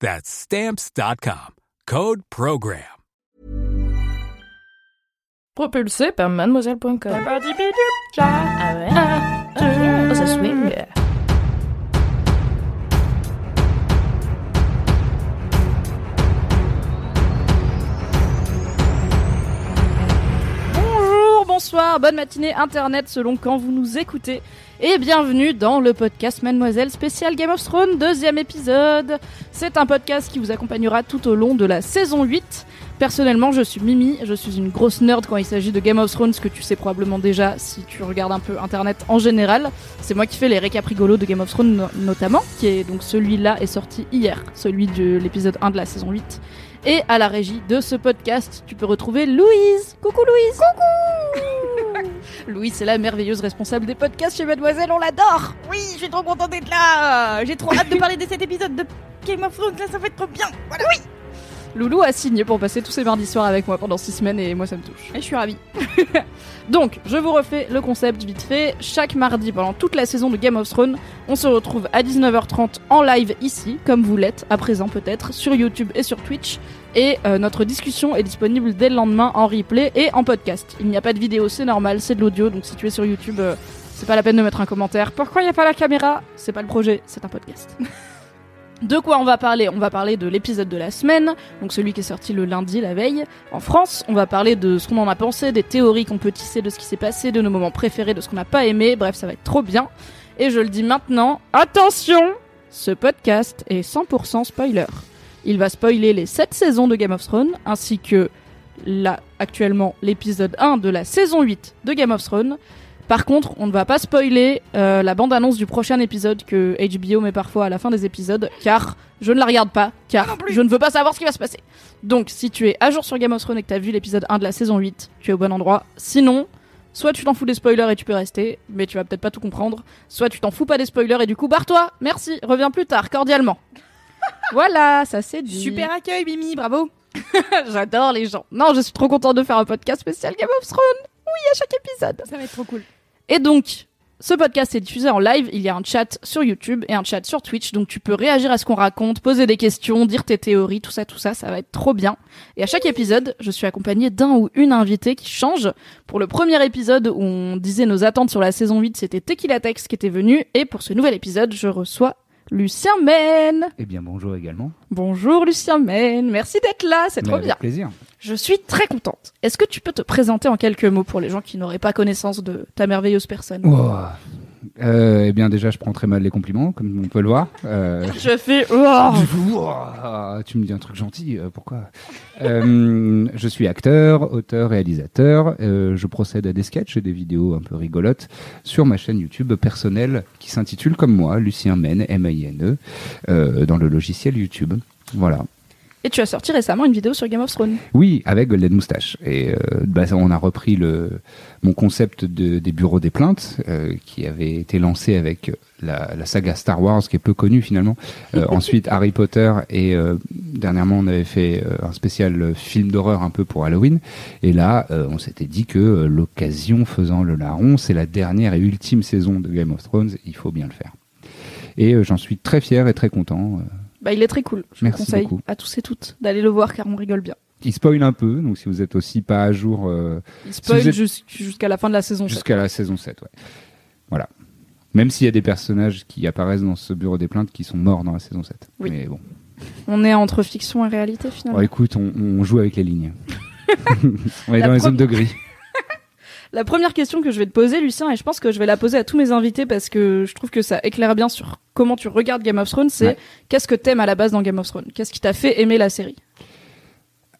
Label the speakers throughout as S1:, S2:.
S1: That's Stamps.com. Code PROGRAM.
S2: Propulsé par mademoiselle.com. Ah ouais? Oh, ça swing. Bonjour, bonsoir, bonne matinée internet selon quand vous nous écoutez. Et bienvenue dans le podcast Mademoiselle spécial Game of Thrones, deuxième épisode. C'est un podcast qui vous accompagnera tout au long de la saison 8. Personnellement, je suis Mimi, je suis une grosse nerd quand il s'agit de Game of Thrones, que tu sais probablement déjà si tu regardes un peu internet en général. C'est moi qui fais les récaps rigolos de Game of Thrones no- notamment, qui est donc celui-là est sorti hier, celui de l'épisode 1 de la saison 8. Et à la régie de ce podcast, tu peux retrouver Louise. Coucou Louise. Coucou. Louise, c'est la merveilleuse responsable des podcasts chez Mademoiselle, on l'adore.
S3: Oui, je suis trop contente d'être là. J'ai trop hâte de parler de cet épisode de Game of Thrones. Là, ça va être trop bien. Voilà. Oui.
S2: Loulou a signé pour passer tous ses mardis soirs avec moi pendant 6 semaines et moi ça me touche.
S3: Et je suis ravie.
S2: Donc, je vous refais le concept vite fait. Chaque mardi pendant toute la saison de Game of Thrones, on se retrouve à 19h30 en live ici, comme vous l'êtes à présent peut-être, sur YouTube et sur Twitch. Et euh, notre discussion est disponible dès le lendemain en replay et en podcast. Il n'y a pas de vidéo, c'est normal, c'est de l'audio, donc si tu es sur YouTube, euh, c'est pas la peine de mettre un commentaire. Pourquoi il n'y a pas la caméra? C'est pas le projet, c'est un podcast. De quoi on va parler On va parler de l'épisode de la semaine, donc celui qui est sorti le lundi, la veille, en France. On va parler de ce qu'on en a pensé, des théories qu'on peut tisser de ce qui s'est passé, de nos moments préférés, de ce qu'on n'a pas aimé. Bref, ça va être trop bien. Et je le dis maintenant, attention Ce podcast est 100% spoiler. Il va spoiler les 7 saisons de Game of Thrones, ainsi que là, actuellement, l'épisode 1 de la saison 8 de Game of Thrones. Par contre, on ne va pas spoiler euh, la bande-annonce du prochain épisode que HBO met parfois à la fin des épisodes, car je ne la regarde pas, car je ne veux pas savoir ce qui va se passer. Donc, si tu es à jour sur Game of Thrones et que tu as vu l'épisode 1 de la saison 8, tu es au bon endroit. Sinon, soit tu t'en fous des spoilers et tu peux rester, mais tu vas peut-être pas tout comprendre, soit tu t'en fous pas des spoilers et du coup, barre-toi, merci, reviens plus tard, cordialement. voilà, ça c'est dit.
S3: Super accueil, Mimi. Bravo.
S2: J'adore les gens. Non, je suis trop contente de faire un podcast spécial Game of Thrones. Oui, à chaque épisode.
S3: Ça va être trop cool.
S2: Et donc, ce podcast est diffusé en live. Il y a un chat sur YouTube et un chat sur Twitch. Donc, tu peux réagir à ce qu'on raconte, poser des questions, dire tes théories, tout ça, tout ça. Ça va être trop bien. Et à chaque épisode, je suis accompagnée d'un ou une invitée qui change. Pour le premier épisode où on disait nos attentes sur la saison 8, c'était Tequila Tex qui était venu. Et pour ce nouvel épisode, je reçois Lucien Men.
S4: Eh bien, bonjour également.
S2: Bonjour Lucien Men. Merci d'être là. C'est trop
S4: avec
S2: bien.
S4: plaisir.
S2: Je suis très contente. Est-ce que tu peux te présenter en quelques mots pour les gens qui n'auraient pas connaissance de ta merveilleuse personne?
S4: Euh, eh bien, déjà, je prends très mal les compliments, comme on peut le voir. Euh,
S2: Je fais oh
S4: tu me dis un truc gentil, euh, pourquoi? Je suis acteur, auteur, réalisateur. Je procède à des sketchs et des vidéos un peu rigolotes sur ma chaîne YouTube personnelle qui s'intitule comme moi, Lucien Men, M-I-N-E, dans le logiciel YouTube. Voilà.
S2: Et tu as sorti récemment une vidéo sur Game of Thrones.
S4: Oui, avec Golden Moustache. Et euh, bah, on a repris le, mon concept de, des bureaux des plaintes, euh, qui avait été lancé avec la, la saga Star Wars, qui est peu connue finalement. Euh, ensuite, Harry Potter, et dernièrement, on avait fait un spécial film d'horreur un peu pour Halloween. Et là, on s'était dit que l'occasion faisant le larron, c'est la dernière et ultime saison de Game of Thrones, il faut bien le faire. Et j'en suis très fier et très content.
S2: Bah, il est très cool. Je
S4: Merci
S2: vous conseille
S4: beaucoup.
S2: à tous et toutes d'aller le voir car on rigole bien.
S4: Il spoil un peu, donc si vous êtes aussi pas à jour euh,
S2: Il spoil
S4: êtes-
S2: jusqu'à la fin de la saison.
S4: Jusqu'à la saison 7, ouais. Voilà. Même s'il y a des personnages qui apparaissent dans ce bureau des plaintes qui sont morts dans la saison 7.
S2: Oui.
S4: Mais bon.
S2: On est entre fiction et réalité
S4: Bon,
S2: finalement.
S4: écoute, on, on joue avec les lignes. On est
S2: La
S4: dans les zones de gris.
S2: La première question que je vais te poser, Lucien, et je pense que je vais la poser à tous mes invités parce que je trouve que ça éclaire bien sur comment tu regardes Game of Thrones, c'est
S4: Ouais.
S2: qu'est-ce que t'aimes à la base dans Game of Thrones? Qu'est-ce qui t'a fait aimer la série?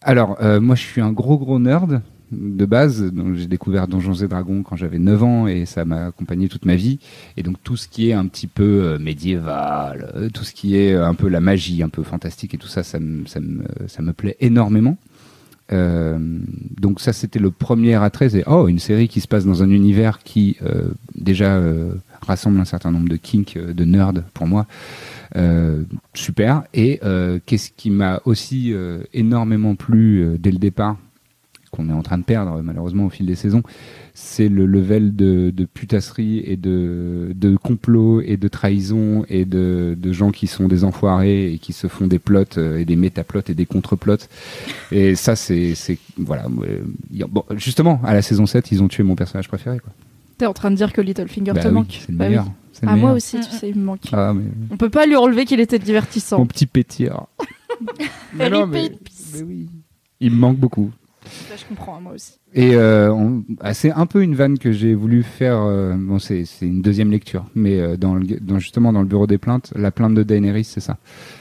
S4: Alors, euh, moi, je suis un gros, gros nerd de base. Donc, j'ai découvert Donjons et Dragons quand j'avais 9 ans et ça m'a accompagné toute ma vie. Et donc, tout ce qui est un petit peu euh, médiéval, euh, tout ce qui est euh, un peu la magie, un peu fantastique et tout ça, ça me, ça me, ça me plaît énormément. Euh, donc ça c'était le premier attrait, c'est oh une série qui se passe dans un univers qui euh, déjà euh, rassemble un certain nombre de kinks, de nerds pour moi, super. Et qu'est-ce qui m'a aussi énormément plu dès le départ, qu'on est en train de perdre malheureusement au fil des saisons, c'est le level de, de putasserie et de, de complot et de trahison et de, de gens qui sont des enfoirés et qui se font des plots euh, et des métaplots et des contre-plots. Et ça, c'est, voilà. euh, bon, justement, à la saison 7, ils ont tué mon personnage préféré.
S2: T'es en train de dire que Littlefinger
S4: Bah
S2: te
S4: oui,
S2: manque
S4: c'est le
S2: Bah oui.
S4: le
S2: Ah moi aussi, tu sais, il me manque.
S4: Ah, mais
S2: On peut pas lui enlever qu'il était divertissant.
S4: mon petit pétillard. mais non, mais, mais oui. Il me manque beaucoup.
S2: Ça, je comprends, moi aussi.
S4: Et euh, ah, c'est un peu une vanne que j'ai voulu faire. euh, bon, c'est une deuxième lecture, mais euh, dans, justement dans le bureau des plaintes, la plainte de Daenerys, c'est ça.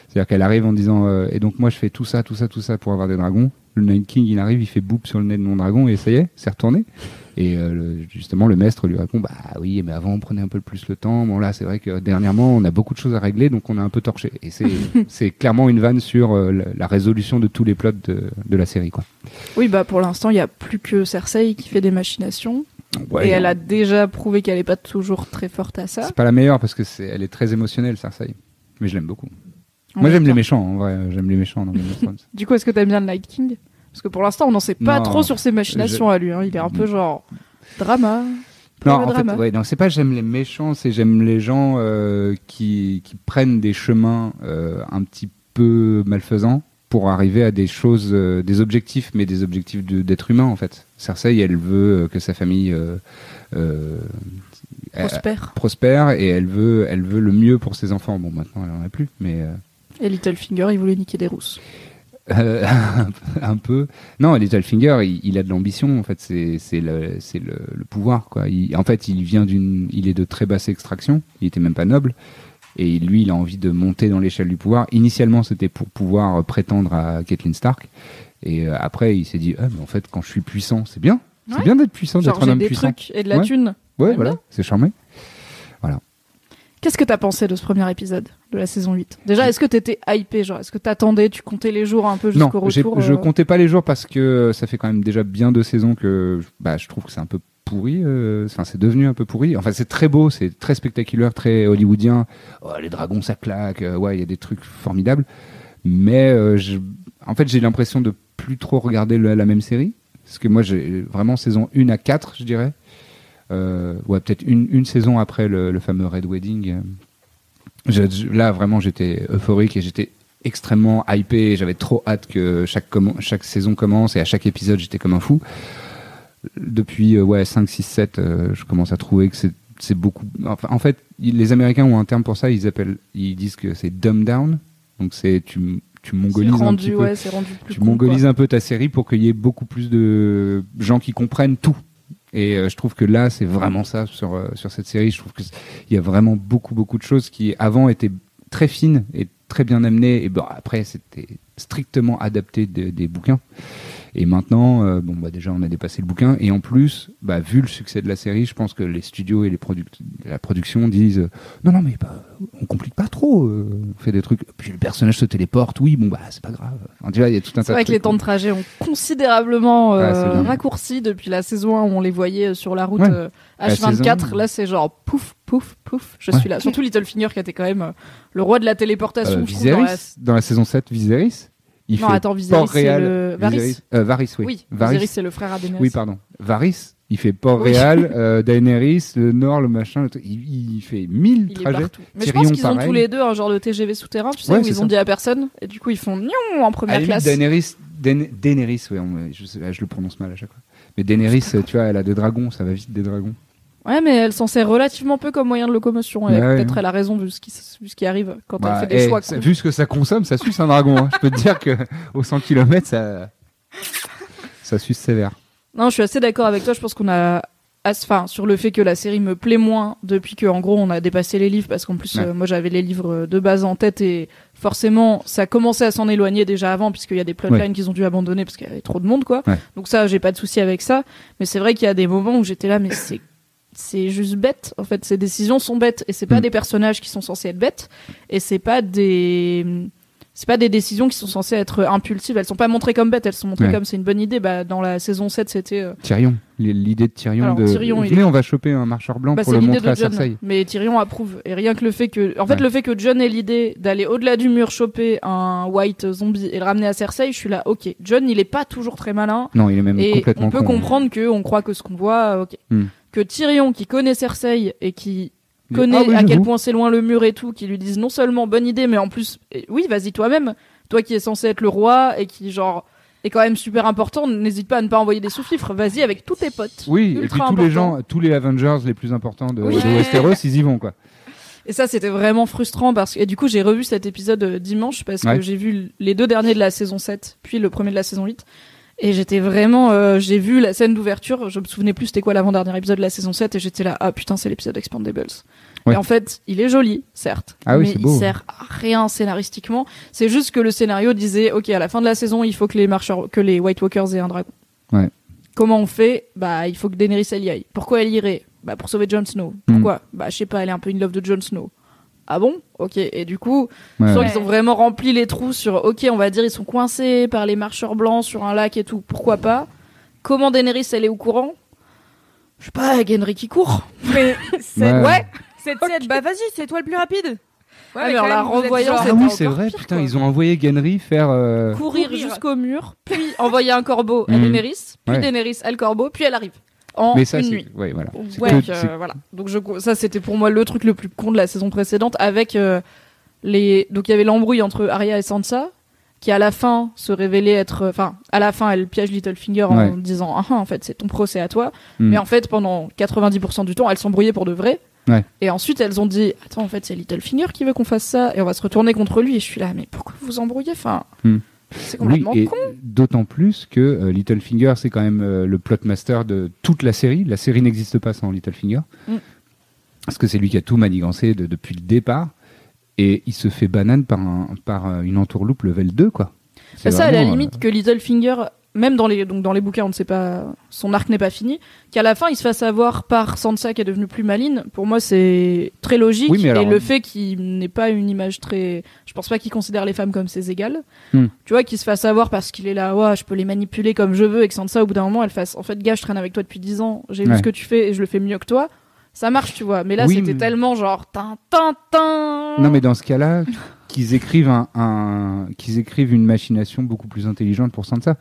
S4: C'est-à-dire qu'elle arrive en disant et donc moi je fais tout ça, tout ça, tout ça pour avoir des dragons. Le Night King, il arrive, il fait boop sur le nez de mon dragon et ça y est, c'est retourné. Et euh, justement, le maître lui répond bah oui, mais avant on prenait un peu plus le temps. Bon là, c'est vrai que dernièrement on a beaucoup de choses à régler, donc on a un peu torché. Et c'est clairement une vanne sur euh, la, résolution de tous les plots de, de la série, quoi.
S2: Oui, bah pour l'instant, il y a plus que Cersei qui fait des machinations.
S4: Ouais,
S2: et elle a déjà prouvé qu'elle est pas toujours très forte à ça.
S4: C'est pas la meilleure parce que c'est, elle est très émotionnelle, Cersei. Mais je l'aime beaucoup. Moi, j'aime les méchants, en vrai. J'aime les méchants dans Game of Thrones.
S2: Du coup, est-ce que t'aimes bien le Night King? Parce que pour l'instant, on n'en sait pas
S4: Non.
S2: trop sur ses machinations à lui. hein. Il est un peu genre drama.
S4: non, en fait, ouais, non, c'est pas j'aime les méchants, c'est j'aime les gens euh, qui, qui prennent des chemins euh, un petit peu malfaisants pour arriver à des choses, euh, des objectifs, mais des objectifs de- d'être humain, en fait. Cersei, elle veut que sa famille
S2: Prospère.
S4: prospère et elle veut, elle veut le mieux pour ses enfants. Bon, maintenant, elle en a plus, mais.
S2: Et Littlefinger, il voulait niquer des rousses.
S4: Euh, un peu. Non, Littlefinger, il, il a de l'ambition. En fait, c'est le le, le pouvoir quoi. Il- en fait, il vient d'une, il est de très basse extraction. Il était même pas noble. Et lui, il a envie de monter dans l'échelle du pouvoir. Initialement, c'était pour pouvoir prétendre à Catelyn Stark. Et euh, après, il s'est dit, ah, mais en fait, quand je suis puissant, c'est bien. C'est
S2: Ouais.
S4: bien d'être puissant, d'être un homme
S2: des
S4: puissant.
S2: trucs et de la
S4: Ouais.
S2: thune.
S4: Ouais, voilà, c'est charmé.
S2: Qu'est-ce que t'as pensé de ce premier épisode de la saison 8 Déjà, est-ce que t'étais hypé Genre, est-ce que t'attendais, tu comptais les jours un peu
S4: Non,
S2: jusqu'au retour
S4: je
S2: euh,
S4: comptais pas les jours parce que ça fait quand même déjà bien deux saisons que bah, je trouve que c'est un peu pourri. euh, Enfin, c'est devenu un peu pourri. Enfin, c'est très beau, c'est très spectaculaire, très hollywoodien. Oh, les dragons, ça claque. euh, ouais, il y a des trucs formidables. Mais euh, je- en fait, j'ai l'impression de plus trop regarder le- la même série. Parce que moi, j'ai vraiment saison 1 à 4, je dirais. Euh, ouais, peut-être une, une saison après le, le fameux Red Wedding. je- là, vraiment, j'étais euphorique et j'étais extrêmement hypé. J'avais trop hâte que chaque, saison commence et à chaque épisode, j'étais comme un fou. Depuis euh, ouais, 5, 6, 7, euh, je commence à trouver que c'est beaucoup. Enfin, en fait, les Américains ont un terme pour ça. Ils appellent, ils disent que c'est dumb down. Donc c'est tu, tu un petit peu.
S2: rendu plus
S4: mongolises un peu ta série pour qu'il y ait beaucoup plus de gens qui comprennent tout. Et euh, je trouve que là, c'est vraiment ça sur, euh, sur cette série. Je trouve qu'il y a vraiment beaucoup, beaucoup de choses qui, avant, étaient très fines et très bien amenées. Et bon, après, c'était strictement adapté de- des bouquins. Et maintenant, euh, bon, bah, déjà, on a dépassé le bouquin. Et en plus, bah, vu le succès de la série, je pense que les studios et les la production disent euh, non, non, mais bah, on complique pas trop. euh, on fait des trucs. Puis le personnage se téléporte. Oui, bon, bah, c'est pas grave. Enfin, vois, il y a tout un tas
S2: C'est vrai que les temps de trajet ont considérablement euh, raccourci depuis la saison 1 où on les voyait sur la route
S4: Ouais.
S2: euh,
S4: La
S2: H24.
S4: saison-
S2: Là, c'est genre pouf, pouf, pouf, je
S4: Ouais.
S2: suis là. Surtout Littlefinger qui était quand même euh, le roi de la téléportation.
S4: Euh,
S2: trouve, dans la-
S4: Viserys, dans la saison 7, Viserys, il
S2: Non,
S4: fait
S2: attends, Viserys, c'est le- Varys
S4: Viserys- euh, Varys, oui.
S2: Oui,
S4: Varys,
S2: Viserys, c'est le frère à Daenerys.
S4: oui, pardon. Varys, il fait Port-Réal, euh, Daenerys, le Nord, le machin, le truc. Il, il fait mille
S2: Il
S4: trajets.
S2: Mais je pense qu'ils ont tous les deux un genre de TGV souterrain, tu sais,
S4: Ouais,
S2: où ils ont
S4: ça.
S2: dit à personne. Et du coup, ils font nion en
S4: À
S2: première
S4: limite,
S2: classe.
S4: Daenerys, Daen- Daenerys, ouais, on- je, je le prononce mal à chaque fois. Mais Daenerys, tu vois, elle a des dragons, ça va vite des dragons.
S2: Ouais, mais elle s'en sert relativement peu comme moyen de locomotion. Et
S4: Ouais,
S2: peut-être
S4: ouais.
S2: elle a raison vu ce qui, vu ce qui arrive quand
S4: Bah,
S2: elle fait des choix.
S4: vu ce que ça consomme, ça suce un dragon. hein. Je peux te dire que au 100 km, ça, Ça suce sévère.
S2: Non, je suis assez d'accord avec toi. Je pense qu'on a, enfin, sur le fait que la série me plaît moins depuis que, en gros, on a dépassé les livres parce qu'en plus,
S4: Ouais.
S2: euh, moi, j'avais les livres de base en tête et forcément, ça commençait à s'en éloigner déjà avant puisqu'il y a des plotlines
S4: Ouais.
S2: qu'ils ont dû abandonner parce qu'il y avait trop de monde, quoi.
S4: Ouais.
S2: Donc ça, j'ai pas de souci avec ça. Mais c'est vrai qu'il y a des moments où j'étais là, mais c'est c'est juste bête. En fait, ces décisions sont bêtes et c'est pas
S4: Mm.
S2: des personnages qui sont censés être bêtes et c'est pas des c'est pas des décisions qui sont censées être impulsives. Elles sont pas montrées comme bêtes, elles sont montrées
S4: Ouais.
S2: comme c'est une bonne idée. Bah, dans la saison 7, c'était euh,
S4: Tyrion. L'idée de Tyrion
S2: Alors,
S4: de.
S2: Tyrion,
S4: Venez,
S2: est-
S4: on va choper un marcheur blanc
S2: Bah,
S4: pour le montrer à
S2: John,
S4: Cersei.
S2: mais Tyrion approuve. Et rien que le fait que, en fait,
S4: Ouais.
S2: le fait que John ait l'idée d'aller au-delà du mur choper un white zombie et le ramener à Cersei, je suis là, ok. John, il est pas toujours très malin.
S4: Non, il est même
S2: Et
S4: complètement
S2: on peut
S4: con.
S2: comprendre que on croit que ce qu'on voit, euh, ok.
S4: Hmm.
S2: Que Tyrion, qui connaît Cersei et qui connaît
S4: Ah oui,
S2: à quel point c'est loin le mur et tout, qui lui disent non seulement bonne idée, mais en plus, eh, oui, vas-y toi-même, toi qui es censé être le roi et qui genre est quand même super important, n'hésite pas à ne pas envoyer des sous-fifres, vas-y avec tous tes potes.
S4: Oui, et puis tous les gens, tous les Avengers les plus importants de,
S2: Oui.
S4: de Westeros, ils y vont, quoi.
S2: Et ça, c'était vraiment frustrant parce que, et du coup, j'ai revu cet épisode euh, dimanche parce
S4: Ouais.
S2: que j'ai vu les deux derniers de la saison 7, puis le premier de la saison 8. Et j'étais vraiment, euh, j'ai vu la scène d'ouverture, je me souvenais plus c'était quoi l'avant-dernier épisode de la saison 7 et j'étais là, ah putain, c'est l'épisode Expandables.
S4: Ouais.
S2: Et en fait, il est joli, certes.
S4: Ah oui,
S2: mais
S4: beau.
S2: il sert à rien scénaristiquement. C'est juste que le scénario disait, ok, à la fin de la saison, il faut que les marcheurs, que les White Walkers aient un dragon.
S4: Ouais.
S2: Comment on fait? Bah, il faut que Daenerys elle y aille. Pourquoi elle irait? Bah, pour sauver Jon Snow.
S4: Hmm.
S2: Pourquoi? Bah, je sais pas, elle est un peu in love de Jon Snow. Ah bon Ok. Et du coup,
S4: Ouais,
S2: qu'ils ont vraiment rempli les trous sur. Ok, on va dire ils sont coincés par les marcheurs blancs sur un lac et tout. Pourquoi pas Comment Daenerys elle est au courant Je sais pas, Gendry qui court.
S3: Mais
S2: C'est
S4: Ouais.
S2: ouais.
S3: cette scène, bah vas-y, c'est toi le plus rapide. Ouais,
S2: Ah, mais en la renvoyant,
S4: Ah oui, c'est vrai,
S2: pire,
S4: putain,
S2: quoi.
S4: ils ont envoyé Genry faire. euh,
S2: courir,
S3: Courir.
S2: jusqu'au mur, puis envoyer un corbeau à
S4: Mhm.
S2: Daenerys, puis
S4: Ouais.
S2: Daenerys à le corbeau, puis elle arrive en
S4: Mais ça,
S2: une nuit.
S4: Ouais, voilà. C'est
S2: Ouais,
S4: que-
S2: donc, euh,
S4: c'est-
S2: voilà. Donc je, ça c'était pour moi le truc le plus con de la saison précédente avec euh, les donc il y avait l'embrouille entre Arya et Sansa qui à la fin se révélait être enfin à la fin elle piège Littlefinger en
S4: Ouais.
S2: disant ah ah, en fait c'est ton procès à toi
S4: Hmm.
S2: mais en fait pendant 90% du temps elles s'embrouillaient pour de vrai
S4: Ouais.
S2: et ensuite elles ont dit attends en fait c'est Littlefinger qui veut qu'on fasse ça et on va se retourner contre lui et je suis là mais pourquoi vous vous embrouillez? Enfin
S4: Hmm.
S2: C'est
S4: Oui, et
S2: con
S4: d'autant plus que euh, Littlefinger, c'est quand même euh, le plotmaster de toute la série. La série n'existe pas sans Littlefinger.
S2: Mm.
S4: Parce que c'est lui qui a tout manigancé de- depuis le départ. Et il se fait banane par, un, par euh, une entourloupe level 2, quoi. C'est
S2: Bah ça, à la
S4: euh,
S2: limite, que Littlefinger, même dans les, donc dans les bouquins, on ne sait pas, son arc n'est pas fini, qu'à la fin, il se fasse avoir par Sansa qui est devenue plus maline, pour moi, c'est très logique.
S4: Oui, mais alors-
S2: et le fait qu'il n'ait pas une image très. Je pense pas qu'il considère les femmes comme ses égales.
S4: Hmm.
S2: Tu vois, qu'il se fasse avoir parce qu'il est là, ouais, je peux les manipuler comme je veux, et que Sansa, au bout d'un moment, elle fasse, en fait, gars, je traîne avec toi depuis 10 ans, j'ai vu
S4: Ouais.
S2: ce que tu fais et je le fais mieux que toi. Ça marche, tu vois. Mais là,
S4: Oui,
S2: c'était
S4: mais-
S2: tellement genre, tin, tin, tin.
S4: Non, mais dans ce cas-là, qu'ils écrivent, un, un- qu'ils écrivent une machination beaucoup plus intelligente pour Sansa.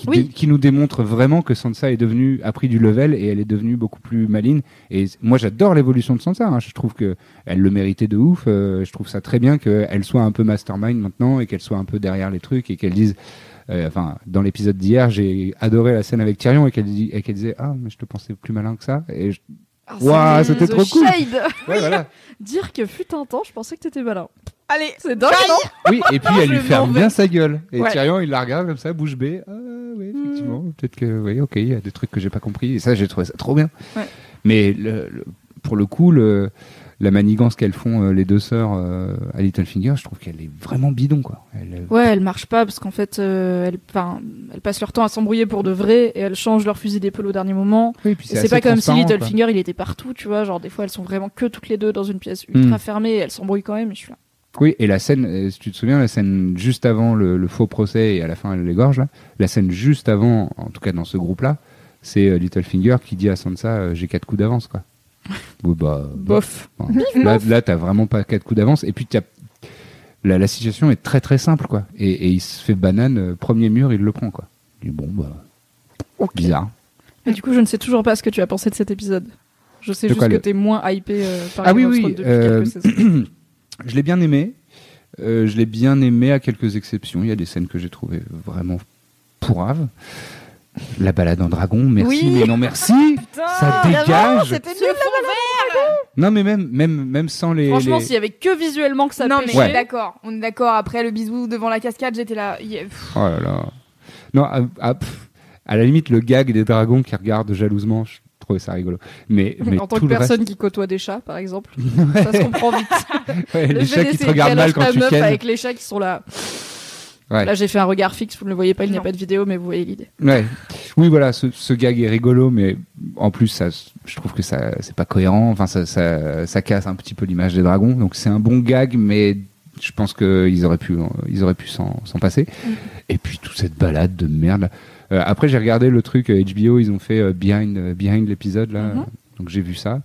S4: Qui,
S2: Oui.
S4: dé- qui nous démontre vraiment que Sansa est devenue, a pris du level et elle est devenue beaucoup plus maligne. Et moi, j'adore l'évolution de Sansa. hein. Je trouve que elle le méritait de ouf. Euh, je trouve ça très bien qu'elle soit un peu mastermind maintenant et qu'elle soit un peu derrière les trucs et qu'elle dise. euh, Enfin, dans l'épisode d'hier, j'ai adoré la scène avec Tyrion et qu'elle qu'elle disait ah mais je te pensais plus malin que ça. Et je-
S2: Ah,
S4: c'était trop cool.
S2: shade.
S4: ouais, voilà.
S2: Dire que fut un temps, je pensais que t'étais malin.
S3: Allez,
S2: C'est dingue, non
S4: Oui, et puis elle lui ferme bien sa gueule. Et
S2: Ouais.
S4: Tyrion, il la regarde comme ça, bouche bée. Ah, oui, effectivement. Peut-être que, oui, ok, il y a des trucs que j'ai pas compris. Et ça, j'ai trouvé ça trop bien.
S2: Ouais.
S4: Mais le- le- pour le coup, le- la manigance qu'elles font, euh, les deux sœurs euh, à Littlefinger, je trouve qu'elle est vraiment bidon, quoi. Elle, euh,
S2: Ouais, elle marche pas parce qu'en fait, euh, elles, enfin, elles passent leur temps à s'embrouiller pour de vrai et elles changent leur fusil d'épaule au dernier moment.
S4: oui, puis
S2: Et C'est pas comme si
S4: quoi.
S2: Littlefinger il était partout, tu vois. Genre, des fois, elles sont vraiment que toutes les deux dans une pièce ultra
S4: Mm.
S2: fermée et elles s'embrouillent quand même. Et je suis là.
S4: Oui, et la scène, euh, si tu te souviens, la scène juste avant le, le faux procès et à la fin elle l'égorge, là, la scène juste avant, en tout cas dans ce groupe-là, c'est euh, Littlefinger qui dit à Sansa euh, J'ai quatre coups d'avance, quoi. Oui, bah,
S2: Bof.
S4: Enfin, là, là t'as vraiment pas quatre coups d'avance. Et puis, t'as- la, la situation est très très simple, quoi. Et, et il se fait banane, euh, premier mur, il le prend, quoi. Il dit, bon, bah, bizarre.
S2: Et du coup, je ne sais toujours pas ce que tu as pensé de cet épisode. Je sais
S4: De
S2: juste
S4: quoi,
S2: que
S4: le-
S2: t'es moins hypé euh, par
S4: Ah
S2: Game
S4: oui,
S2: of
S4: oui,
S2: depuis
S4: euh,
S2: quelques saisons.
S4: Je l'ai bien aimé. Euh, je l'ai bien aimé à quelques exceptions. Il y a des scènes que j'ai trouvées vraiment pourraves. La balade en dragon, merci,
S2: Oui.
S4: mais non merci. ça dégage.
S3: c'était nul la.
S4: Non, mais même, même, même sans les.
S2: Franchement,
S4: les-
S2: s'il y avait que visuellement que ça
S3: Non mais
S2: pêchait,
S3: on est d'accord, on est d'accord. Après le bisou devant la cascade, j'étais là. yeah.
S4: Oh là là. Non, à, à- pff, À la limite, le gag des dragons qui regardent jalousement, je trouvais ça rigolo. Mais, mais
S2: en tant
S4: tout
S2: que personne qui côtoie des chats, par exemple, ça se comprend vite.
S4: reste, ouais,
S2: Le
S4: les chats qui te regardent mal quand tu
S2: meuf
S4: kennes.
S2: avec les chats qui sont là.
S4: Ouais.
S2: Là, j'ai fait un regard fixe, vous ne le voyez pas, il n'y a pas de vidéo, mais vous voyez l'idée.
S4: Ouais. Oui, voilà, ce, ce gag est rigolo, mais en plus, ça, je trouve que ça, c'est pas cohérent. Enfin, ça, ça, ça casse un petit peu l'image des dragons. Donc, c'est un bon gag, mais je pense qu'ils auraient pu, ils auraient pu s'en, s'en passer. Et puis, toute cette balade de merde. Euh, après, j'ai regardé le truc euh, HBO, ils ont fait euh, behind, euh, behind l'épisode là.
S2: Mhm.
S4: Donc j'ai vu ça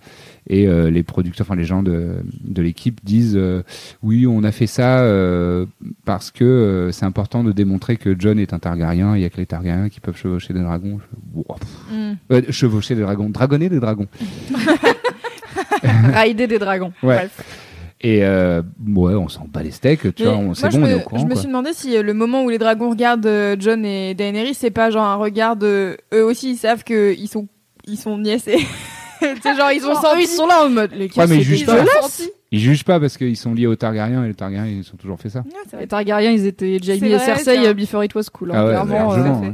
S4: et euh, les producteurs, enfin les gens de, de l'équipe disent euh, oui on a fait ça euh, parce que euh, c'est important de démontrer que John est un Targaryen, il y a que les Targaryens qui peuvent chevaucher des dragons. Wow.
S3: Mm.
S4: Euh, chevaucher des dragons, dragonner des dragons.
S2: Rider des dragons.
S4: Ouais.
S2: Bref.
S4: Et euh, ouais, on s'en bat les steaks, tu
S5: Mais
S4: vois, on, c'est bon, on
S5: me,
S4: est au courant.
S5: je me suis demandé si euh, le moment où les dragons regardent euh, John et Daenerys, c'est pas genre un regard de eux aussi ils savent que ils sont ils sont niaisés. c'est genre ils ont
S2: Genre,
S5: senti.
S2: ils sont là en mode. Les
S4: Ouais, mais ils jugent pas. Ils jugent pas parce qu'ils sont liés aux Targaryens et les Targaryens ils ont toujours fait ça.
S5: Ouais,
S2: Les. Targaryens, ils étaient Jaime
S5: C'est
S2: et Cersei euh, before it was cool. hein,
S4: Ah ouais,
S2: clairement, euh.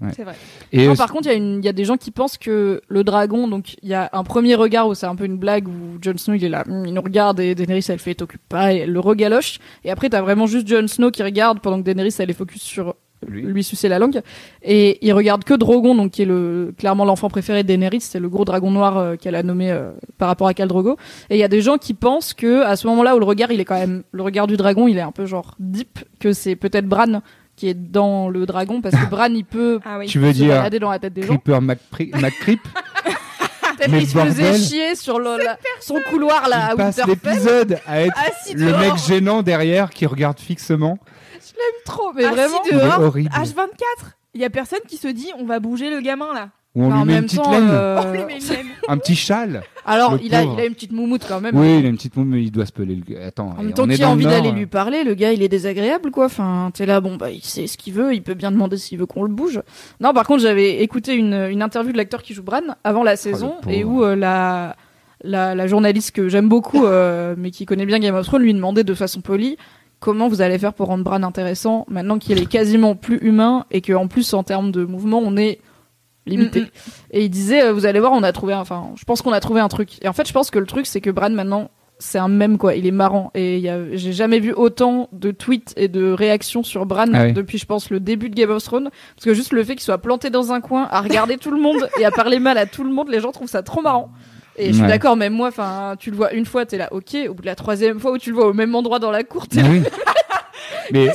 S4: Ouais.
S5: C'est vrai.
S4: Et
S2: Non, par contre, il y, a y des gens qui pensent que le dragon, donc il y a un premier regard où c'est un peu une blague où Jon Snow il est là, hum, il nous regarde et Daenerys elle fait t'occupe pas, et elle le regaloche. Et après t'as vraiment juste Jon Snow qui regarde pendant que Daenerys elle est focus sur
S4: Lui.
S2: lui, sucer la langue. Et il regarde que Drogon, donc qui est le clairement l'enfant préféré de Daenerys, c'est le gros dragon noir euh, qu'elle a nommé euh, par rapport à Khal Drogo. Et il y a des gens qui pensent que à ce moment-là où le regard il est quand même le regard du dragon, il est un peu genre deep, que c'est peut-être Bran qui est dans le dragon parce que Bran il peut
S5: Ah oui.
S4: tu veux
S2: se
S4: dire
S2: balader dans la tête des gens.
S4: Creeper McPri- McCreep
S2: Peut-être
S4: Mais
S2: qu'il se faisait chier sur le, la- son couloir là à
S4: Il passe
S2: Winterfell.
S4: l'épisode à être
S5: Assis
S4: le
S5: dehors.
S4: mec gênant derrière qui regarde fixement.
S2: Trop, mais
S5: Assis
S2: vraiment.
S4: Il est
S5: dehors.
S4: horrible.
S5: H24. Il y a personne qui se dit on va bouger le gamin là.
S4: Où on
S2: Enfin,
S4: lui met une petite
S2: temps,
S4: laine,
S2: euh,
S5: Oh,
S4: un petit châle.
S2: alors il a,
S4: pauvre.
S2: il a une petite moumoute quand même.
S4: Oui, il a une petite moume, mais il doit se peler le. Attends,
S2: En même
S4: on
S2: temps,
S4: est
S2: qui a envie d'aller
S4: euh.
S2: lui parler Le gars, il est désagréable, quoi. Enfin, t'es là, bon, bah, il sait ce qu'il veut, il peut bien demander s'il veut qu'on le bouge. Non, par contre, j'avais écouté une, une interview de l'acteur qui joue Bran avant la saison,
S4: pauvre.
S2: et où euh, la, la, la journaliste que j'aime beaucoup, euh, mais qui connaît bien Game of Thrones, lui demandait de façon polie comment vous allez faire pour rendre Bran intéressant maintenant qu'il est quasiment plus humain et qu'en plus, en termes de mouvement, on est limité.
S5: Mm, mm.
S2: Et il disait, euh, vous allez voir, on a trouvé, un- enfin, je pense qu'on a trouvé un truc. Et en fait, je pense que le truc, c'est que Bran maintenant, c'est un mème quoi. Il est marrant et il y a- j'ai jamais vu autant de tweets et de réactions sur Bran
S4: Ah oui.
S2: depuis, je pense, le début de Game of Thrones. Parce que juste le fait qu'il soit planté dans un coin, à regarder tout le monde et à parler mal à tout le monde, les gens trouvent ça trop marrant. Et je suis
S4: Ouais.
S2: d'accord, même moi, enfin, tu le vois une fois, t'es là, ok. Au bout de la troisième fois où tu le vois au même endroit dans la cour, t'es là,
S4: oui. Mais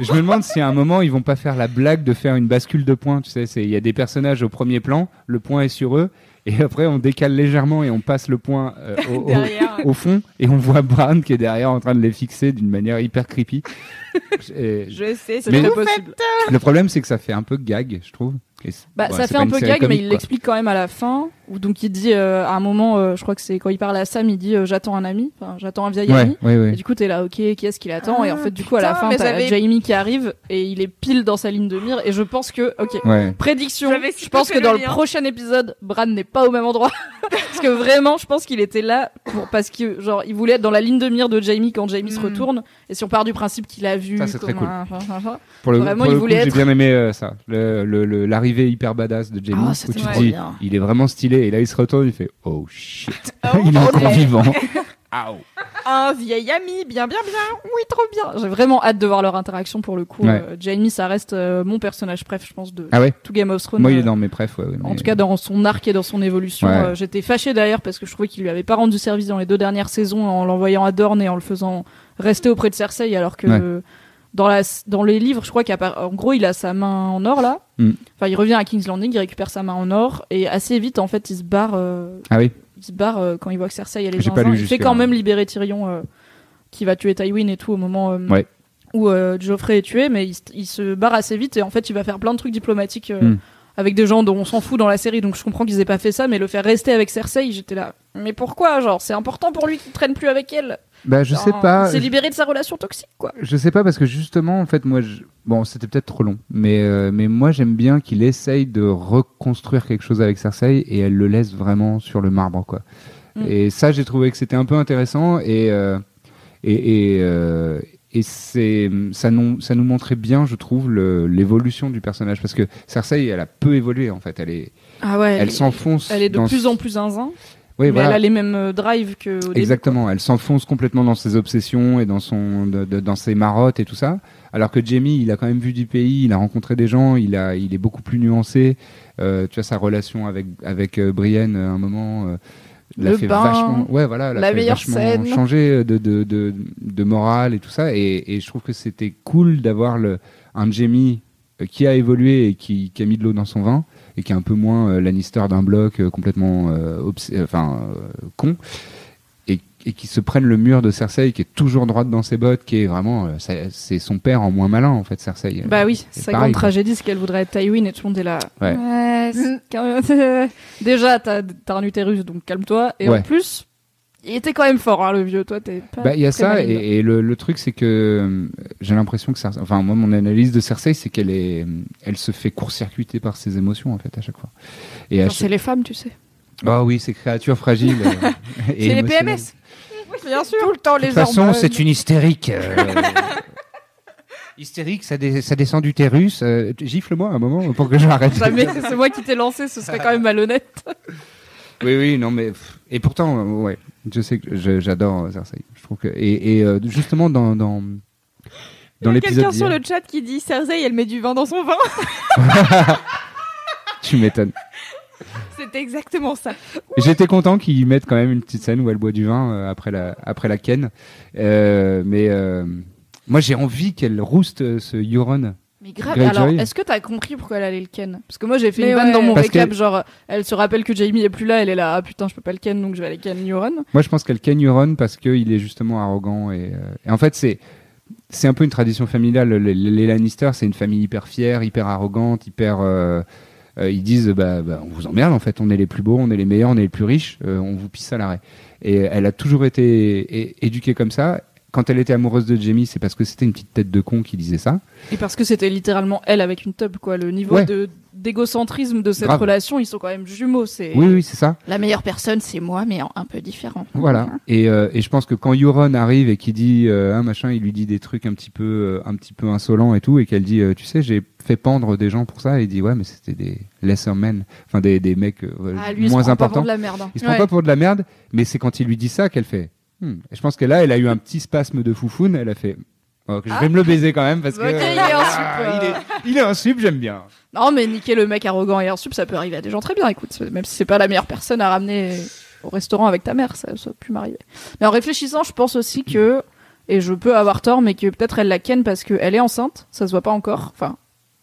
S4: je me demande si à un moment ils vont pas faire la blague de faire une bascule de points. Tu sais, c'est- il y a des personnages au premier plan, le point est sur eux, et après on décale légèrement et on passe le point euh, au, au- fond, et on voit Bran qui est derrière en train de les fixer d'une manière hyper creepy. Et
S5: Je sais.
S2: c'est possible.
S4: le problème c'est que ça fait un peu gag, je trouve.
S2: Bah,
S4: ouais,
S2: ça fait un peu gag, mais il l'explique quand même à la fin. Où donc il dit euh, à un moment, euh, je crois que c'est quand il parle à Sam, il dit euh, j'attends un ami, enfin j'attends un vieil ami.
S4: Ouais, ouais, ouais.
S2: Et du coup, t'es là, ok, qui est-ce qu'il attend? Et en
S5: Ah,
S2: fait, du coup, à la fin, t'as Jamie qui arrive et il est pile dans sa ligne de mire. Et je pense que, ok,
S4: Ouais.
S2: prédiction, je pense que dans le
S5: lien.
S2: prochain épisode, Bran n'est pas au même endroit. parce que vraiment, je pense qu'il était là pour, parce que, genre, il voulait être dans la ligne de mire de Jamie quand Jamie se
S5: Mm.
S2: retourne. Et si on part du principe qu'il a vu.
S4: Ça, très
S2: comme
S4: cool.
S2: un-
S4: Pour le,
S2: Vraiment,
S4: pour
S2: il voulait
S4: j'ai
S2: être-
S4: bien aimé ça, Le- le- le- l'arrivée hyper badass de Jamie,
S2: Ah,
S4: où tu te dis,
S2: bien.
S4: il est vraiment stylé, et là il se retourne, il fait, oh shit,
S5: Oh,
S4: il est
S5: oh,
S4: encore vivant. Ow.
S5: Un vieil ami, bien, bien, bien.
S2: Oui, trop bien. J'ai vraiment hâte de voir leur interaction pour le coup.
S4: Ouais.
S2: Euh, Jamie, ça reste euh, mon personnage préf, je pense, de
S4: Ah ouais
S2: tout Game of Thrones.
S4: Moi il
S2: Euh,
S4: est dans mes ouais, ouais,
S2: En tout cas, dans son arc et dans son évolution,
S4: Ouais.
S2: euh, j'étais fâchée d'ailleurs parce que je trouvais qu'il lui avait pas rendu service dans les deux dernières saisons en l'envoyant à Dorne et en le faisant rester auprès de Cersei, alors que
S4: Ouais.
S2: Dans, la, dans les livres, je crois qu'en gros, il a sa main en or là.
S4: Mm.
S2: Enfin, il revient à King's Landing, il récupère sa main en or et assez vite, en fait, il se barre. euh,
S4: Ah oui
S2: il se barre euh, quand il voit que Cersei elle est
S4: lu
S2: Il fait quand même libérer Tyrion euh, qui va tuer Tywin et tout au moment
S4: Ouais.
S2: où Geoffrey est tué, mais il, se- il se barre assez vite et en fait il va faire plein de trucs diplomatiques
S4: Mm.
S2: avec des gens dont on s'en fout dans la série, donc je comprends qu'ils aient pas fait ça, mais le faire rester avec Cersei, j'étais là. Mais pourquoi Genre c'est important pour lui qu'il traîne plus avec elle.
S4: Bah je sais pas,
S2: Il s'est libéré de sa relation toxique quoi.
S4: je sais pas parce que justement en fait moi, je... bon c'était peut-être trop long, mais, euh, mais moi j'aime bien qu'il essaye de reconstruire quelque chose avec Cersei et elle le laisse vraiment sur le marbre quoi.
S2: Mm.
S4: Et ça j'ai trouvé que c'était un peu intéressant et, euh, et, et, euh, et c'est ça nous ça nous montrait bien, je trouve, l'évolution du personnage parce que Cersei, elle a peu évolué en fait. Elle est,
S2: Ah ouais.
S4: elle s'enfonce.
S2: Elle est de
S4: dans
S2: plus en plus zinzin.
S4: Oui,
S2: mais
S4: voilà.
S2: elle a les mêmes euh, drives que au début.
S4: Exactement, elle s'enfonce complètement dans ses obsessions et dans son de- de- dans ses marottes et tout ça. Alors que Jamie, il a quand même vu du pays, il a rencontré des gens, il a il est beaucoup plus nuancé. Euh, tu vois sa relation avec avec euh, Brienne à un moment euh, l'a fait
S2: bain,
S4: vachement ouais voilà l'a
S2: la
S4: fait
S2: meilleure
S4: vachement
S2: scène.
S4: changer de de, de de morale et tout ça et, et je trouve que c'était cool d'avoir un Jamie qui a évolué et qui, qui a mis de l'eau dans son vin et qui est un peu moins euh, Lannister d'un bloc euh, complètement euh, euh, enfin euh, con et, et qui se prennent le mur de Cersei qui est toujours droite dans ses bottes qui est vraiment euh, c'est son père en moins malin en fait Cersei
S2: Bah oui,
S4: C'est
S2: sa
S4: pareil,
S2: grande tragédie, c'est qu'elle voudrait être Tywin et tout le monde est là.
S4: Ouais.
S2: Déjà, t'as t'as un utérus, donc calme-toi. Et
S4: Ouais.
S2: en plus, il était quand même fort, hein, le vieux. Toi, t'es pas.
S4: Bah, il y a ça,
S2: maligne.
S4: et, et le, le truc, c'est que euh, j'ai l'impression que Cersei, enfin, moi, mon analyse de Cersei, c'est qu'elle est, elle se fait court-circuiter par ses émotions, en fait, à chaque fois. Et chaque-
S2: C'est les femmes, tu sais.
S4: Ah oui, ces créatures fragiles. euh,
S5: C'est les. PMS.
S2: Bien sûr. Tout le temps,
S4: De toute façon, c'est une hystérique. euh, hystérique, ça, dé- ça descend d'utérus. Euh, gifle-moi un moment pour que j'arrête.
S2: Jamais, c'est moi qui t'ai lancé, ce serait quand même malhonnête.
S4: Oui, oui, non, mais et pourtant, euh, ouais, je sais que j'adore euh, Cersei. Je trouve que et, et, euh, justement dans dans
S5: Il y
S4: dans
S5: a
S4: l'épisode
S5: quelqu'un sur le chat qui dit Cersei, elle met du vin dans son vin.
S4: tu m'étonnes.
S5: C'est exactement ça.
S4: J'étais content qu'ils mettent quand même une petite scène où elle boit du vin euh, après la après la ken. Euh, mais euh, moi, j'ai envie qu'elle rouste ce Euron.
S2: Mais grave,
S4: Greyjoy.
S2: alors est-ce que t'as compris pourquoi elle allait le ken? Parce que moi j'ai fait
S5: Mais
S2: une vanne
S5: ouais.
S2: dans mon
S4: Parce
S2: récap, genre elle se rappelle que Jamie est plus là, elle est là, ah putain je peux pas le ken donc je vais aller ken Euron.
S4: Moi, je pense qu'elle ken Euron parce qu'il est justement arrogant et, euh, et en fait c'est c'est un peu une tradition familiale. Les, les Lannister, c'est une famille hyper fière, hyper arrogante, hyper. euh, euh, ils disent bah, bah, on vous emmerde en fait, on est les plus beaux, on est les meilleurs, on est les plus riches, euh, on vous pisse à l'arrêt. Et elle a toujours été é- éduquée comme ça. Quand elle était amoureuse de Jamie, c'est parce que c'était une petite tête de con qui disait ça.
S2: Et parce que c'était littéralement elle avec une tub quoi, le niveau
S4: Ouais.
S2: de d'égocentrisme de cette
S4: Grave.
S2: relation, ils sont quand même jumeaux, c'est
S4: Oui, oui, c'est ça.
S2: la meilleure personne c'est moi mais un peu différent.
S4: Voilà. Et, euh, et je pense que quand Euron arrive et qu'il dit euh, un machin, il lui dit des trucs un petit peu, euh, un petit peu insolents et tout, et qu'elle dit, euh, tu sais, j'ai fait pendre des gens pour ça. Et il dit, ouais, mais c'était des lesser men, enfin des, des mecs euh,
S2: Ah lui il se
S4: moins
S2: prend pas
S4: importants.
S2: pour de la merde. hein.
S4: Il se prend pas pour de la merde, mais c'est quand il lui dit ça qu'elle fait. Hmm. Et je pense que là, elle a eu un petit spasme de foufoune. Elle a fait. Oh, je vais me le baiser quand même parce que
S2: il est un sup,
S4: Ah,
S2: euh.
S4: il est, il est un sup, j'aime bien.
S2: Non mais niquer le mec arrogant et insup ça peut arriver à des gens très bien, écoute, même si c'est pas la meilleure personne à ramener au restaurant avec ta mère, ça, ça peut m'arriver. Mais en réfléchissant, je pense aussi que et je peux avoir tort, mais que peut-être elle la ken parce qu'elle est enceinte, ça se voit pas encore. Enfin,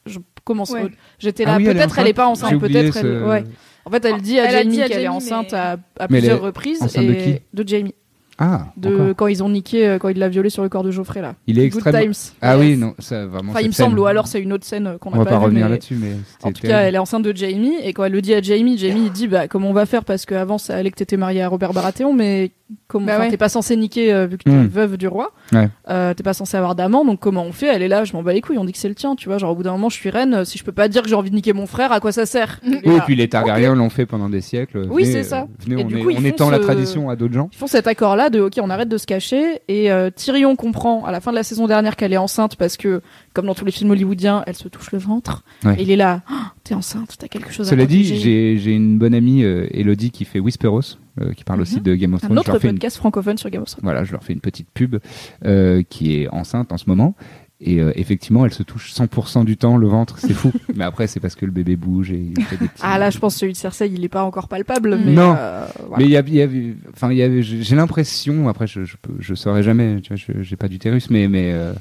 S2: je commence.
S5: Ouais.
S2: J'étais
S4: Ah
S2: là,
S4: oui,
S2: peut-être elle est pas enceinte, peut-être
S4: ce-
S2: elle. Ouais. En fait, elle dit à
S5: Elle
S2: Jamie qu'elle est enceinte
S5: mais-
S2: à, plusieurs reprises
S4: enceinte de qui?
S2: de Jamie,
S4: Ah,
S2: de quand ils ont niqué, euh, quand il l'a violée sur le corps de Geoffrey là.
S4: Il est
S2: Good
S4: extrêmement.
S2: times.
S4: Ah
S2: Yes.
S4: oui, non, ça vraiment.
S2: Enfin, il me semble, ou alors c'est une autre scène euh, qu'on
S4: On
S2: n'a
S4: va
S2: pas,
S4: pas
S2: vue,
S4: revenir
S2: mais-
S4: là-dessus, mais.
S2: En tout cas, elle est enceinte de Jamie, et quand elle le dit à Jamie, Jamie il dit bah comment on va faire parce qu'avant ça allait que t'étais mariée à Robert Baratheon, mais comment
S5: Bah ouais.
S2: t'es pas censé niquer euh, vu que t'es
S4: Hmm.
S2: veuve du roi,
S4: Ouais.
S2: Euh, t'es pas censé avoir d'amant, donc comment on fait? Elle est là, je m'en bats les couilles, on dit que c'est le tien, tu vois, genre au bout d'un moment je suis reine, euh, si je peux pas dire que j'ai envie de niquer mon frère, à quoi ça sert?
S4: Oui, et
S2: là.
S4: puis les Targaryens l'ont fait pendant des siècles.
S2: Oui,
S4: Venez,
S2: c'est
S4: euh,
S2: ça.
S4: Venez,
S2: Et
S4: on,
S2: du
S4: est-
S2: coup,
S4: on étend la tradition à d'autres gens.
S2: Ils font cet accord-là de ok, on arrête de se cacher et euh, Tyrion comprend à la fin de la saison dernière qu'elle est enceinte parce que comme dans tous les films hollywoodiens, elle se touche le ventre.
S4: Ouais.
S2: Et il est là, Ah, t'es enceinte, t'as quelque chose à
S4: Cela dit,
S2: protéger.
S4: j'ai une bonne amie, euh, Elodie, qui fait Whisperos, euh, qui parle aussi de Game of
S2: Mhm. un
S4: Thrones. Je
S2: autre
S4: fais une-
S2: podcast francophone sur Game of Thrones.
S4: Voilà, je leur fais une petite pub euh, qui est enceinte en ce moment. Et euh, effectivement, elle se touche 100% du temps le ventre, c'est fou. mais après, c'est parce que le bébé bouge et il fait des petits.
S2: Ah là, je pense que celui de Cersei, il est pas encore palpable,
S5: Mm.
S2: mais
S4: Non.
S2: euh, voilà.
S4: Mais il y a, il y a- enfin, avait, j'ai l'impression, après, je, je, je saurais jamais, tu vois, je- j'ai pas d'utérus, mais, mais euh,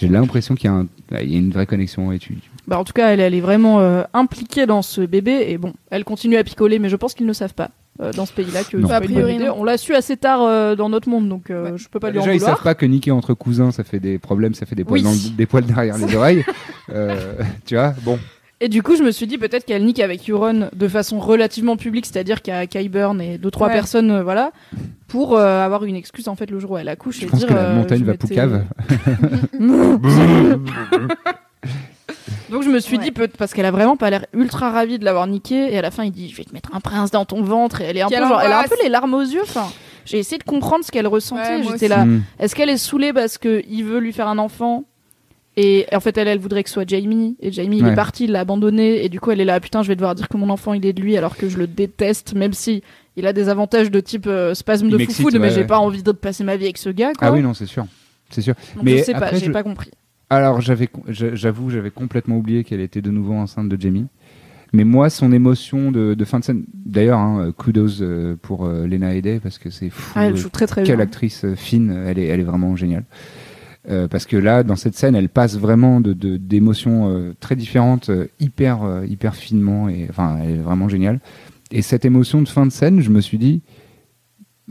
S4: j'ai l'impression qu'il y, a un- il y a une vraie connexion. Et tu,
S2: Bah, en tout cas, elle, elle est vraiment euh, impliquée dans ce bébé et bon, elle continue à picoler, mais je pense qu'ils ne savent pas euh, dans ce pays-là que
S5: A
S2: une
S5: priori.
S2: On l'a su assez tard euh, dans notre monde, donc euh,
S5: Ouais.
S2: je peux pas lui
S4: Déjà,
S2: en
S4: ils
S2: vouloir.
S4: savent pas que niquer entre cousins, ça fait des problèmes, ça fait des poils,
S2: Oui.
S4: dans le- des poils derrière les oreilles. Euh, tu vois, bon.
S2: Et du coup, je me suis dit peut-être qu'elle nique avec Euron de façon relativement publique, c'est-à-dire qu'il y a Kyburn et deux trois
S5: Ouais.
S2: personnes, euh, voilà, pour euh, avoir une excuse en fait le jour où elle accouche
S4: Je
S2: et
S4: pense
S2: dire.
S4: que la
S2: euh,
S4: montagne va poucave.
S2: Donc je me suis
S5: Ouais.
S2: dit peut parce qu'elle a vraiment pas l'air ultra ravie de l'avoir niqué et à la fin il dit je vais te mettre un prince dans ton ventre et elle est un
S5: Quelle
S2: peu genre elle a un peu les larmes aux yeux. Enfin, j'ai essayé de comprendre ce qu'elle ressentait.
S5: Ouais,
S2: J'étais là,
S4: Mm.
S2: est-ce qu'elle est saoulée parce que il veut lui faire un enfant et en fait elle, elle voudrait que ce soit Jamie et Jamie il est parti, il l'a abandonné et du coup elle est là, putain je vais devoir dire que mon enfant il est de lui alors que je le déteste, même si il a des avantages de type euh, spasme
S4: Il
S2: de foufou, mais j'ai
S4: ouais.
S2: pas envie de passer ma vie avec ce gars. Quoi.
S4: Ah oui, non, c'est sûr. C'est sûr.
S2: Donc
S4: mais
S2: je sais pas,
S4: après,
S2: j'ai
S4: je-
S2: pas compris.
S4: Alors, j'avais, j'avoue, j'avais complètement oublié qu'elle était de nouveau enceinte de Jamie. Mais moi, son émotion de, de fin de scène. D'ailleurs, hein, kudos euh, pour euh, Lena Headey parce que c'est fou.
S2: Ah, elle
S4: euh,
S2: joue très très
S4: quelle
S2: bien.
S4: actrice euh, fine, elle est, elle est vraiment géniale. Euh, parce que là, dans cette scène, elle passe vraiment de, d'émotions euh, très différentes, euh, hyper, euh, hyper finement, et enfin, elle est vraiment géniale. Et cette émotion de fin de scène, je me suis dit,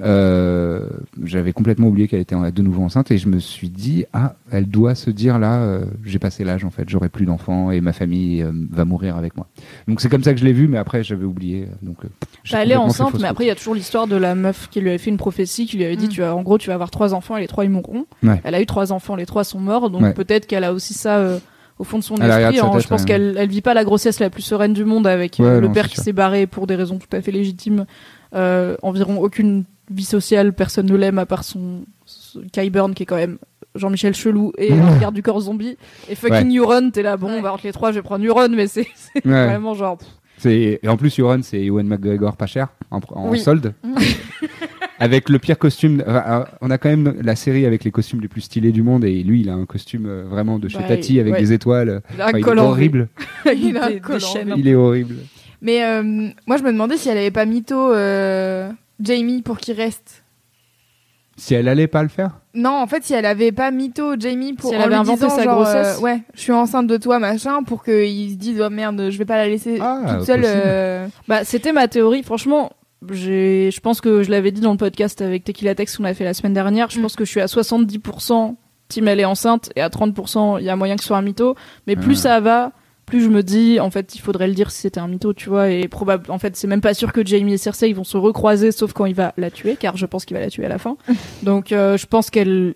S4: euh, j'avais complètement oublié qu'elle était en- de nouveau enceinte, et je me suis dit, ah, elle doit se dire là, euh, j'ai passé l'âge en fait, j'aurai plus d'enfants et ma famille euh, va mourir avec moi. Donc c'est comme ça que je l'ai vu, mais après j'avais oublié. Donc, euh,
S2: Bah, elle est enceinte, mais après il y a toujours l'histoire de la meuf qui lui avait fait une prophétie, qui lui avait dit,
S5: Mm.
S2: tu vas, en gros, tu vas avoir trois enfants et les trois ils mourront.
S4: Ouais.
S2: Elle a eu trois enfants, les trois sont morts, donc
S4: Ouais.
S2: peut-être qu'elle a aussi ça euh, au fond de son esprit.
S4: sa
S2: hein.
S4: tête,
S2: je pense
S4: ouais.
S2: qu'elle elle vit pas la grossesse la plus sereine du monde avec
S4: Ouais,
S2: le
S4: non,
S2: père qui s'est barré pour des raisons tout à fait légitimes. Euh, environ aucune vie sociale, personne ne l'aime à part son, son Kai Burn qui est quand même Jean-Michel Chelou et
S4: Ouais.
S2: un garde du corps zombie. Et fucking Euron, t'es là, bon,
S5: Ouais.
S2: bah, entre les trois, je vais prendre Euron, mais c'est
S4: Ouais.
S2: vraiment genre.
S4: Et en plus, Yoron, c'est Ewan McGregor pas cher, en, en
S2: Oui.
S4: solde. avec le pire costume. enfin, euh, on a quand même la série avec les costumes les plus stylés du monde, et lui, il a un costume euh, vraiment de chez
S2: Bah,
S4: Tati avec
S2: ouais.
S4: des étoiles.
S2: Il a un
S4: Enfin, il est horrible.
S5: Il a un
S2: des- des
S5: col en
S2: chaînes.
S4: Il est horrible.
S5: Mais euh, moi, je me demandais si elle avait pas mytho euh, Jamie pour qu'il reste.
S4: Si elle allait pas le faire
S5: Non, en fait, si elle avait pas mytho Jamie pour
S2: Si elle
S5: en
S2: avait
S5: lui
S2: inventé
S5: disant,
S2: sa
S5: genre,
S2: grossesse.
S5: euh, ouais, je suis enceinte de toi, machin, pour qu'il se dise oh merde, je vais pas la laisser
S4: Ah,
S5: toute seule.
S4: possible.
S5: euh,
S2: Bah, c'était ma théorie. Franchement, j'ai, je pense que je l'avais dit dans le podcast avec Tequila Tex qu'on a fait la semaine dernière. Je
S5: Mm.
S2: pense que je suis à 70% team elle est enceinte et à 30% il y a moyen que ce soit un mytho. Mais plus
S4: Ah.
S2: ça va, plus je me dis, en fait, il faudrait le dire si c'était un mytho, tu vois. Et probable, en fait, c'est même pas sûr que Jamie et Cersei ils vont se recroiser, sauf quand il va la tuer, car je pense qu'il va la tuer à la fin. Donc, euh, je pense qu'elle,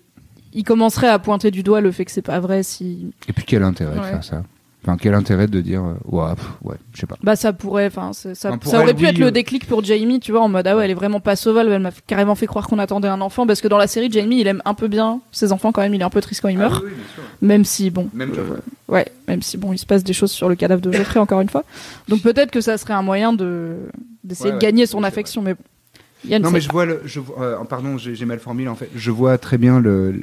S2: il commencerait à pointer du doigt le fait que c'est pas vrai si,
S4: Et puis quel intérêt de
S5: Ouais.
S4: faire ça? Enfin, quel intérêt de dire, euh, ouais, pff, ouais, je sais pas.
S2: Bah ça pourrait, enfin ça, aurait
S4: elle,
S2: pu
S4: oui,
S2: être le
S4: euh.
S2: déclic pour Jamie, tu vois, en mode ah ouais elle est vraiment pas sauvage, elle m'a carrément fait croire qu'on attendait un enfant parce que dans la série Jamie il aime un peu bien ses enfants quand même, il est un peu triste quand il meurt, même si bon,
S4: Même
S2: euh, ouais, même si bon il se passe des choses sur le cadavre de Geoffrey encore une fois, donc peut-être que ça serait un moyen de d'essayer
S4: Ouais,
S2: de gagner son affection, mais Yann
S4: Non, mais je vois le. Je euh, pardon, j'ai mal formulé en fait. Je vois très bien le-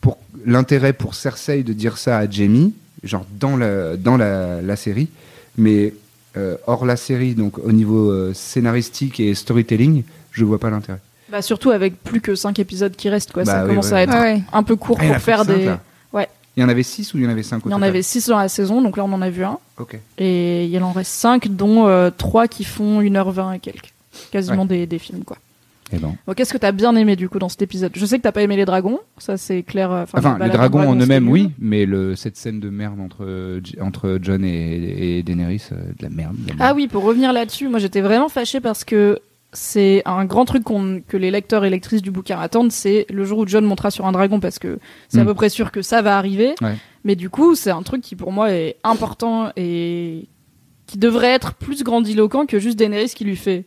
S4: Pour l'intérêt pour Cersei de dire ça à Jamie, genre dans la, dans la, la série, mais euh, hors la série, donc au niveau euh, scénaristique et storytelling, je vois pas l'intérêt.
S2: Bah surtout avec plus que 5 épisodes qui restent quoi, ça
S4: Bah oui,
S2: commence
S4: ouais.
S2: à être
S5: Ouais, ouais.
S2: un peu court
S4: Ah,
S2: pour faire des.
S4: là.
S2: Ouais.
S4: Il y en avait 6 ou il y en avait 5
S2: Il y en avait 6 dans la saison, donc là on en a vu un.
S4: Ok.
S2: Et il en reste 5, dont 3 qui font 1h20 et quelques. Quasiment des, des films, quoi.
S4: Eh ben.
S2: Bon, Qu'est-ce que t'as bien aimé, du coup, dans cet épisode? Je sais que t'as pas aimé les dragons, ça c'est clair. euh,
S4: Enfin, les dragons
S2: en
S4: eux-mêmes, oui, mais le, cette scène de merde entre, euh, entre John et, et Daenerys, euh, de la merde. de la merde.
S2: Ah oui, pour revenir là-dessus, moi j'étais vraiment fâchée parce que c'est un grand truc que les lecteurs et lectrices du bouquin attendent, c'est le jour où John montera sur un dragon parce que c'est à
S4: Mm.
S2: peu près sûr que ça va arriver.
S4: Ouais.
S2: Mais du coup, c'est un truc qui pour moi est important et qui devrait être plus grandiloquent que juste Daenerys qui lui fait.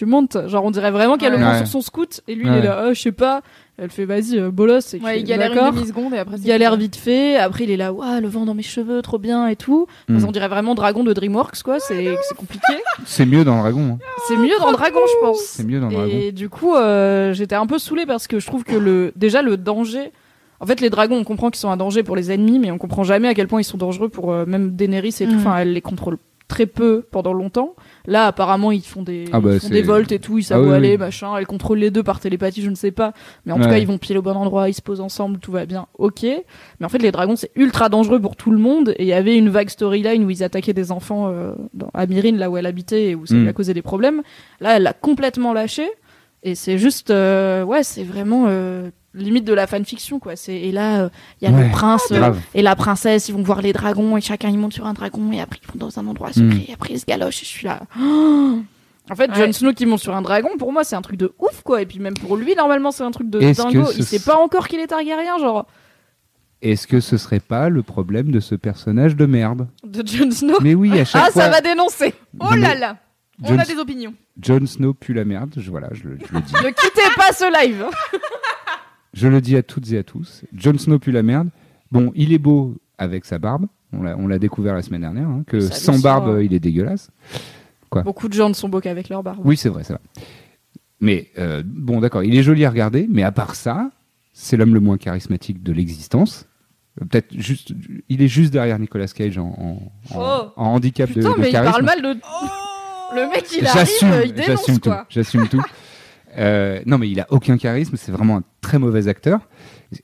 S2: Tu montes, genre on dirait vraiment qu'elle le
S5: Ouais.
S2: prend
S4: Ouais.
S2: sur son scout et lui il est là, Ah, je sais pas. Elle fait vas-y, euh, bolos. Et
S5: Ouais, il galère une demi-seconde et après
S2: Il
S5: c'est
S2: galère
S5: fini.
S2: vite fait, après il est là, waouh, le vent dans mes cheveux, trop bien et tout.
S4: Mm.
S2: Enfin, on dirait vraiment dragon de Dreamworks, quoi, c'est c'est compliqué.
S4: C'est mieux dans le dragon. hein.
S2: c'est mieux dans Dragon, je pense.
S4: C'est mieux dans le dragon.
S2: Et du coup, euh, j'étais un peu saoulée parce que je trouve que le déjà le danger. En fait, les dragons, on comprend qu'ils sont un danger pour les ennemis, mais on comprend jamais à quel point ils sont dangereux pour euh, même Daenerys et tout.
S5: Mm.
S2: Enfin, elle les contrôle très peu pendant longtemps. Là, apparemment, ils font des,
S4: Ah bah,
S2: ils font des volts et tout, ils savent
S4: Ah oui,
S2: où aller,
S4: oui.
S2: machin. Elle contrôle les deux par télépathie, je ne sais pas. Mais en tout cas, ils vont pile au bon endroit, ils se posent ensemble, tout va bien, ok. Mais en fait, les dragons, c'est ultra dangereux pour tout le monde. Et il y avait une vague storyline où ils attaquaient des enfants euh, dans, à Myrine, là où elle habitait, et où ça
S4: Mm.
S2: lui a causé des problèmes. Là, elle l'a complètement lâché. Et c'est juste, euh, ouais, c'est vraiment euh, limite de la fanfiction, quoi. C'est et là, euh, il y a
S4: Ouais,
S2: le prince euh,
S4: Grave.
S2: et la princesse, ils vont voir les dragons et chacun ils monte sur un dragon et après ils vont dans un endroit secret.
S4: Mm.
S2: Et après ils se galochent. Et je suis là. Oh en fait, Jon. Snow qui monte sur un dragon, pour moi, c'est un truc de ouf, quoi. Et puis même pour lui, normalement, c'est un truc de dingo. Il sait pas encore qu'il est Targaryen, genre
S4: Est-ce que ce serait pas le problème de ce personnage de merde
S2: de Jon Snow.
S4: Mais oui, à chaque
S2: Ah,
S4: fois.
S2: ça va dénoncer.
S5: Oh là là On
S4: Jon,
S5: a des opinions.
S4: Jon Snow pue la merde. Je, voilà, je, le- je le dis.
S2: Ne quittez pas ce live.
S4: Je le dis à toutes et à tous. Jon Snow pue la merde. Bon, il est beau avec sa barbe. On l'a, découvert la semaine dernière. hein, que
S2: Ça,
S4: sans barbe, euh, il est dégueulasse.
S2: Beaucoup de gens ne sont beaux qu'avec leur barbe.
S4: Oui, c'est vrai, ça va. Mais euh, bon, d'accord, il est joli à regarder, mais à part ça, c'est l'homme le moins charismatique de l'existence. Euh, Peut-être juste, il est juste derrière Nicolas Cage en, en,
S2: Oh.
S4: en handicap de,
S2: Putain,
S4: de
S2: mais il parle mal de. Le mec, il
S4: J'assume,
S2: arrive, il dénonce
S4: j'assume tout,
S2: quoi.
S4: j'assume tout. Euh, non, mais il a aucun charisme. C'est vraiment un très mauvais acteur.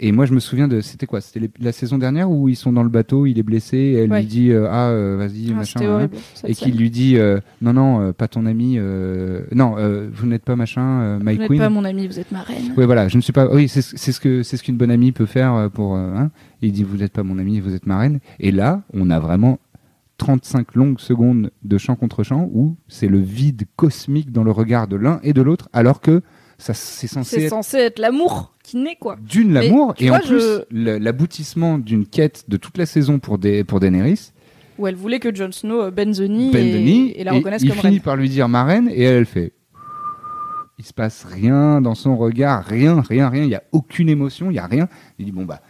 S4: Et moi, je me souviens de, c'était quoi? C'était la saison dernière où ils sont dans le bateau, il est blessé, et elle
S2: Ouais.
S4: lui dit euh, ah euh, vas-y
S2: Ah,
S4: machin,
S2: horrible.
S4: et qu'il lui dit euh, non non pas ton ami, euh, non euh, vous n'êtes pas machin, my
S2: Vous n'êtes
S4: queen.
S2: pas mon ami, vous êtes ma reine.
S4: Oui, voilà, je ne suis pas. Oui, c'est ce que c'est ce qu'une bonne amie peut faire pour. hein. Il dit vous n'êtes pas mon ami, vous êtes ma reine. Et là, on a vraiment 35 longues secondes de chant contre chant où c'est le vide cosmique dans le regard de l'un et de l'autre, alors que ça c'est censé
S2: C'est
S4: être
S2: censé être l'amour qui naît quoi.
S4: d'une l'amour et
S2: vois,
S4: en plus
S2: je-
S4: l'aboutissement d'une quête de toute la saison pour des pour Daenerys.
S2: Où elle voulait que Jon Snow euh, knee,
S4: Ben
S2: et, et la
S4: et
S2: reconnaisse
S4: il
S2: comme
S4: finit
S2: reine.
S4: par lui dire ma reine et elle, elle fait. Il se passe rien dans son regard, rien, rien, rien. Il y a aucune émotion, il y a rien. Il dit bon bah,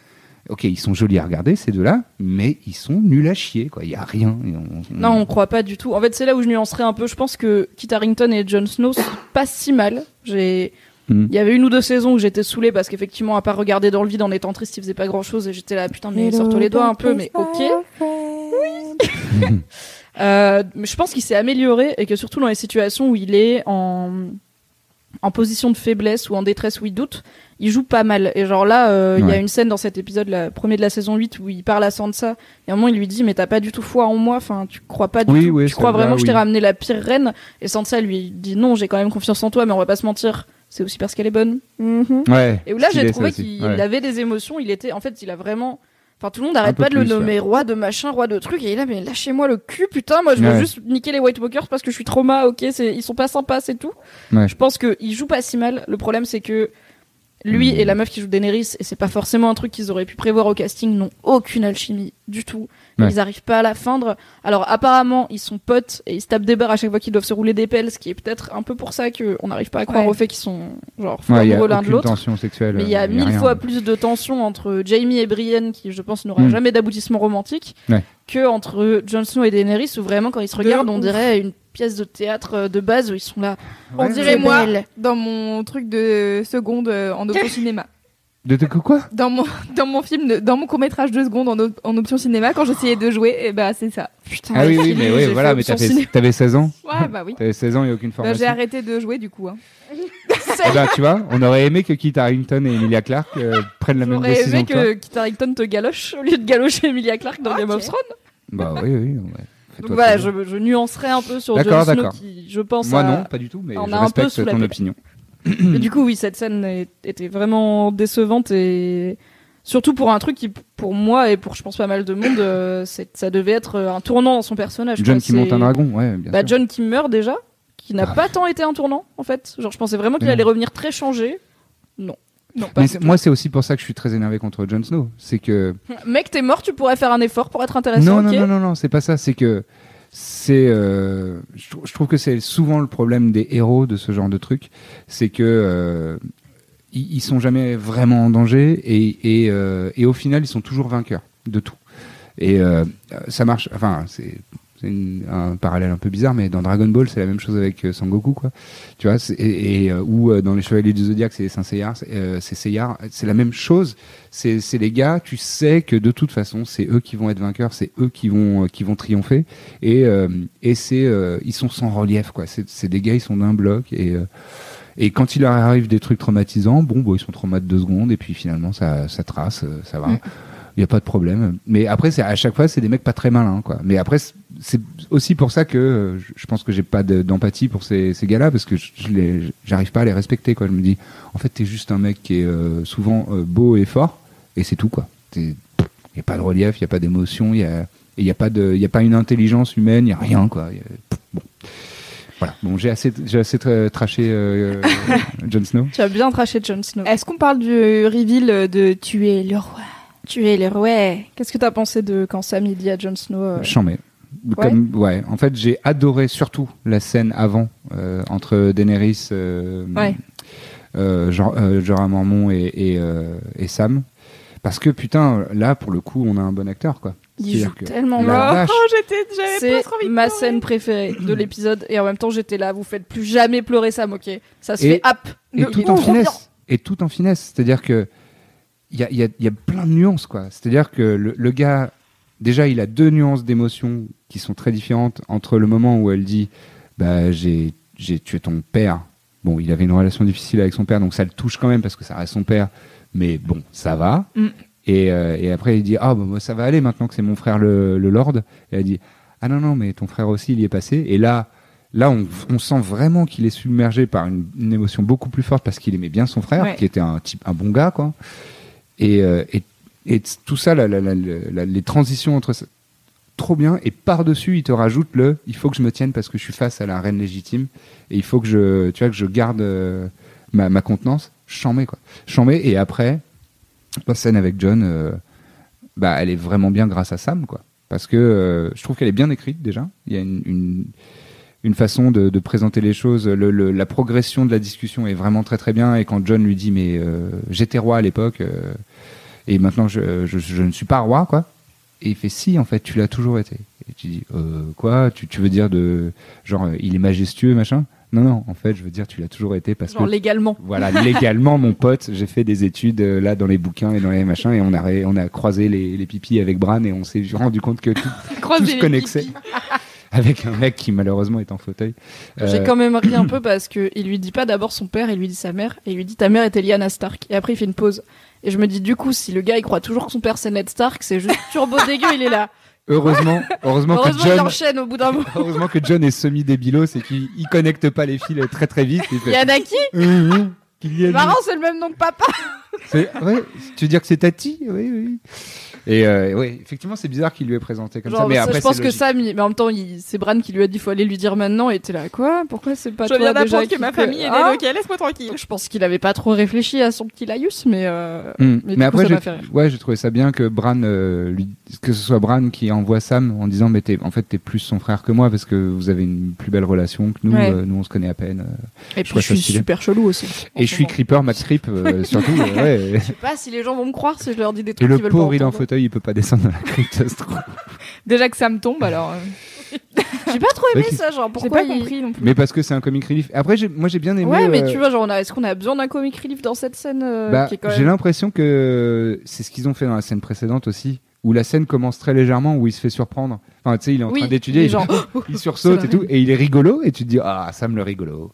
S4: ok, ils sont jolis à regarder ces deux-là, mais ils sont nuls à chier quoi. Il y a rien. Et on- on-
S2: Non, on croit pas du tout. En fait, c'est là où je nuancerais un peu. Je pense que Kit Harington et Jon Snow c'est pas si mal. J'ai
S4: Hmm.
S2: il y avait une ou deux saisons où j'étais saoulée parce qu'effectivement à part regarder dans le vide en étant triste, il faisait pas grand-chose et j'étais là putain mais sors-toi les doigts un peu mais OK. Euh, mais je pense qu'il s'est amélioré et que surtout dans les situations où il est en en position de faiblesse ou en détresse où il doute, il joue pas mal. Et genre là, euh, il y a une scène dans cet épisode, la premier de la saison 8, où il parle à Sansa. Et à un moment, il lui dit, mais t'as pas du tout foi en moi. Enfin, tu crois pas du
S4: Oui,
S2: tout.
S4: oui,
S2: tu crois vraiment que je t'ai ramené la pire reine? Et Sansa lui dit, non, j'ai quand même confiance en toi, mais on va pas se mentir. C'est aussi parce qu'elle est bonne. Mhm.
S4: Ouais.
S2: Et où là, j'ai trouvé qu'il
S4: Ouais.
S2: avait des émotions. Il était, en fait, il a vraiment. Enfin, tout le monde arrête
S4: peu
S2: pas de le nommer roi de machin, roi de trucs. Et il est là, mais lâchez-moi le cul, putain. Moi, je veux
S4: Ouais.
S2: juste niquer les White Walkers parce que je suis trauma. Ok, c'est, ils sont pas sympas, c'est tout.
S4: Ouais.
S2: Je pense qu'il joue pas si mal. Le problème, c'est que lui et la meuf qui joue Daenerys, et c'est pas forcément un truc qu'ils auraient pu prévoir au casting, n'ont aucune alchimie du tout.
S4: Ouais.
S2: Ils arrivent pas à la feindre. Alors apparemment, ils sont potes et ils se tapent des barres à chaque fois qu'ils doivent se rouler des pelles, ce qui est peut-être un peu pour ça qu'on n'arrive pas à croire
S5: Ouais.
S2: au fait qu'ils sont genre fous
S4: Ouais, il y a
S2: amoureux l'un de l'autre.
S4: tension sexuelle.
S2: Mais il y a
S4: euh,
S2: mille
S4: rien.
S2: fois plus de tension entre Jamie et Brienne, qui je pense n'aura
S4: Mm.
S2: jamais d'aboutissement romantique,
S4: Ouais.
S2: que entre Jon Snow et Daenerys, où vraiment quand ils se
S5: De
S2: regardent, on
S5: ouf.
S2: dirait une pièce de théâtre euh, de base où ils sont là.
S5: On dirait moi
S2: Belle.
S5: dans mon truc de seconde euh, en option cinéma.
S4: De, de quoi?
S5: Dans mon dans mon film, de- dans mon court métrage de seconde en, op- en option cinéma, quand j'essayais de jouer, et bah c'est ça.
S2: Putain,
S4: Ah oui, oui, mais oui, voilà, mais t'avais
S2: ciné.
S4: t'avais 16 ans.
S5: Ouais, bah oui.
S4: T'avais 16 ans et aucune
S5: Bah,
S4: formation.
S5: j'ai arrêté de jouer du coup. hein.
S4: Eh ben, tu vois, on aurait aimé que Kit Harington et Emilia Clarke euh, prennent la même décision
S2: aimé
S4: que
S2: que Kit Harington te galoche au lieu de galocher Emilia Clarke dans Game of Thrones.
S4: Bah oui, oui. ouais.
S2: Donc voilà, je, je nuancerai un peu sur Jon Snow qui, je pense,
S4: Moi non, pas du tout, mais
S2: on
S4: je
S2: a un peu
S4: respecte
S2: sous la
S4: ton opinion.
S2: Mais du coup, oui, cette scène est- était vraiment décevante et surtout pour un truc qui, pour moi et pour je pense pas mal de monde, euh, ça devait être un tournant dans son personnage.
S4: John
S2: quoi.
S4: qui monte un dragon, ouais, bien
S2: Bah,
S4: sûr.
S2: John qui meurt déjà, qui n'a
S4: Ah.
S2: pas tant été un tournant en fait. Genre, je pensais vraiment qu'il allait revenir très changé. Non, non pas.
S4: Mais
S2: du
S4: c'est-
S2: tout.
S4: moi, c'est aussi pour ça que je suis très énervé contre Jon Snow. C'est que
S2: Mec, t'es mort, tu pourrais faire un effort pour être intéressant.
S4: non, non, non, non, non, c'est pas ça. C'est que c'est, euh, je, trou- je trouve que c'est souvent le problème des héros de ce genre de truc, c'est que euh, ils, ils sont jamais vraiment en danger et et, euh, et au final ils sont toujours vainqueurs de tout. Et euh, ça marche. Enfin, c'est c'est un parallèle un peu bizarre, mais dans Dragon Ball, c'est la même chose avec euh, Sangoku, quoi. Tu vois, et, et, euh, ou euh, dans les Chevaliers du Zodiaque, c'est les Saint Seiya, c'est euh, c'est la même chose. C'est c'est les gars, tu sais que de toute façon, c'est eux qui vont être vainqueurs, c'est eux qui vont qui vont triompher, et et c'est ils sont sans relief, quoi. C'est c'est des gars, ils sont d'un bloc et et quand il leur arrive des trucs traumatisants, bon, bon ils sont traumatisés deux secondes, et puis finalement, ça, ça trace, ça va. Il n'y a pas de problème. Mais après, c'est à chaque fois, c'est des mecs pas très malins, quoi. Mais après, c'est- aussi pour ça que je- pense que j'ai pas de- d'empathie pour ces, ces gars-là, parce que je, j'arrive pas à les respecter, quoi. Je me dis, en fait, t'es juste un mec qui est euh, souvent euh, beau et fort, et c'est tout, quoi. Il n'y a pas de relief, il n'y a pas d'émotion, il y a, y a pas de, il y a pas une intelligence humaine, il y a rien, quoi. Y a- bon. Voilà. Bon, j'ai assez, j'ai assez tra- traché euh, euh, Jon Snow.
S2: Tu as bien traché Jon Snow.
S5: Est-ce qu'on parle du reveal de tuer le roi?
S2: Tu es le roi. Qu'est-ce que t'as pensé de quand Sam il dit à Jon Snow euh,
S4: Chambé. comme ouais. En fait, j'ai adoré surtout la scène avant euh, entre Daenerys, euh,
S5: Ouais.
S4: euh, euh, Jorah Mormont et, et, euh, et Sam, parce que putain, là pour le coup, on a un bon acteur quoi.
S2: Il joue tellement bien.
S5: Oh, j'étais, j'avais
S2: C'est
S5: pas trop envie de
S2: ma scène préférée de l'épisode et en même temps j'étais là, vous faites plus jamais pleurer Sam, ok Ça se
S4: Et-
S2: fait hop
S4: et tout en finesse. Et tout en finesse. C'est-à-dire que il y a, y, a, y a plein de nuances, quoi. C'est-à-dire que le, le gars, déjà, il a deux nuances d'émotions qui sont très différentes entre le moment où elle dit, bah, j'ai, tué ton père. Bon, il avait une relation difficile avec son père, donc ça le touche quand même parce que ça reste son père. Mais bon, ça va.
S5: Mm.
S4: Et, euh, et après, il dit, ah, bah, moi, ça va aller maintenant que c'est mon frère le, le Lord. Et elle dit, ah non, non, mais ton frère aussi, il y est passé. Et là, Là, on, on sent vraiment qu'il est submergé par une, une émotion beaucoup plus forte parce qu'il aimait bien son frère,
S5: Ouais.
S4: qui était un type, un bon gars, quoi. Et, euh, et, et tout ça, les transitions entre ça, trop bien. Et par-dessus, il te rajoute le, il faut que je me tienne parce que je suis face à la reine légitime et il faut que je, tu vois, que je garde euh, ma, ma contenance. Chambé, quoi. Chambé. Et après, la scène avec John, euh, bah, elle est vraiment bien grâce à Sam, quoi. Parce que je trouve qu'elle est bien écrite déjà. Il y a une, une façon de, de présenter les choses. Le, le- la progression de la discussion est vraiment très très bien. Et quand John lui dit mais euh, j'étais roi à l'époque euh, et maintenant je, je, je ne suis pas roi quoi. Et il fait si en fait tu l'as toujours été. Et tu dis euh, quoi? Tu, tu veux dire de genre il est majestueux machin? Non non en fait je veux dire tu l'as toujours été parce
S2: Genre
S4: que
S2: légalement.
S4: voilà, légalement, mon pote, j'ai fait des études euh, là dans les bouquins et dans les machins et on a, on a croisé les, les pipis avec Bran et on s'est rendu compte que tout, tout se connexait. Avec un mec qui malheureusement est en fauteuil.
S2: J'ai
S4: Euh,
S2: quand même ri un peu parce que il lui dit pas d'abord son père, il lui dit sa mère, et il lui dit ta mère était Lyanna Stark. Et après il fait une pause. Et je me dis du coup si le gars il croit toujours que son père c'est Ned Stark, c'est juste turbo dégueu, il est là.
S4: Heureusement, heureusement,
S2: Heureusement
S4: que
S2: il
S4: John,
S2: enchaîne au bout d'un moment.
S4: heureusement que John est semi-débilos et qu'il il connecte pas les fils très très vite. Il fait,
S2: Yanaki,
S4: hum, Kylian,
S2: marrant c'est le même nom que papa.
S4: ouais, tu veux dire que c'est Tati? Oui, oui. Et euh, ouais, effectivement, c'est bizarre qu'il lui ait présenté comme
S2: Genre,
S4: ça. Mais
S2: ça,
S4: après,
S2: je pense que. Sam, il- mais en même temps, il- c'est Bran qui lui a dit faut aller lui dire maintenant, et t'es là quoi? Pourquoi c'est pas
S5: Je
S2: toi
S5: viens d'apprendre que ma famille est
S2: Ah
S5: déloquée, laisse-moi tranquille.
S2: Je pense qu'il avait pas trop réfléchi à son petit laïus, mais, euh,
S4: Hmm.
S2: mais,
S4: Mais,
S2: du coup,
S4: après,
S2: ça fait
S4: ouais, j'ai trouvé ça bien que Bran, euh, lui, que ce soit Bran qui envoie Sam en disant, mais t'es, en fait, t'es plus son frère que moi parce que vous avez une plus belle relation que nous.
S5: Ouais.
S4: euh, nous, on se connaît à peine. euh.
S2: Et
S4: trouve
S2: puis je suis
S4: stylé.
S2: super chelou aussi.
S4: Et je suis Creeper, Max Creep, surtout. ouais.
S2: Je sais pas si les gens vont me croire si je leur dis des
S4: Et
S2: trucs
S4: le
S2: qu'ils veulent
S4: pauvre, il est en
S2: entendre.
S4: Fauteuil, il peut pas descendre dans la crypte, ça se trouve.
S5: Déjà que ça me tombe, alors. euh,
S2: J'ai pas trop
S4: C'est
S2: aimé
S4: vrai
S2: ça, genre
S5: J'ai
S2: pourquoi
S5: pas
S2: il-
S5: compris non plus.
S4: Mais parce que c'est un comic relief. Après, j'ai- moi, j'ai bien aimé.
S2: Ouais, mais
S4: euh,
S2: tu vois, genre, on a... est-ce qu'on a besoin d'un comic relief dans cette scène euh,
S4: Bah,
S2: qui est quand
S4: j'ai
S2: même...
S4: l'impression que c'est ce qu'ils ont fait dans la scène précédente aussi, où la scène commence très légèrement, où il se fait surprendre. Enfin, tu sais, il est en
S2: Oui,
S4: train d'étudier,
S2: il genre,
S4: il sursaute
S2: C'est
S4: et tout, et il est rigolo, et tu te dis, ah, Sam le rigolo.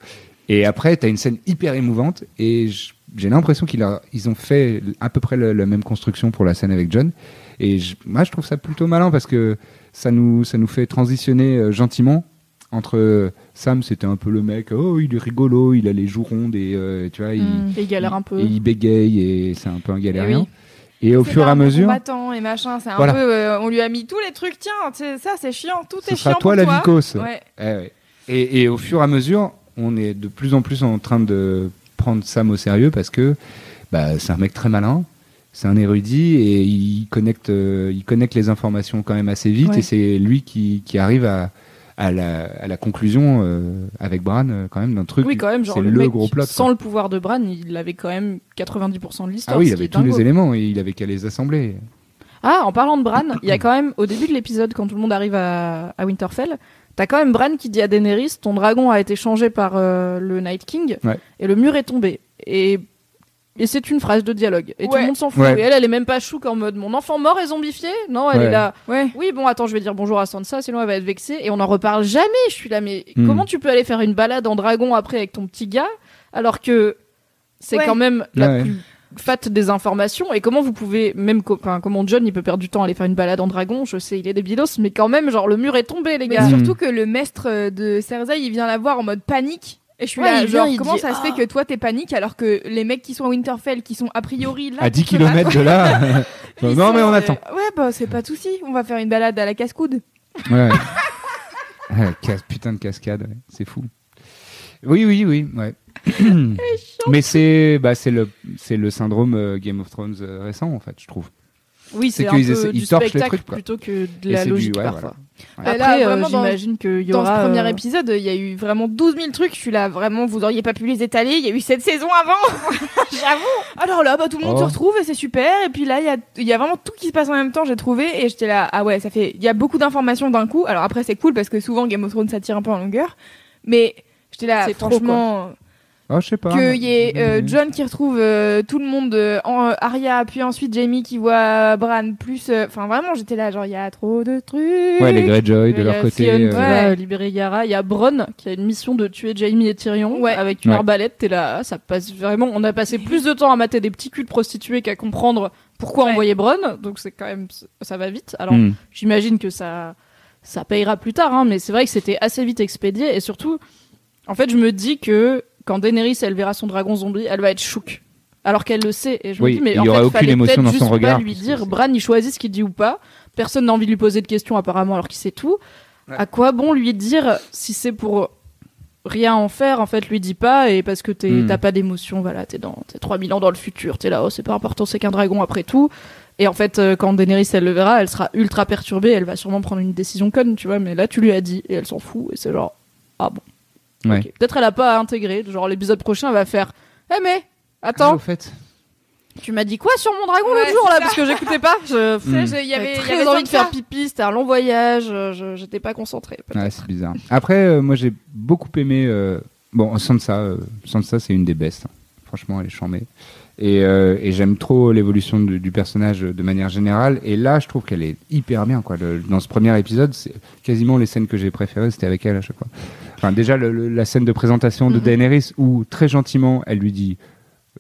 S4: Et après, t'as une scène hyper émouvante, et j- j'ai l'impression qu'ils ont fait à peu près la même construction pour la scène avec John. Et je- moi, je trouve ça plutôt malin parce que ça nous, ça nous fait transitionner euh, gentiment entre euh, Sam, c'était un peu le mec, oh, il est rigolo, il a les joues rondes, et euh, tu vois, il,
S5: Mm.
S2: Et il galère un peu.
S4: et il bégaye et c'est un peu un galérien.
S5: oui.
S4: Et au fur et à mesure,
S5: combattant et machin, c'est un
S4: Voilà.
S5: peu. euh, on lui a mis tous les trucs, tiens, ça c'est chiant, tout
S4: ce
S5: est
S4: sera
S5: chiant
S4: toi
S5: pour
S4: la
S5: toi.
S4: vicose. Eh ouais. Et, et au fur et à mesure, on est de plus en plus en train de prendre Sam au sérieux parce que bah, c'est un mec très malin, c'est un érudit et il connecte, euh, il connecte les informations quand même assez vite
S2: Ouais.
S4: et c'est lui qui, qui arrive à, à, la, à la conclusion euh, avec Bran euh, quand même d'un truc.
S2: Oui, quand même, genre le,
S4: le
S2: mec,
S4: gros plot.
S2: sans
S4: quoi.
S2: le pouvoir de Bran, il avait quand même 90% de l'histoire.
S4: Ah oui, il avait tous
S2: dingo.
S4: les éléments et il avait qu'à les assembler.
S2: Ah, en parlant de Bran, il y a quand même, au début de l'épisode, quand tout le monde arrive à, à Winterfell, t'as quand même Bran qui dit à Daenerys, ton dragon a été changé par euh, le Night King,
S4: Ouais.
S2: et le mur est tombé. Et, et c'est une phrase de dialogue. Et tout le monde s'en fout.
S4: Ouais.
S2: Et elle, elle est même pas chouque en mode, mon enfant mort est zombifié Non, elle
S4: Ouais.
S2: est là.
S5: Ouais.
S2: Oui, bon, attends, je vais dire bonjour à Sansa, sinon elle va être vexée. Et on en reparle jamais. Je suis là, mais
S4: Hmm.
S2: comment tu peux aller faire une balade en dragon après avec ton petit gars, alors que c'est
S5: Ouais.
S2: quand même la
S4: Ouais.
S2: plus fat des informations. Et comment vous pouvez, même, co- enfin, comment John, il peut perdre du temps à aller faire une balade en dragon Je sais, il est débilos, mais quand même, genre, le mur est tombé, les
S5: Mais
S2: gars.
S4: Mm.
S5: surtout que le maître euh, de Cersei, il vient la voir en mode panique. Et je suis
S2: Ouais,
S5: là,
S2: il vient,
S5: genre,
S2: il
S5: comment
S2: dit,
S5: ça se fait
S2: Ah.
S5: que toi t'es panique alors que les mecs qui sont à Winterfell, qui sont a priori là.
S4: À 10
S5: pour se battre,
S4: km de là. non,
S5: sont,
S4: mais on
S5: euh,
S4: attend.
S5: Ouais, bah c'est pas de souci, on va faire une balade à la casse-coude.
S4: Ouais. Ah, putain de cascade, ouais. c'est fou. Oui, oui, oui, ouais. Mais c'est bah, c'est le, c'est le syndrome euh, Game of Thrones euh, récent, en fait, je trouve.
S2: Oui,
S4: c'est qu'ils
S2: du
S4: ils torchent les
S2: spectacle
S4: trucs, quoi.
S2: plutôt que de la
S4: c'est du-
S2: logique
S4: ouais,
S2: parfois.
S4: voilà.
S2: Après,
S5: là,
S2: euh,
S5: dans-
S2: j'imagine qu'il y
S5: Dans
S2: aura.
S5: ce premier
S2: euh,
S5: épisode, il y a eu vraiment 12 000 trucs. Je suis là, vraiment, vous auriez pas pu les étaler. Il y a eu cette saison avant. J'avoue. Alors là, bah, tout le monde
S4: Oh.
S5: se retrouve et c'est super. Et puis là, il y a, il y a vraiment tout qui se passe en même temps, j'ai trouvé. Et j'étais là, ah ouais, ça fait, il y a beaucoup d'informations d'un coup. Alors après, c'est cool parce que souvent Game of Thrones, ça tire un peu en longueur. Mais j'étais là,
S2: C'est trop,
S4: Oh, je sais pas.
S5: qu'il y ait euh, John qui retrouve euh, tout le monde, euh, en euh, Arya, puis ensuite Jamie qui voit Bran, plus, euh, enfin vraiment, j'étais là, genre, il y a trop de trucs.
S4: Ouais, les Greyjoy de leur côté.
S2: Qui
S4: euh,
S5: Ouais.
S2: va libérer Yara. Il y a Bronn qui a une mission de tuer Jaime et Tyrion
S5: Ouais.
S2: avec une
S4: Ouais.
S2: arbalète. T'es là, ah, ça passe vraiment. On a passé plus de temps à mater des petits culs de prostituées qu'à comprendre pourquoi
S5: Ouais.
S2: envoyer Bronn. Donc c'est quand même, ça va vite. Alors
S4: hmm.
S2: j'imagine que ça, ça payera plus tard, hein, mais c'est vrai que c'était assez vite expédié et surtout, en fait, je me dis que quand Daenerys elle verra son dragon zombie, elle va être chouque. Alors qu'elle le sait, et je
S4: Oui,
S2: me dis, mais
S4: il y
S2: en
S4: aura
S2: fait,
S4: aucune
S2: fallait
S4: émotion dans son regard,
S2: pas lui dire, Bran, il choisit ce qu'il dit ou pas. Personne n'a envie de lui poser de questions apparemment, alors qu'il sait tout.
S4: Ouais.
S2: À quoi bon lui dire si c'est pour rien en faire En fait, lui dis pas, et parce que t'es-
S4: Hmm.
S2: t'as pas d'émotion, voilà, t'es dans t'es 3000 ans dans le futur, t'es là, oh, c'est pas important, c'est qu'un dragon après tout. Et en fait, euh, quand Daenerys elle le verra, elle sera ultra perturbée, elle va sûrement prendre une décision conne, tu vois. Mais là, tu lui as dit et elle s'en fout et c'est genre ah bon.
S4: Ouais.
S2: Peut-être elle a pas à intégrer. Genre l'épisode prochain, elle va faire eh mais
S4: Ah,
S2: attends,
S4: au fait.
S2: tu m'as dit quoi sur mon dragon
S5: Ouais,
S2: l'autre jour là
S5: ça.
S2: parce que j'écoutais pas. Je
S4: Hmm.
S5: y avait, y
S2: très
S5: avait
S2: envie de faire
S5: ça.
S2: pipi, c'était un long voyage, euh, je- j'étais pas concentrée.
S4: Ouais, c'est bizarre. Après, euh, moi, j'ai beaucoup aimé. euh, Bon, Sansa, euh, Sansa, c'est une des bestes. hein. Franchement, elle est chambée. Et, euh, et j'aime trop l'évolution du, du personnage de manière générale. Et là, je trouve qu'elle est hyper bien. Quoi. Le- dans ce premier épisode, c'est quasiment les scènes que j'ai préférées, c'était avec elle à chaque fois. Enfin, déjà, le- le- la scène de présentation de
S2: Mhm.
S4: Daenerys où, très gentiment, elle lui dit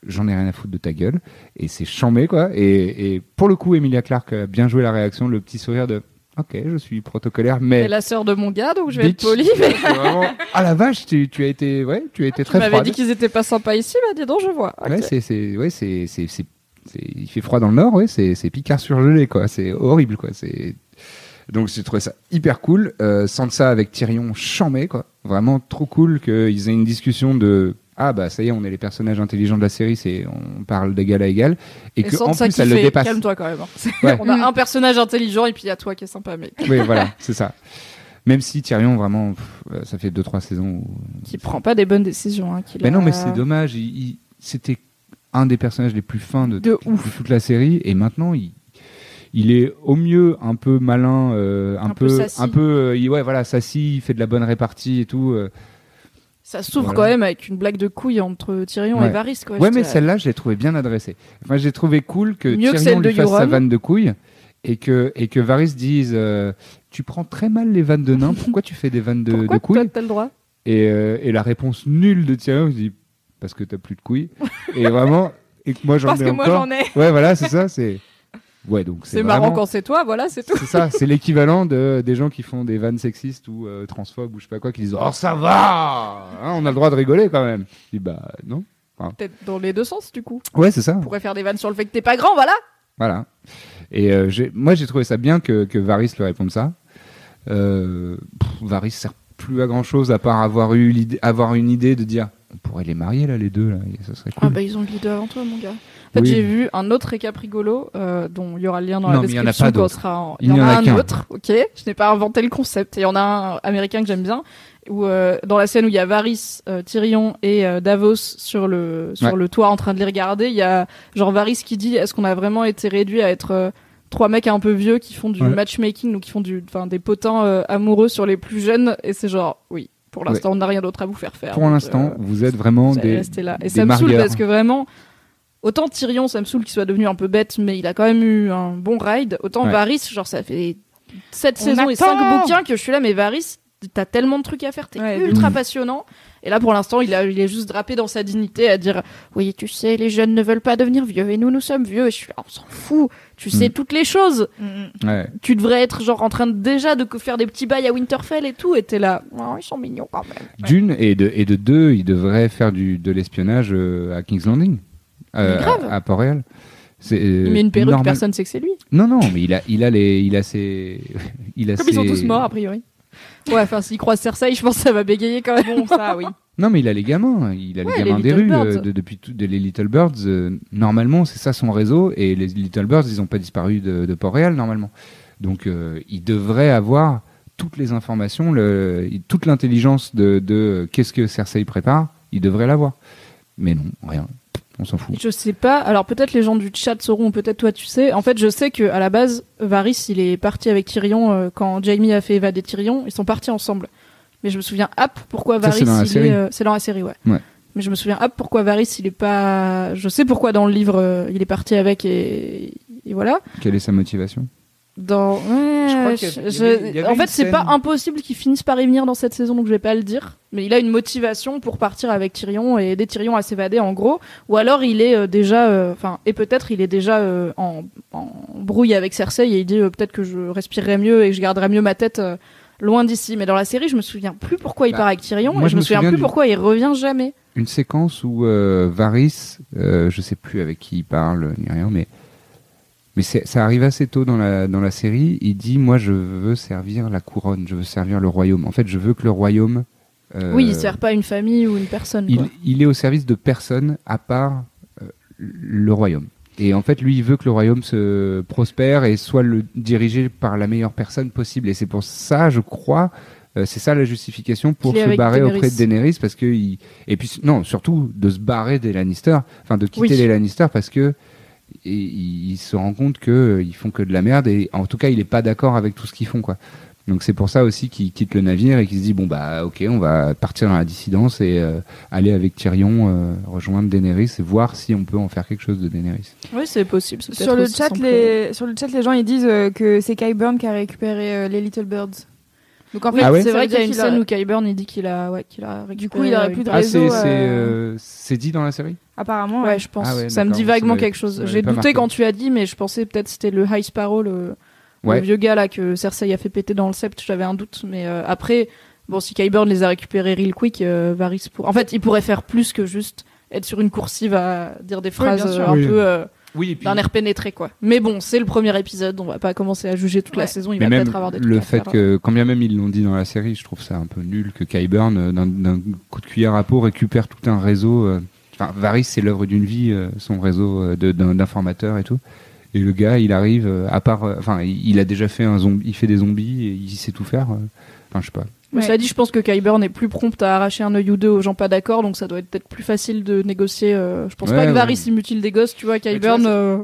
S4: J'en ai rien à foutre de ta gueule. Et c'est chambé, quoi. Et, et pour le coup, Emilia Clarke a bien joué la réaction, le petit sourire de Ok, je suis protocolaire, mais.
S2: C'est la sœur de mon gars, donc je vais être polie. Mais
S4: vraiment- Ah la vache, tu, tu as été, ouais, tu as été
S2: tu
S4: très
S2: m'avais
S4: froide.
S2: dit qu'ils étaient pas sympas ici, bah dis donc, je vois.
S4: Ouais, c'est, c'est, ouais, c'est, c'est, il fait froid dans le nord, ouais, c'est, c'est Picard surgelé, quoi. C'est horrible, quoi. C'est, donc j'ai trouvé ça hyper cool. Euh, Sansa avec Tyrion chambé, quoi. Vraiment trop cool qu'ils aient une discussion de ah bah ça y est, on est les personnages intelligents de la série, c'est on parle d'égal à égal et,
S2: Et
S4: que en
S2: ça
S4: plus elle le dépasse.
S2: calme-toi quand même. hein.
S4: Ouais.
S2: On a un personnage intelligent et puis il y a toi qui est sympa, mec.
S4: Oui, voilà, c'est ça. Même si Tyrion vraiment, pff, euh, ça fait deux trois saisons où
S2: Qui prend pas des bonnes décisions. Hein,
S4: Mais
S2: a-
S4: non, mais c'est dommage. il- il- C'était un des personnages les plus fins de,
S2: De
S4: toute- de toute la série, et maintenant il, il est au mieux un peu malin, euh, un,
S2: Un peu
S4: un peu, euh, il- ouais, voilà, sassy, il fait de la bonne répartie et tout. euh.
S2: Ça s'ouvre
S4: Voilà.
S2: quand même avec une blague de couille entre Tyrion
S4: Ouais.
S2: et Varys. Quoi.
S4: Ouais, mais
S2: là-
S4: celle-là, je l'ai trouvé bien adressée. Enfin, j'ai trouvé cool que
S2: Mieux
S4: Tyrion lui fasse sa vanne de couilles et que et que Varys dise, euh, tu prends très mal les vannes de nain. Pourquoi tu fais des vannes de, de couilles
S2: t'as le droit?
S4: Et, euh, et la réponse nulle de Tyrion, je dis parce que t'as plus de couilles. et vraiment, et que moi j'en
S5: Parce
S4: ai
S5: que moi j'en ai.
S4: Ouais, voilà, c'est ça. C'est ouais, donc
S2: c'est marrant
S4: vraiment-
S2: quand c'est toi, voilà, c'est tout.
S4: C'est ça, c'est l'équivalent de des gens qui font des vannes sexistes ou euh, transphobes ou je sais pas quoi, qui disent oh ça va, Hein, on a le droit de rigoler quand même. Je dis bah non.
S2: Peut-être dans les deux sens, du coup.
S4: Ouais, c'est ça.
S2: On pourrait faire des vannes sur le fait que t'es pas grand, voilà.
S4: Voilà. Et euh, j'ai- moi j'ai trouvé ça bien que, que Varys lui réponde ça. Euh, pff, Varys sert plus à grand chose à part avoir eu l'idée, avoir une idée de dire on pourrait les marier là les deux là, et ça serait cool.
S2: Ah bah ils ont le leader avant toi, mon gars. En fait,
S4: Oui.
S2: j'ai vu un autre récap rigolo euh, dont il y aura le lien dans
S4: Non,
S2: la
S4: mais il y en a
S2: description
S4: pas
S2: sera en...
S4: Il n'y en a
S2: un
S4: qu'un.
S2: autre, ok. Je n'ai pas inventé le concept. Et il y en a un américain que j'aime bien, où euh, dans la scène où il y a Varys, euh, Tyrion et euh, Davos sur le sur
S4: Ouais.
S2: le toit en train de les regarder, il y a genre Varys qui dit est-ce qu'on a vraiment été réduit à être euh, trois mecs un peu vieux qui font du
S4: Ouais.
S2: matchmaking ou qui font du enfin des potins euh, amoureux sur les plus jeunes? Et c'est genre oui. Pour l'instant, on n'a rien d'autre à vous faire faire.
S4: Pour l'instant,
S2: euh,
S4: vous êtes vraiment
S2: vous
S4: des,
S2: là. Et
S4: des
S2: ça me saoule parce que vraiment, autant Tyrion, ça me saoule qu'il soit devenu un peu bête, mais il a quand même eu un bon ride. Autant
S4: Ouais.
S2: Varys, genre ça fait 7
S5: On
S2: saisons et
S5: attend
S2: 5 bouquins que je suis là, mais Varys, t'as tellement de trucs à faire, t'es
S5: Ouais, de
S2: ultra passionnant. Et là, pour l'instant, il, a, il est juste drapé dans sa dignité à dire Oui, tu sais, les jeunes ne veulent pas devenir vieux et nous, nous sommes vieux. Et je suis là, on s'en fout. Tu sais
S4: Mm.
S2: toutes les choses.
S5: Mm,
S4: Ouais.
S2: Tu devrais être genre en train de, déjà de faire des petits bails à Winterfell et tout. Et t'es là, oh, ils sont mignons quand même.
S4: D'une et de, et de deux, il devrait faire du, de l'espionnage euh, à King's Landing, euh,
S2: grave.
S4: à, à Port-Réal. Euh,
S2: Il met une perruque,
S4: normal-
S2: personne sait que c'est lui.
S4: Non, non, mais il a, il a les, il a ses, il a
S2: Comme ils sont
S4: ses-
S2: tous morts, a priori. Ouais, enfin, s'il croise Cersei, je pense que ça va bégayer quand même.
S5: Bon, ça, oui.
S4: Non, mais il a les gamins, il a
S2: Ouais,
S4: les
S2: les
S4: gamins des rues euh, de- depuis tout, de- les Little Birds. euh, normalement, c'est ça son réseau, et les Little Birds, ils n'ont pas disparu de, de Port-Réal normalement. Donc, euh, il devrait avoir toutes les informations, le, toute l'intelligence de, de qu'est-ce que Cersei prépare, il devrait l'avoir. Mais non, rien. On s'en fout.
S2: Je sais pas. Alors peut-être les gens du chat sauront, peut-être toi tu sais. En fait, je sais que à la base, Varys, il est parti avec Tyrion euh, quand Jaime a fait évader Tyrion. Ils sont partis ensemble. Mais je me souviens, hop, pourquoi Varys
S4: c'est dans la
S2: il
S4: série.
S2: est, euh, c'est dans la série, ouais.
S4: Ouais.
S2: Mais je me souviens, hop, pourquoi Varys il est pas. Je sais pourquoi dans le livre euh, il est parti avec et, et voilà.
S4: Quelle est sa motivation?
S2: Dans. Ouais,
S4: Je crois qu'il y
S2: je-
S4: il y avait
S2: En fait, c'est
S4: scène-
S2: pas impossible qu'il finisse par y venir dans cette saison, donc je vais pas le dire. Mais il a une motivation pour partir avec Tyrion et aider Tyrion à s'évader, en gros. Ou alors il est euh, déjà, euh, enfin, et peut-être il est déjà euh, en, en brouille avec Cersei et il dit peut-être que je respirerai mieux et que je garderai mieux ma tête loin d'ici. Mais dans la série, je me souviens plus pourquoi il
S4: Bah,
S2: part avec Tyrion
S4: moi,
S2: et
S4: je
S2: je me
S4: me
S2: souviens
S4: souviens
S2: plus
S4: du-
S2: pourquoi il revient jamais.
S4: Une séquence où Varys, je sais plus avec qui il parle ni rien, mais mais ça arrive assez tôt dans la dans la série. Il dit moi je veux servir la couronne, je veux servir le royaume. En fait, je veux que le royaume. euh,
S2: Oui, il sert pas une famille ou une personne.
S4: il,
S2: quoi.
S4: il est au service de personne à part euh, le royaume. Et en fait, lui, il veut que le royaume se prospère et soit le dirigé par la meilleure personne possible. Et c'est pour ça, je crois, euh, c'est ça la justification pour se barrer
S2: Daenerys.
S4: auprès de Daenerys, parce que il... et puis non, surtout de se barrer des Lannister, enfin de quitter
S2: Oui.
S4: les Lannister, parce que et il, il se rend compte que euh, ils font que de la merde et en tout cas, il est pas d'accord avec tout ce qu'ils font, quoi. Donc c'est pour ça aussi qu'il quitte le navire et qu'il se dit bon bah ok on va partir dans la dissidence et euh, aller avec Tyrion euh, rejoindre Daenerys et voir si on peut en faire quelque chose de Daenerys.
S2: Oui, c'est possible.
S5: Sur le, chat, les, sur le chat, les gens ils disent euh, que c'est Kyburn qui a récupéré euh, les Little Birds. Donc en fait,
S4: Ah ouais
S2: c'est vrai qu'il y a une scène où Kyburn il dit qu'il a, ouais, qu'il a récupéré.
S5: Du coup, il aurait plus de
S2: une-
S4: Ah
S5: réseau,
S4: c'est c'est
S5: euh,
S4: euh, c'est dit dans la série?
S5: Apparemment,
S2: Ouais,
S5: ouais.
S2: je pense.
S4: Ah ouais,
S2: ça me dit vaguement quelque chose. J'ai douté
S4: marqué.
S2: quand tu as dit, mais je pensais peut-être c'était le High Sparrow, le,
S4: Ouais.
S2: le vieux gars là que Cersei a fait péter dans le sept. J'avais un doute, mais euh, après, bon, si Kyburn les a récupérés real quick, euh, Varys pour. En fait, il pourrait faire plus que juste être sur une coursive à dire des phrases euh, un
S4: Oui.
S2: peu euh,
S4: Oui et puis
S2: d'un air pénétré quoi. Mais bon, c'est le premier épisode, on va pas commencer à juger toute la saison. Il
S4: mais
S2: va peut-être avoir des trucs
S4: le
S2: à
S4: fait
S2: faire.
S4: que quand bien même ils l'ont dit dans la série, je trouve ça un peu nul que Kyburn euh, d'un coup de cuillère à peau récupère tout un réseau. euh, Enfin Varys c'est l'œuvre d'une vie, euh, son réseau euh, d'informateurs et tout. Et le gars, il arrive, euh, à part, euh, enfin, il il a déjà fait un zombie, il fait des zombies et il sait tout faire. euh. Enfin, je sais pas.
S2: Mais
S5: Ouais.
S2: cela dit, je pense que Kyburn est plus prompt à arracher un œil ou deux aux gens pas d'accord, donc ça doit être peut-être plus facile de négocier. euh, je pense
S4: Ouais,
S2: pas que. Varys il mutile des gosses, tu vois. Kyburn, euh,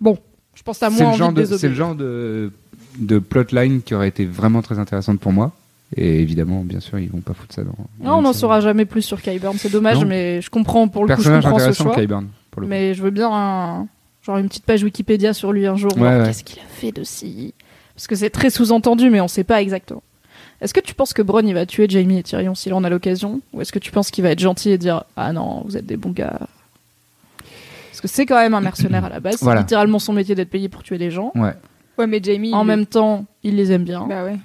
S2: bon, je pense moins
S4: le
S2: envie
S4: genre
S2: de,
S4: de, c'est le genre de, de plotline qui aurait été vraiment très intéressante pour moi. Et évidemment, bien sûr, ils vont pas foutre ça dans.
S2: Non, on n'en saura jamais plus sur Kyburn, c'est dommage,
S4: Non.
S2: mais je comprends pour le coup, je
S4: Personnage
S2: comprends ce
S4: intéressant,
S2: choix.
S4: Kyburn. Pour le coup.
S2: Mais je veux bien un- genre une petite page Wikipédia sur lui un jour.
S4: Ouais,
S2: voir
S4: ouais.
S2: Qu'est-ce qu'il a fait de si Parce que c'est très sous-entendu, mais on sait pas exactement. Est-ce que tu penses que Bronn il va tuer Jamie et Tyrion s'il en a l'occasion, ou est-ce que tu penses qu'il va être gentil et dire ah non vous êtes des bons gars? Parce que c'est quand même un mercenaire à la base.
S4: Voilà.
S2: C'est littéralement son métier d'être payé pour tuer des gens.
S4: Ouais.
S5: Ouais, mais Jamie.
S2: En
S5: il-
S2: même temps, il les aime bien
S5: Bah ouais.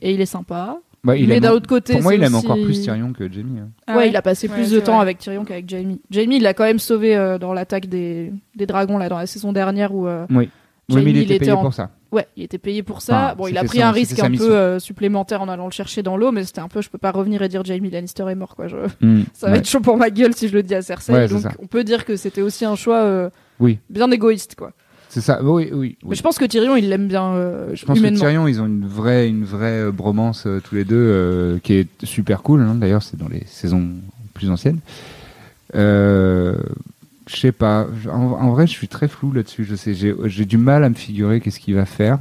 S2: et il est sympa.
S4: Bah, il
S2: mais d'un autre côté,
S4: pour moi, il aime
S2: aussi-
S4: encore plus Tyrion que Jamie. hein.
S5: Ah
S2: ouais, il a passé
S5: Ouais,
S2: plus de temps
S5: vrai.
S2: avec Tyrion qu'avec Jamie. Jamie, il l'a quand même sauvé euh, dans l'attaque des, des dragons là dans la saison dernière où euh,
S4: Oui.
S2: Jamie,
S4: oui, mais il
S2: il
S4: était
S2: était
S4: payé
S2: en-
S4: pour ça.
S2: Ouais, il était payé pour ça.
S4: Enfin,
S2: bon, il a pris un risque un peu euh, supplémentaire en allant le chercher dans l'eau, mais c'était un peu, je peux pas revenir et dire Jamie Lannister est mort, quoi. Je-
S4: Mm.
S2: Ça va
S4: Ouais.
S2: être chaud pour ma gueule si je le dis à Cersei.
S4: Ouais,
S2: donc, on peut dire que c'était aussi un choix euh,
S4: Oui.
S2: bien égoïste, quoi.
S4: C'est ça. Oui, oui.
S2: Mais je pense que Tyrion, il l'aime bien euh,
S4: Je pense que. Tyrion, ils ont une vraie, une vraie bromance tous les deux, qui est super cool. hein. D'ailleurs, c'est dans les saisons plus anciennes. Euh, je sais pas. En, en vrai, je suis très flou là-dessus. Je sais, j'ai du mal à me figurer qu'est-ce qu'il va faire.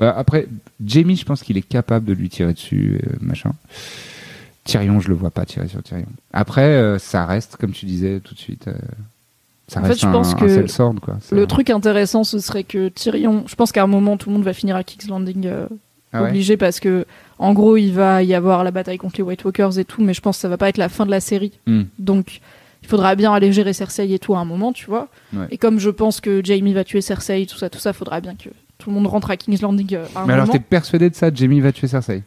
S4: Euh, après, Jamie, je pense qu'il est capable de lui tirer dessus, euh, machin. Tyrion, je le vois pas tirer sur Tyrion. Après, euh, ça reste, comme tu disais tout de suite, ça
S2: En fait, je
S4: un,
S2: pense
S4: un
S2: que
S4: sellsword, quoi.
S2: Le truc intéressant, ce serait que Tyrion. Je pense qu'à un moment, tout le monde va finir à King's Landing
S4: Ah ouais
S2: obligé parce que, en gros, il va y avoir la bataille contre les White Walkers et tout, mais je pense que ça va pas être la fin de la série.
S4: Hmm.
S2: Donc, il faudra bien aller gérer Cersei et tout à un moment, tu vois.
S4: Ouais.
S2: Et comme je pense que Jamie va tuer Cersei, tout ça, tout ça, faudra bien que tout le monde rentre à King's Landing euh, à un
S4: Mais alors, t'es persuadé de ça Jamie va tuer Cersei?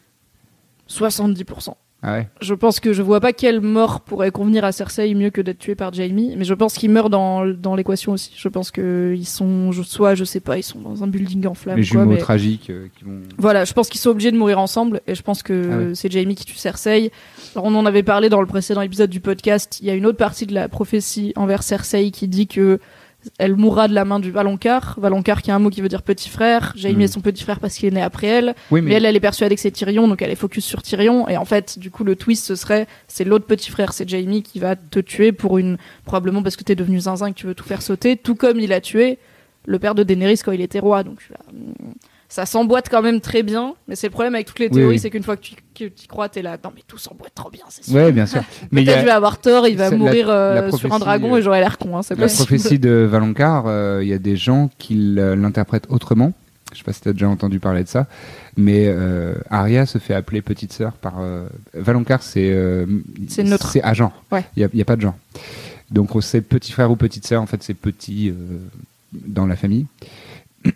S2: 70%.
S4: Ah ouais
S2: Je pense que je vois pas quelle mort pourrait convenir à Cersei mieux que d'être tué par Jamie, mais je pense qu'il meurt dans, dans l'équation aussi. Je pense que ils sont, je- soit, je sais pas, ils sont dans un building en flammes.
S4: Les jumeaux
S2: mais-
S4: tragiques euh, qui vont.
S2: Voilà, je pense qu'ils sont obligés de mourir ensemble et je pense que
S4: Ah ouais.
S2: c'est Jamie qui tue Cersei. Alors on en avait parlé dans le précédent épisode du podcast. Il y a une autre partie de la prophétie envers Cersei qui dit que elle mourra de la main du Valonqar. Valonqar qui a un mot qui veut dire petit frère. Jaime
S4: Mm.
S2: est son petit frère parce qu'il est né après elle.
S4: Oui,
S2: Mais elle, elle est persuadée que c'est Tyrion, donc elle est focus sur Tyrion. Et en fait, du coup, le twist, ce serait, c'est l'autre petit frère, c'est Jaime qui va te tuer pour une, probablement parce que t'es devenu zinzin et que tu veux tout faire sauter, tout comme il a tué le père de Daenerys quand il était roi. Donc je suis là, hmm, ça s'emboîte quand même très bien. Mais c'est le problème avec toutes les théories,
S4: oui.
S2: c'est qu'une fois que tu que tu y crois, t'es là, non mais tout s'emboîte trop bien, c'est sûr.
S4: Ouais, bien sûr. Mais
S2: je vais avoir tort, il va
S4: c'est la-
S2: mourir euh,
S4: la
S2: sur un dragon
S4: euh,
S2: et j'aurai l'air con. Hein, c'est
S4: la prophétie de Valonqar. euh, Il y a des gens qui l- l'interprètent autrement. Je sais pas si tu as déjà entendu parler de ça, mais euh, Arya se fait appeler petite sœur par euh, Valonqar. C'est euh,
S2: C'est neutre.
S4: C'est à genre.
S2: Ouais.
S4: Il y a, y a pas de genre. Donc on sait petit frère ou petite sœur. En fait, c'est petit euh, dans la famille.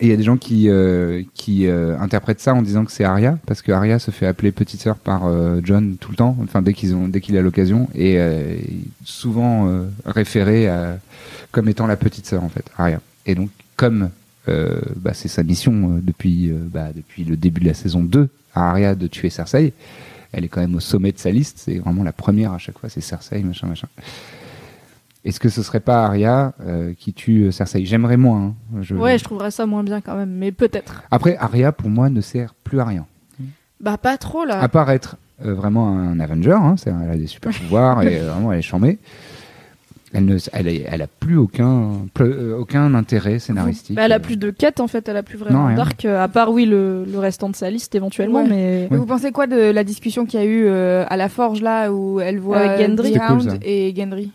S4: Et il y a des gens qui, euh, qui euh, interprètent ça en disant que c'est Arya, parce que Arya se fait appeler petite sœur par euh, John tout le temps, enfin dès qu'ils ont, dès qu'il a l'occasion, et euh, souvent euh, référé à, comme étant la petite sœur en fait, Arya. Et donc comme euh, bah, c'est sa mission depuis, bah, depuis le début de la saison 2 à Arya de tuer Cersei, elle est quand même au sommet de sa liste, c'est vraiment la première à chaque fois, c'est Cersei, machin, machin. Est-ce que ce serait pas Arya euh, qui tue euh, Cersei? J'aimerais moins. hein. Je-
S2: Ouais, je trouverais ça moins bien quand même, mais peut-être.
S4: Après, Arya, pour moi, ne sert plus à rien.
S2: Bah pas trop là.
S4: À part être euh, vraiment un Avenger, hein, c'est- elle a des super pouvoirs et euh, vraiment elle est chambée. Elle, ne, elle, est- elle a plus aucun, aucun intérêt scénaristique.
S2: Bah, elle a plus de quête en fait, elle a plus vraiment d'arc, à part oui le, le restant de sa liste éventuellement,
S5: Ouais.
S2: mais
S5: Vous pensez quoi de la discussion qu'il y a eu euh, à la forge là où elle voit
S2: Gendry
S4: cool,
S5: et Gendry?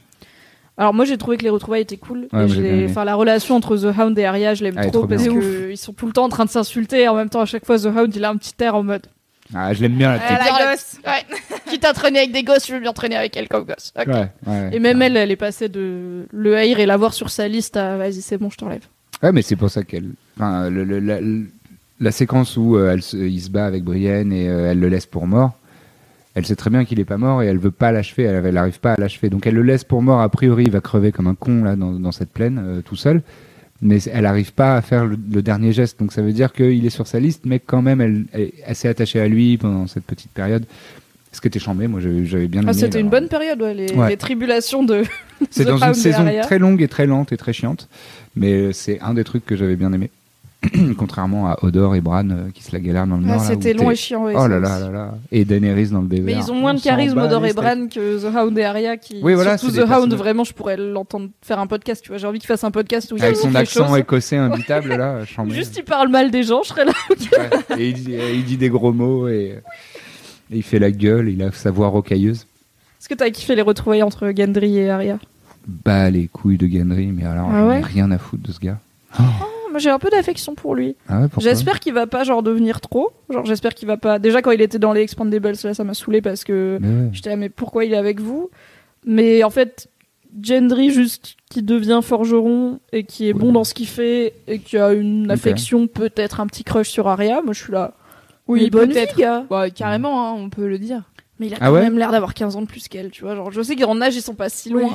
S2: Alors moi j'ai trouvé que les retrouvailles étaient cool.
S4: Ouais,
S2: et je enfin la relation entre The Hound et Arya, je l'aime
S4: est
S2: trop
S4: trop
S2: parce
S4: bien.
S2: que ils sont tout le temps en train de s'insulter et en même temps à chaque fois The Hound il a un petit air en mode
S4: Ah, je l'aime bien la petite.
S2: la gosse. Ouais. Quitte à traîner avec des gosses, je veux bien traîner avec elle comme gosse. Ok.
S4: Ouais, ouais.
S2: Et même elle, elle est passée de le haïr et l'avoir sur sa liste à vas-y c'est bon je t'enlève.
S4: Ouais, mais c'est pour ça qu'elle. Enfin, le- le- la, la séquence où euh, elle se, il se bat avec Brienne et euh, elle le laisse pour mort. Elle sait très bien qu'il est pas mort et elle veut pas l'achever. Elle, elle arrive pas à l'achever. Donc elle le laisse pour mort. A priori, il va crever comme un con là dans, dans cette plaine euh, tout seul. Mais elle arrive pas à faire le, le dernier geste. Donc ça veut dire qu'il est sur sa liste, mais quand même, elle, elle est assez attachée à lui pendant cette petite période. Ce qui était chambé, moi j'avais bien aimé.
S2: Ah, C'était
S4: là.
S2: une bonne période ouais, les,
S4: Ouais.
S2: les tribulations de
S4: C'est dans une saison très longue et très lente et très chiante, mais c'est un des trucs que j'avais bien aimé. Contrairement à Odor et Bran euh, qui se la galèrent dans le nord.
S2: C'était long et chiant. ouais,
S4: Oh là là là là. Et Daenerys dans le désert.
S2: Mais ils ont moins de charisme, Odor et. Bran que The Hound et Arya qui.
S4: Oui, voilà,
S2: surtout The Hound, vraiment, je pourrais l'entendre faire un podcast. Tu vois, j'ai envie qu'il fasse un podcast où il
S4: Avec son accent écossais imbitable là.
S2: Juste il parle mal des gens, je serais là.
S4: Ouais. Et il dit, il dit des gros mots et, et il fait la gueule, il a sa voix rocailleuse.
S2: Est-ce que t'as kiffé les retrouvailles entre Gendry et Arya?
S4: Bah les couilles de Gendry, mais alors
S2: Ah ouais?
S4: rien à foutre de ce gars.
S2: Oh, Moi j'ai un peu d'affection pour lui.
S4: Ah ouais,
S2: J'espère qu'il va pas genre devenir trop. Genre j'espère qu'il va pas. Déjà quand il était dans les Expandables, là ça m'a saoulé parce que
S4: ouais.
S2: j'étais là mais pourquoi il est avec vous? Mais en fait Gendry juste qui devient forgeron et qui est bon dans ce qu'il fait et qui a une affection peut-être un petit crush sur Arya. Moi je suis là.
S5: Oui,
S2: Mais bonne gars.
S5: Bah, carrément, hein, on peut le dire.
S2: Mais il a
S4: Ah
S2: quand
S4: ouais
S2: même l'air d'avoir 15 ans de plus qu'elle, tu vois. Genre, je sais qu'en âge, ils sont pas si loin.
S5: Oui.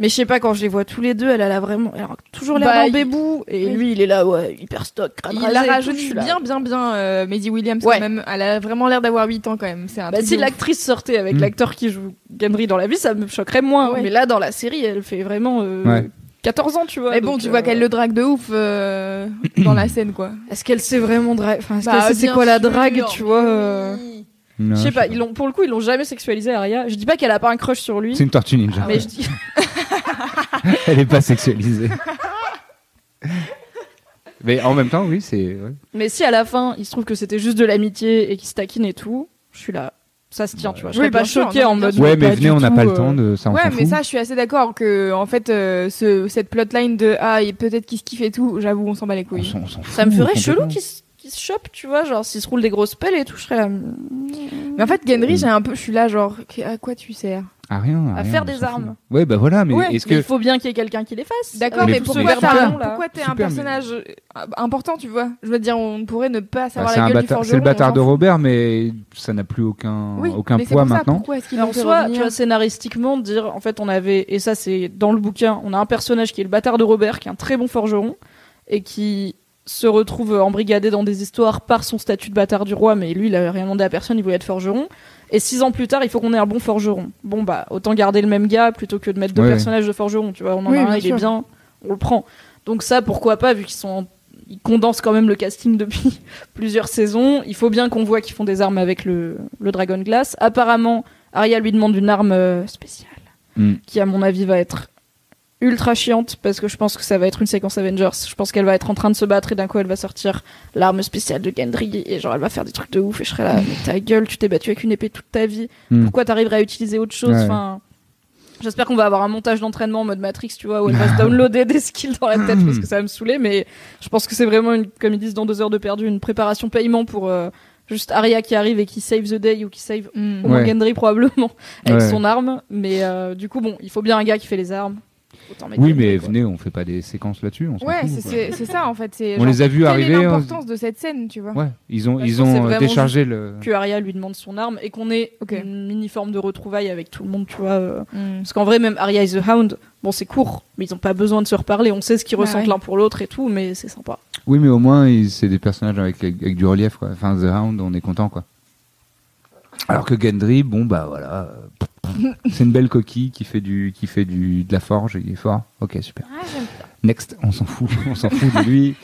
S2: Mais je sais pas, quand je les vois tous les deux, elle, elle a vraiment elle a toujours l'air
S5: Bah,
S2: d'un
S5: il-
S2: bébou. Et
S5: oui.
S2: lui, il est là, ouais, hyper stock, crâne
S5: Il la rajeunit bien, bien, bien, euh, Maisie Williams
S2: Ouais.
S5: quand même. Elle a vraiment l'air d'avoir 8 ans quand même. C'est un
S2: Bah, si l'actrice sortait avec
S4: Mm.
S2: l'acteur qui joue Gendry dans la vie, ça me choquerait moins.
S5: Ouais.
S2: Mais là, dans la série, elle fait vraiment euh,
S4: Ouais.
S2: 14 ans, tu vois.
S5: Mais bon, tu vois
S2: euh,
S5: qu'elle le drague de ouf euh, dans la scène, quoi.
S2: Est-ce qu'elle sait vraiment drague Enfin, est-ce
S5: Bah,
S2: qu'elle sait c'est quoi la
S5: sûr,
S2: drague, tu vois euh, Je sais pas,
S4: pas.
S2: ils l'ont, pour le coup, ils l'ont jamais sexualisé, Arya. Je dis pas qu'elle a pas un crush sur lui.
S4: C'est une tortue ninja.
S2: Mais je dis,
S4: Elle est pas sexualisée. Mais en même temps, oui, c'est. ouais.
S2: Mais si à la fin, il se trouve que c'était juste de l'amitié et qu'ils se taquinent et tout, je suis là. Ça se tient, tu vois. Je
S5: Oui,
S2: serais pas
S5: non,
S2: en mode.
S4: Ouais, mais venez, on n'a pas le
S2: euh,
S4: temps de ça. on
S5: Ouais, mais
S4: fout.
S5: ça, je suis assez d'accord que, en fait, euh, ce, cette plotline de ah, et peut-être qu'il se kiffe et tout, j'avoue, on s'en bat les couilles.
S4: on
S2: Ça me ferait chelou qu'ils se chopent, tu vois. Genre, s'ils se roulent des grosses pelles et tout, je serais là.
S5: Mais en fait, Gendry, j'ai un peu, je suis là, genre, à quoi tu sers?
S4: Ah, rien.
S2: À
S4: rien,
S2: faire des armes.
S4: Ouais, bah voilà, mais
S5: Ouais,
S4: est-ce que.
S2: il faut bien qu'il y ait quelqu'un qui les fasse.
S5: D'accord,
S4: Mais
S5: pourquoi t'es un
S4: Super, mais-
S5: personnage euh, important, tu vois? Je veux dire, on pourrait ne pas
S4: Bah,
S5: savoir
S4: c'est
S5: la
S4: un
S5: gueule du
S4: bâtard-
S5: forgeron.
S4: c'est le bâtard de
S5: fout.
S4: Robert, mais ça n'a plus aucun,
S5: Oui,
S4: aucun poids
S5: pour ça,
S4: maintenant.
S5: Pourquoi est-ce qu'il
S2: Mais en
S5: fait
S2: soi, tu
S5: revenir
S2: vois, scénaristiquement, dire, en fait, on avait, et ça c'est dans le bouquin, on a un personnage qui est le bâtard de Robert, qui est un très bon forgeron, et qui se retrouve embrigadé dans des histoires par son statut de bâtard du roi, mais lui, il avait rien demandé à personne, il voulait être forgeron. Et six ans plus tard, il faut qu'on ait un bon forgeron. Bon bah autant garder le même gars plutôt que de mettre deux
S4: Ouais.
S2: personnages de forgeron. Tu vois, on en
S5: Oui,
S2: a un, il est bien, on le prend. Donc ça, pourquoi pas vu qu'ils sont en- ils condensent quand même le casting depuis plusieurs saisons. Il faut bien qu'on voit qu'ils font des armes avec le, le Dragon Glass. Apparemment, Arya lui demande une arme euh, spéciale
S4: Mm.
S2: qui, à mon avis, va être ultra chiante parce que je pense que ça va être une séquence Avengers. Je pense qu'elle va être en train de se battre et d'un coup elle va sortir l'arme spéciale de Gendry et genre elle va faire des trucs de ouf et je serai là, mais ta gueule, tu t'es battu avec une épée toute ta vie.
S4: Mm.
S2: Pourquoi t'arriverais à utiliser autre chose?
S4: Ouais.
S2: Enfin. J'espère qu'on va avoir un montage d'entraînement en mode Matrix, tu vois, où elle va se downloader des skills dans la tête parce que ça va me saouler, mais je pense que c'est vraiment une, comme ils disent dans deux heures de perdu, une préparation paiement pour euh, juste Arya qui arrive et qui save the day ou qui save
S5: Mm.
S2: au moins
S4: Ouais.
S2: Gendry probablement avec
S4: Ouais.
S2: son arme, mais euh, du coup bon, il faut bien un gars qui fait les armes. Autant mettre
S4: Oui, mais
S2: quoi.
S4: venez, on fait pas des séquences là-dessus.
S5: Ouais, c'est- ça en fait.
S4: On
S5: genre,
S4: les a vus arriver. on-
S5: l'importance de cette scène, tu vois?
S4: Ouais, ils ont, ils ont déchargé le.
S2: que Arya lui demande son arme et qu'on ait
S5: Ok.
S2: une mini forme de retrouvailles avec tout le monde, tu vois. euh.
S5: Mm.
S2: Parce qu'en vrai, même Arya et The Hound, bon, c'est court, mais ils ont pas besoin de se reparler. On sait ce qu'ils ressentent
S5: ouais.
S2: l'un pour l'autre et tout, mais c'est sympa.
S4: Oui, mais au moins, c'est des personnages avec, avec du relief, quoi. Enfin, The Hound, on est content, quoi. Alors que Gendry, bon, bah voilà. c'est une belle coquille qui fait, du, qui fait du, de la forge et il est fort. Ok, super. Next, on s'en fout, on s'en fout de lui.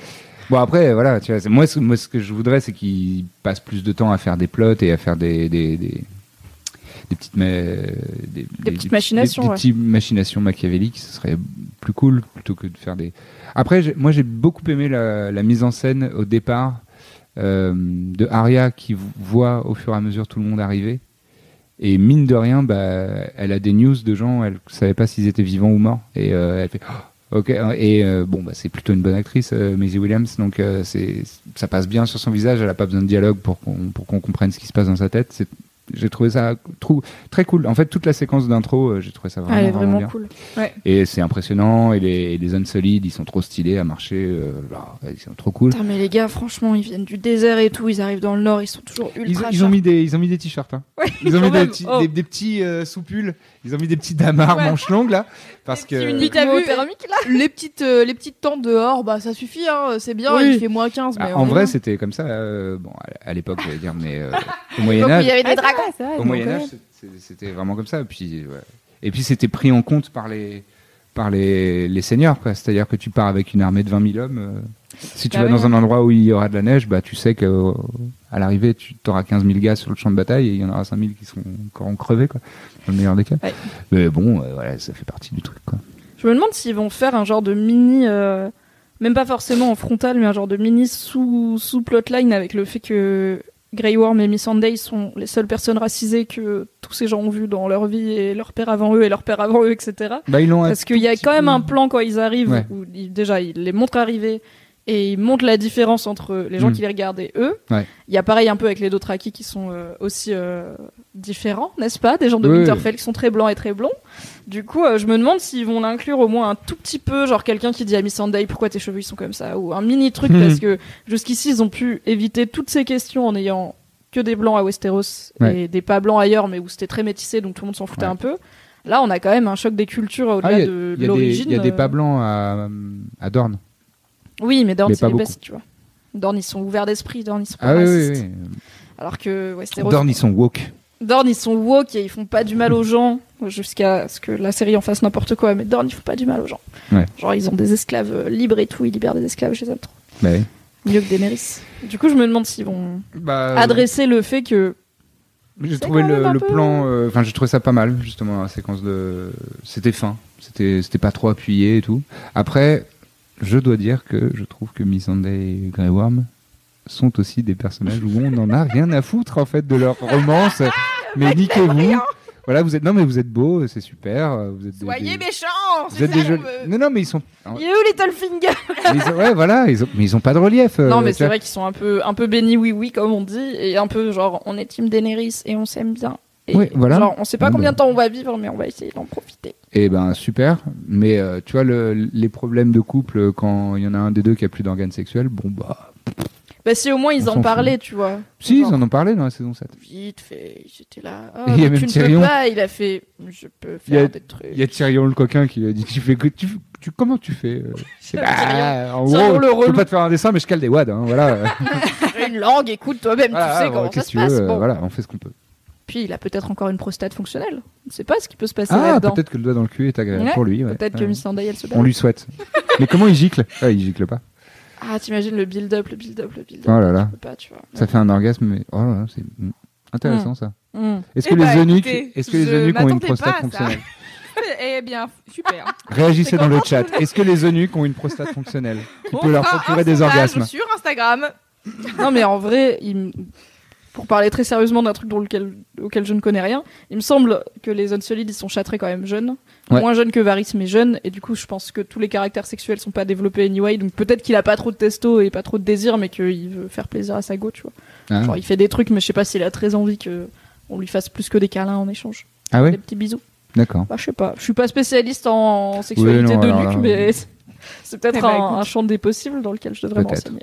S4: Bon, après, voilà, tu vois, moi, ce, moi, ce que je voudrais, c'est qu'il passe plus de temps à faire des plots et à faire des. des, des des petites, ma- des,
S2: petites machinations,
S4: des,
S2: ouais.
S4: petites machinations machiavéliques, ce serait plus cool plutôt que de faire des. Après, moi j'ai beaucoup aimé la, la mise en scène au départ de Arya qui voit au fur et à mesure tout le monde arriver. Et mine de rien, bah, elle a des news de gens, elle ne savait pas s'ils étaient vivants ou morts. Et euh, elle fait Oh, Ok, et euh, bon, bah, c'est plutôt une bonne actrice, euh, Maisie Williams, donc euh, ça passe bien sur son visage, elle n'a pas besoin de dialogue pour qu'on, comprenne ce qui se passe dans sa tête. J'ai trouvé ça trou- très cool. En fait, toute la séquence d'intro, euh, j'ai trouvé ça vraiment,
S2: elle est
S4: vraiment
S2: vraiment
S4: bien.
S2: cool.
S4: Et c'est impressionnant, et les, et les zones solides, ils sont trop stylés à marcher, euh, là, ils sont trop cool.
S2: Putain, mais les gars, franchement, ils viennent du désert et tout, ils arrivent dans le nord, ils sont toujours
S4: Ils,
S2: ultra
S4: ils ont
S2: sharp.
S4: mis des, ils ont mis des t-shirts. Hein.
S2: Ouais,
S4: Ils ont mis des,
S2: même.
S4: petits-
S2: Oh.
S4: des, des petits euh, sous-pulls. Ils ont mis des petits damars
S5: Ouais.
S4: manches longues là, parce que.
S2: thermique là
S5: Les petites, euh, les petites tentes dehors, bah ça suffit, hein, c'est bien,
S2: Oui.
S5: il fait moins 15.
S4: Ah, en vrai, c'était comme ça. euh, bon, à l'époque, j'allais dire, mais euh, au Moyen Âge,
S2: il y avait des
S5: Ah, c'est vrai,
S4: au Moyen Âge, c'était vraiment comme ça. Puis, ouais. Et puis, c'était pris en compte par les, par les, les seigneurs. C'est-à-dire que tu pars avec une armée de 20 000 hommes. euh, si tu
S5: Bah
S4: vas dans un endroit où il y aura de la neige, bah, tu sais que euh, l'arrivée, tu auras 15 000 gars sur le champ de bataille et il y en aura 5 000 qui seront encore crevés, quoi. Dans le meilleur des cas.
S2: Ouais.
S4: Mais bon, euh, voilà, ça fait partie du truc, quoi.
S2: Je me demande s'ils vont faire un genre de mini, même pas forcément en frontal, mais un genre de mini sous, sous plotline avec le fait que Grey Worm et Missandei sont les seules personnes racisées que tous ces gens ont vues dans leur vie et leur père avant eux et leur père avant eux, etc.
S4: Bah, ils
S2: Parce qu'il y a quand même un plan quand ils arrivent
S4: Ouais.
S2: où ils- déjà ils les montrent arriver et ils montrent la différence entre les gens
S4: Mm.
S2: qui les regardent et eux.
S4: Ouais.
S2: Il y a pareil un peu avec les Dothraki qui sont euh, aussi euh, différents, n'est-ce pas? Des gens de
S4: Oui.
S2: Winterfell qui sont très blancs et très blonds. Du coup, euh, je me demande s'ils vont l'inclure au moins un tout petit peu, genre quelqu'un qui dit à Missandei pourquoi tes cheveux ils sont comme ça, ou un mini truc
S4: Mhm.
S2: parce que jusqu'ici ils ont pu éviter toutes ces questions en ayant que des blancs à Westeros
S4: Ouais.
S2: et des pas blancs ailleurs, mais où c'était très métissé donc tout le monde s'en foutait
S4: Ouais.
S2: un peu. Là, on a quand même un choc des cultures
S4: Ah,
S2: au-delà
S4: il y a-
S2: de l'origine.
S4: il y a des pas blancs à, à Dorne.
S2: Oui, mais Dorne,
S4: mais
S2: c'est les bestes, tu vois. Dorne, ils sont ouverts d'esprit, Dorne, ils sont pas
S4: Ah oui, oui, oui.
S2: Alors que Westeros.
S4: Dorne, ils sont woke.
S2: Dorne, ils sont woke et ils font pas du mal aux gens, jusqu'à ce que la série en fasse n'importe quoi, mais Dorne, ils font pas du mal aux gens.
S4: Ouais.
S2: Genre, ils ont des esclaves euh, libres et tout, ils libèrent des esclaves, aime trop.
S4: Bah, oui.
S2: Mieux que Daenerys. Du coup, je me demande s'ils vont
S4: Bah,
S2: adresser le fait que.
S4: J'ai trouvé le,
S2: peu-
S4: plan, euh, enfin j'ai trouvé ça pas mal justement la séquence de, c'était fin, c'était pas trop appuyé et tout. Après, je dois dire que je trouve que Missandei et Grey Worm sont aussi des personnages où on n'en a rien à foutre en fait de leur romance. mais niquez-vous. Voilà, vous êtes non mais vous êtes beaux, c'est super. Vous êtes
S5: Soyez
S4: des-
S5: méchants
S4: Vous
S5: c'est
S4: êtes
S5: ça
S4: des jolis.
S5: veut.
S4: Non non mais ils sont.
S2: Il est où Littlefinger
S4: ils ont- ouais voilà, ils ont, mais ils ont pas de relief. euh,
S2: Non, mais c'est vrai qu'ils sont un peu, un peu bénis, oui, oui, comme on dit, et un peu genre, on est team Daenerys et on s'aime bien. Et
S4: Ouais, voilà.
S2: Genre, on sait pas combien
S4: bah.
S2: de temps on va vivre, mais on va essayer d'en profiter.
S4: Eh ben super, mais euh, tu vois le, les problèmes de couple quand il y en a un des deux qui a plus d'organes sexuels, bon bah
S2: Bah, si au moins ils en parlaient, tu vois.
S4: si
S2: Genre,
S4: ils en ont parlé dans la saison 7.
S2: Vite fait, j'étais là.
S4: Il y a
S2: Oh,
S4: même
S2: tu ne peux pas, il a fait. Je peux
S4: y a-
S2: faire des trucs.
S4: Il y a Tyrion le coquin qui lui a dit tu fais que tu, tu comment tu fais euh? C'est- bah, en gros, je peux
S2: relou.
S4: pas te faire un dessin mais je cale des wads hein, voilà.
S2: Une langue, écoute toi-même,
S4: Voilà,
S2: tu sais comment ça se
S4: veux,
S2: passe.
S4: euh,
S2: Bon.
S4: voilà, on fait ce qu'on peut.
S2: Puis il a peut-être encore une prostate fonctionnelle. On ne sait pas ce qui peut se passer
S4: Ah,
S2: là-dedans.
S4: peut-être que le doigt dans le cul est agréable
S2: Ouais,
S4: pour lui. ouais.
S2: Peut-être que. Miss Sunday, elle se bat.
S4: On lui souhaite. Mais comment il gicle? Ah, il gicle pas.
S2: Ah, t'imagines le build-up, le build-up, le build-up.
S4: Oh là là.
S2: Je peux pas, tu vois.
S4: Ça fait un orgasme, mais oh là là, c'est intéressant ça.
S2: Hmm.
S4: Est-ce
S5: Eh
S4: que
S5: bah,
S4: les eunuques,
S5: écoutez,
S4: est-ce que les eunuques ont une prostate
S5: ça.
S4: fonctionnelle?
S5: Eh bien, super.
S4: Réagissez dans le chat. Est-ce que les eunuques ont une prostate fonctionnelle? Qui
S5: On
S4: peut leur procurer des orgasmes
S5: Sur Instagram.
S2: Non, mais en vrai, il pour parler très sérieusement d'un truc dont lequel- auquel je ne connais rien, il me semble que les Unsolides, ils sont châtrés quand même jeunes.
S4: Ouais.
S2: Moins jeunes que Varys, mais jeunes. Et du coup, je pense que tous les caractères sexuels sont pas développés anyway. Donc peut-être qu'il a pas trop de testo et pas trop de désir, mais qu'il veut faire plaisir à sa go, tu vois.
S4: Ah,
S2: Genre, il fait des trucs, mais je sais pas s'il a très envie que on lui fasse plus que des câlins en échange.
S4: Ah
S2: Des petits bisous.
S4: D'accord.
S2: Bah, je sais pas. Je suis pas spécialiste en sexualité
S4: Oui, non,
S2: de
S4: alors
S2: nuque,
S4: là,
S2: mais c'est peut-être
S5: Eh bah,
S2: un, un champ des possibles dans lequel je devrais m'enseigner.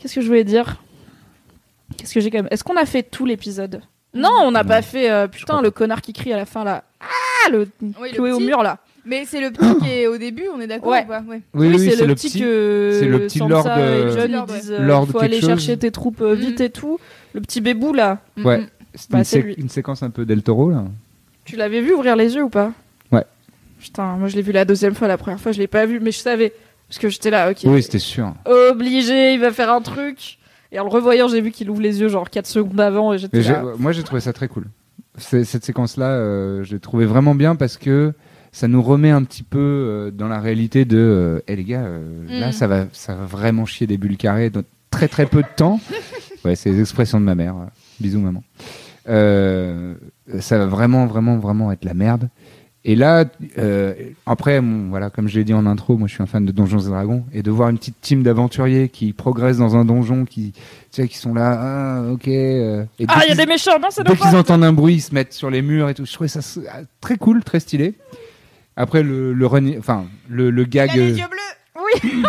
S2: Qu'est-ce que je voulais dire Qu'est-ce que j'ai quand même Est-ce qu'on a fait tout l'épisode Non, on n'a pas fait. euh, putain, le connard qui crie à la fin là. Ah, le
S5: Oui, le
S2: cloué au
S5: petit.
S2: mur là.
S5: Mais c'est le petit qui est au début, on est d'accord
S2: Ouais.
S5: ou pas Ouais.
S4: Oui, oui,
S2: c'est le, petit que.
S4: c'est le petit
S2: Sansa
S4: lord,
S2: et
S4: euh,
S2: Jon, ils
S5: Lord,
S2: disent,
S5: ouais.
S2: euh,
S4: Lord
S2: faut
S4: quelque
S2: aller
S4: chose.
S2: chercher tes troupes euh, vite
S5: Mhm.
S2: et tout. Le petit bébou là.
S4: Ouais.
S5: Mm, mm.
S4: C'est
S2: Bah,
S4: une,
S2: c'est
S4: sé-
S2: lui.
S4: une séquence un peu Del Toro là.
S2: Tu l'avais vu ouvrir les yeux ou pas
S4: Ouais.
S2: Putain, moi je l'ai vu la deuxième fois, la première fois je l'ai pas vu, mais je savais. Parce que j'étais là, ok.
S4: Oui, c'était sûr.
S2: Obligé, il va faire un truc. Et en le revoyant, j'ai vu qu'il ouvre les yeux genre 4 secondes avant et j'étais là.
S4: moi, j'ai trouvé ça très cool. Cette séquence-là, euh, je l'ai trouvé vraiment bien parce que ça nous remet un petit peu euh, dans la réalité de, euh, Eh, les gars, euh, là,
S5: Mm.
S4: ça va, ça va vraiment chier des bulles carrées dans très très peu de temps. Ouais, c'est les expressions de ma mère. Bisous, maman. Euh, ça va vraiment, vraiment, vraiment être la merde. Et là, euh, après, bon, voilà, comme je l'ai dit en intro, moi je suis un fan de Donjons et Dragons, et de voir une petite team d'aventuriers qui progressent dans un donjon, qui, tu sais, qui sont là, ah, ok. euh, et
S2: Ah,
S4: dès
S2: il y a
S4: qu'ils-
S2: des méchants, non, c'est
S4: Dès qu'ils entendent un bruit, ils se mettent sur les murs et tout. Je trouvais ça s- ah, très cool, très stylé. Après le le running- enfin le, le gag.
S5: Il a les
S4: euh,
S5: yeux bleus
S2: Oui, j'ai toujours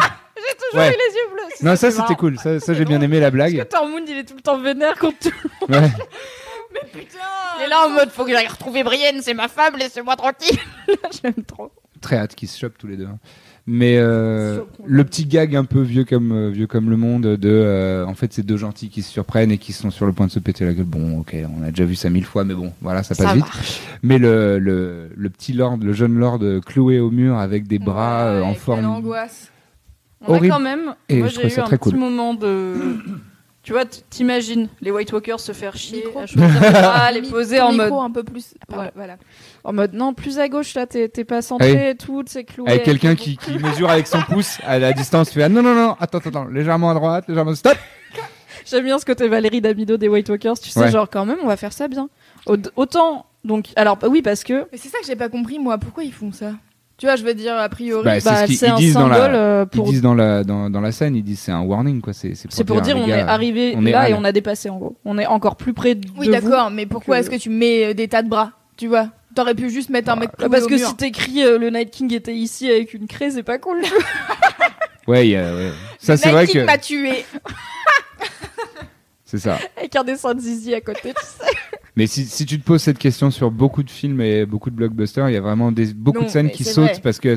S4: Ouais.
S2: eu les yeux bleus.
S4: Non, ça c'était cool. Ça, ça j'ai bien aimé la
S2: Parce que
S4: blague.
S2: Tormund, il est tout le temps vénère contre tout.
S4: Ouais.
S5: Putain
S3: Il est là en mode faut que j'aille retrouver Brienne, c'est ma femme, laissez-moi tranquille.
S2: J'aime trop.
S4: Très hâte qu'ils se chopent tous les deux. hein. Mais euh, le petit gag un peu vieux comme euh, vieux comme le monde de euh, en fait c'est deux gentils qui se surprennent et qui sont sur le point de se péter la gueule. Bon, ok, on a déjà vu ça mille fois, mais bon, voilà, ça passe
S2: Ça
S4: vite.
S2: marche.
S4: Mais le, le le petit lord, le jeune lord cloué au mur avec des bras euh, en forme.
S5: angoisse.
S2: On
S4: Horrible.
S2: a quand même.
S4: Et
S2: moi,
S4: je
S2: j'ai
S4: trouvais
S2: eu un
S4: très
S2: petit
S4: cool.
S2: moment de. Tu vois, t'imagines les White Walkers se faire chier,
S5: Micro.
S2: à choisir les bras, les poser en mode,
S5: un peu plus. Ouais, voilà.
S2: en mode non, plus à gauche là, t'es pas centré et tout, c'est cloué.
S4: Avec quelqu'un qui, qui mesure avec son pouce à la distance, fait ah, non non non attends attends attends, légèrement à droite, légèrement stop.
S2: J'aime bien ce côté Valérie Damido des White Walkers, tu sais,
S4: Ouais.
S2: genre quand même, on va faire ça bien. Au- Autant, donc, alors bah oui, parce que
S5: Mais c'est ça que j'ai pas compris, moi. Pourquoi ils font ça? Tu vois, je veux dire, a priori.
S4: Bah, c'est
S2: bah,
S4: ce
S2: un
S4: disent dans la-
S2: symbole euh,
S4: Ils
S2: pour.
S4: disent dans la dans, dans la scène, ils disent c'est un warning quoi, c'est
S2: pour dire on
S4: gars,
S2: est arrivé
S4: on est
S2: là et on a dépassé en gros. On est encore plus près de
S5: oui, d'accord, mais pourquoi
S2: que-
S5: est-ce que tu mets euh, des tas de bras Tu vois? T'aurais pu juste mettre un mec
S2: Bah,
S5: cloué
S2: parce
S5: au
S2: que
S5: mur.
S2: si t'écris euh, le Night King était ici avec une craie, c'est pas cool.
S4: Ouais, ça c'est
S5: Night
S4: vrai
S5: King
S4: que
S5: m'a tué.
S4: c'est ça.
S2: avec un dessin de Zizi à côté, tu sais.
S4: Mais si, si tu te poses cette question sur beaucoup de films et beaucoup de blockbusters, il y a vraiment des, beaucoup
S2: Non,
S4: de scènes qui sautent
S2: vrai.
S4: parce que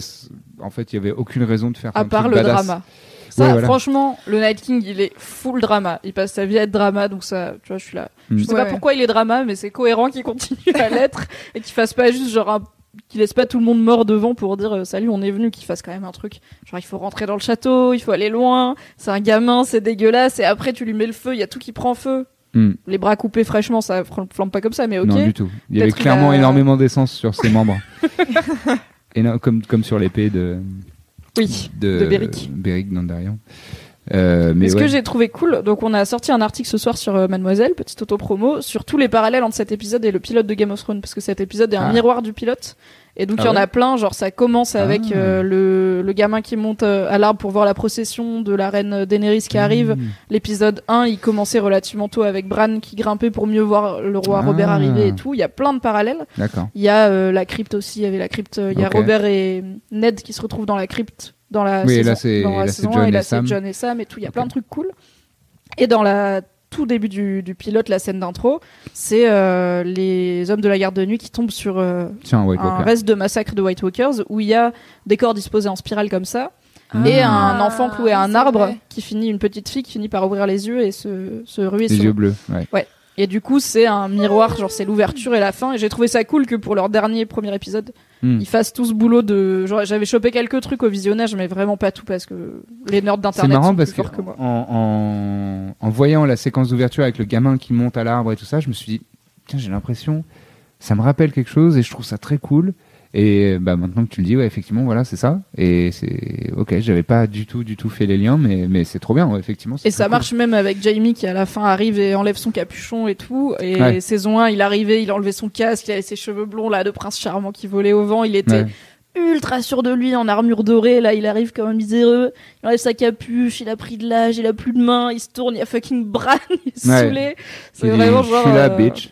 S4: en fait il y avait aucune raison de faire
S2: À
S4: un
S2: part
S4: truc
S2: le
S4: badass.
S2: drama. Ça,
S4: Ouais, voilà.
S2: franchement, le Night King, il est full drama. Il passe sa vie à être drama, donc ça, tu vois, je suis là.
S4: Mm.
S2: Je sais
S5: Ouais,
S2: pas
S5: ouais.
S2: pourquoi il est drama, mais c'est cohérent qu'il continue à l'être et qu'il fasse pas juste genre un qu'il laisse pas tout le monde mort devant pour dire euh, salut on est venu qu'il fasse quand même un truc genre il faut rentrer dans le château il faut aller loin c'est un gamin c'est dégueulasse et après tu lui mets le feu il y a tout qui prend feu
S4: Hmm.
S2: les bras coupés fraîchement ça fl- flambe pas comme ça mais ok
S4: Non du tout. Il y avait clairement
S2: a-
S4: énormément d'essence sur ses membres. Et non, comme comme sur l'épée de
S2: oui
S4: de,
S2: De Beric.
S4: Beric Dondarrion. Euh, mais
S2: ce
S4: ouais.
S2: que j'ai trouvé cool, donc on a sorti un article ce soir sur euh, Mademoiselle, petite auto-promo, sur tous les parallèles entre cet épisode et le pilote de Game of Thrones, parce que cet épisode est un
S4: Ah.
S2: miroir du pilote. Et donc
S4: Ah
S2: il y en
S4: ouais
S2: a plein, genre ça commence avec
S4: Ah.
S2: euh, le, le gamin qui monte euh, à l'arbre pour voir la procession de la reine Daenerys qui arrive.
S4: Mmh.
S2: L'épisode 1, il commençait relativement tôt avec Bran qui grimpait pour mieux voir le roi
S4: Ah.
S2: Robert arriver et tout. Il y a plein de parallèles. Il y a euh, la crypte aussi, il y avait la crypte, il y a. Robert et Ned qui se retrouvent dans la crypte dans la
S4: Oui,
S2: saison,
S4: là, c'est-
S2: dans la
S4: là, c'est
S2: saison
S4: Jon
S2: 1, et
S4: et
S2: là c'est
S4: Sam.
S2: John et Sam et tout, il y a plein de trucs cool. Et dans la tout début du, du pilote, la scène d'intro, c'est euh, les hommes de la garde de nuit qui tombent sur euh, un reste de massacre de White Walkers où il y a des corps disposés en spirale comme ça
S4: Ah.
S2: et un enfant cloué à
S5: oui,
S2: un arbre
S5: vrai.
S2: qui finit une petite fille qui finit par ouvrir les yeux et se, se ruer
S4: Les
S2: sur
S4: yeux bleus. Ouais.
S2: Et du coup, c'est un miroir, genre c'est l'ouverture et la fin. Et j'ai trouvé ça cool que pour leur dernier premier épisode,
S4: Hmm.
S2: ils fassent tout ce boulot de. Genre, j'avais chopé quelques trucs au visionnage, mais vraiment pas tout parce que les nerds
S4: C'est
S2: d'internet
S4: marrant
S2: sont
S4: parce
S2: plus
S4: que
S2: que moi.
S4: en, en, en voyant la séquence d'ouverture avec le gamin qui monte à l'arbre et tout ça, je me suis dit, tiens, j'ai l'impression, ça me rappelle quelque chose et je trouve ça très cool. Et bah maintenant que tu le dis, ouais, effectivement, voilà, c'est ça. Et c'est ok, j'avais pas du tout, du tout fait les liens, mais, mais c'est trop bien, ouais, effectivement.
S2: Et ça
S4: cool.
S2: marche même avec Jamie qui à la fin arrive et enlève son capuchon et tout. Et
S4: Ouais.
S2: saison 1, il arrivait, il enlevait son casque, il avait ses cheveux blonds là de prince charmant qui volait au vent. Il était
S4: Ouais.
S2: ultra sûr de lui en armure dorée. Là, il arrive comme un miséreux. Il enlève sa capuche, il a pris de l'âge, il a plus de mains, il se tourne, il y a fucking Bran, il est
S4: Ouais.
S2: saoulé. C'est vraiment
S4: je
S2: genre.
S4: suis là,
S2: euh,
S4: bitch.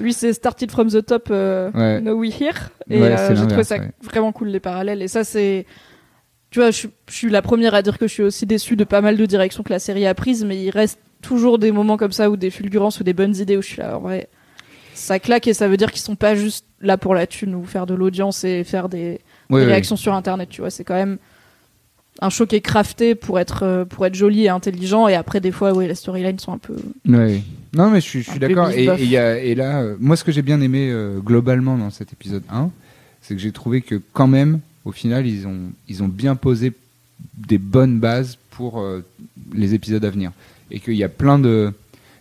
S2: Lui, c'est Started from the Top, euh,
S4: Ouais.
S2: Now We Here. Et
S4: Ouais,
S2: euh, j'ai trouvé ça
S4: ouais.
S2: vraiment cool, les parallèles. Et ça, c'est. Tu vois, je, suis- je suis la première à dire que je suis aussi déçue de pas mal de directions que la série a prises, mais il reste toujours des moments comme ça, ou des fulgurances, ou des bonnes idées où je suis là, en vrai. Ça claque et ça veut dire qu'ils sont pas juste là pour la thune ou faire de l'audience et faire des, réactions sur internet, tu vois. C'est quand même un show qui est crafté pour être, euh, pour être joli et intelligent. Et après, des fois, oui, les storylines sont un peu.
S4: Non, mais je suis, je d'accord. Et,
S2: bif-bof.
S4: et il y a- et là, euh, moi, ce que j'ai bien aimé euh, globalement dans cet épisode 1, c'est que j'ai trouvé que quand même, au final, ils ont, ils ont bien posé des bonnes bases pour euh, les épisodes à venir. Et qu'il y a plein de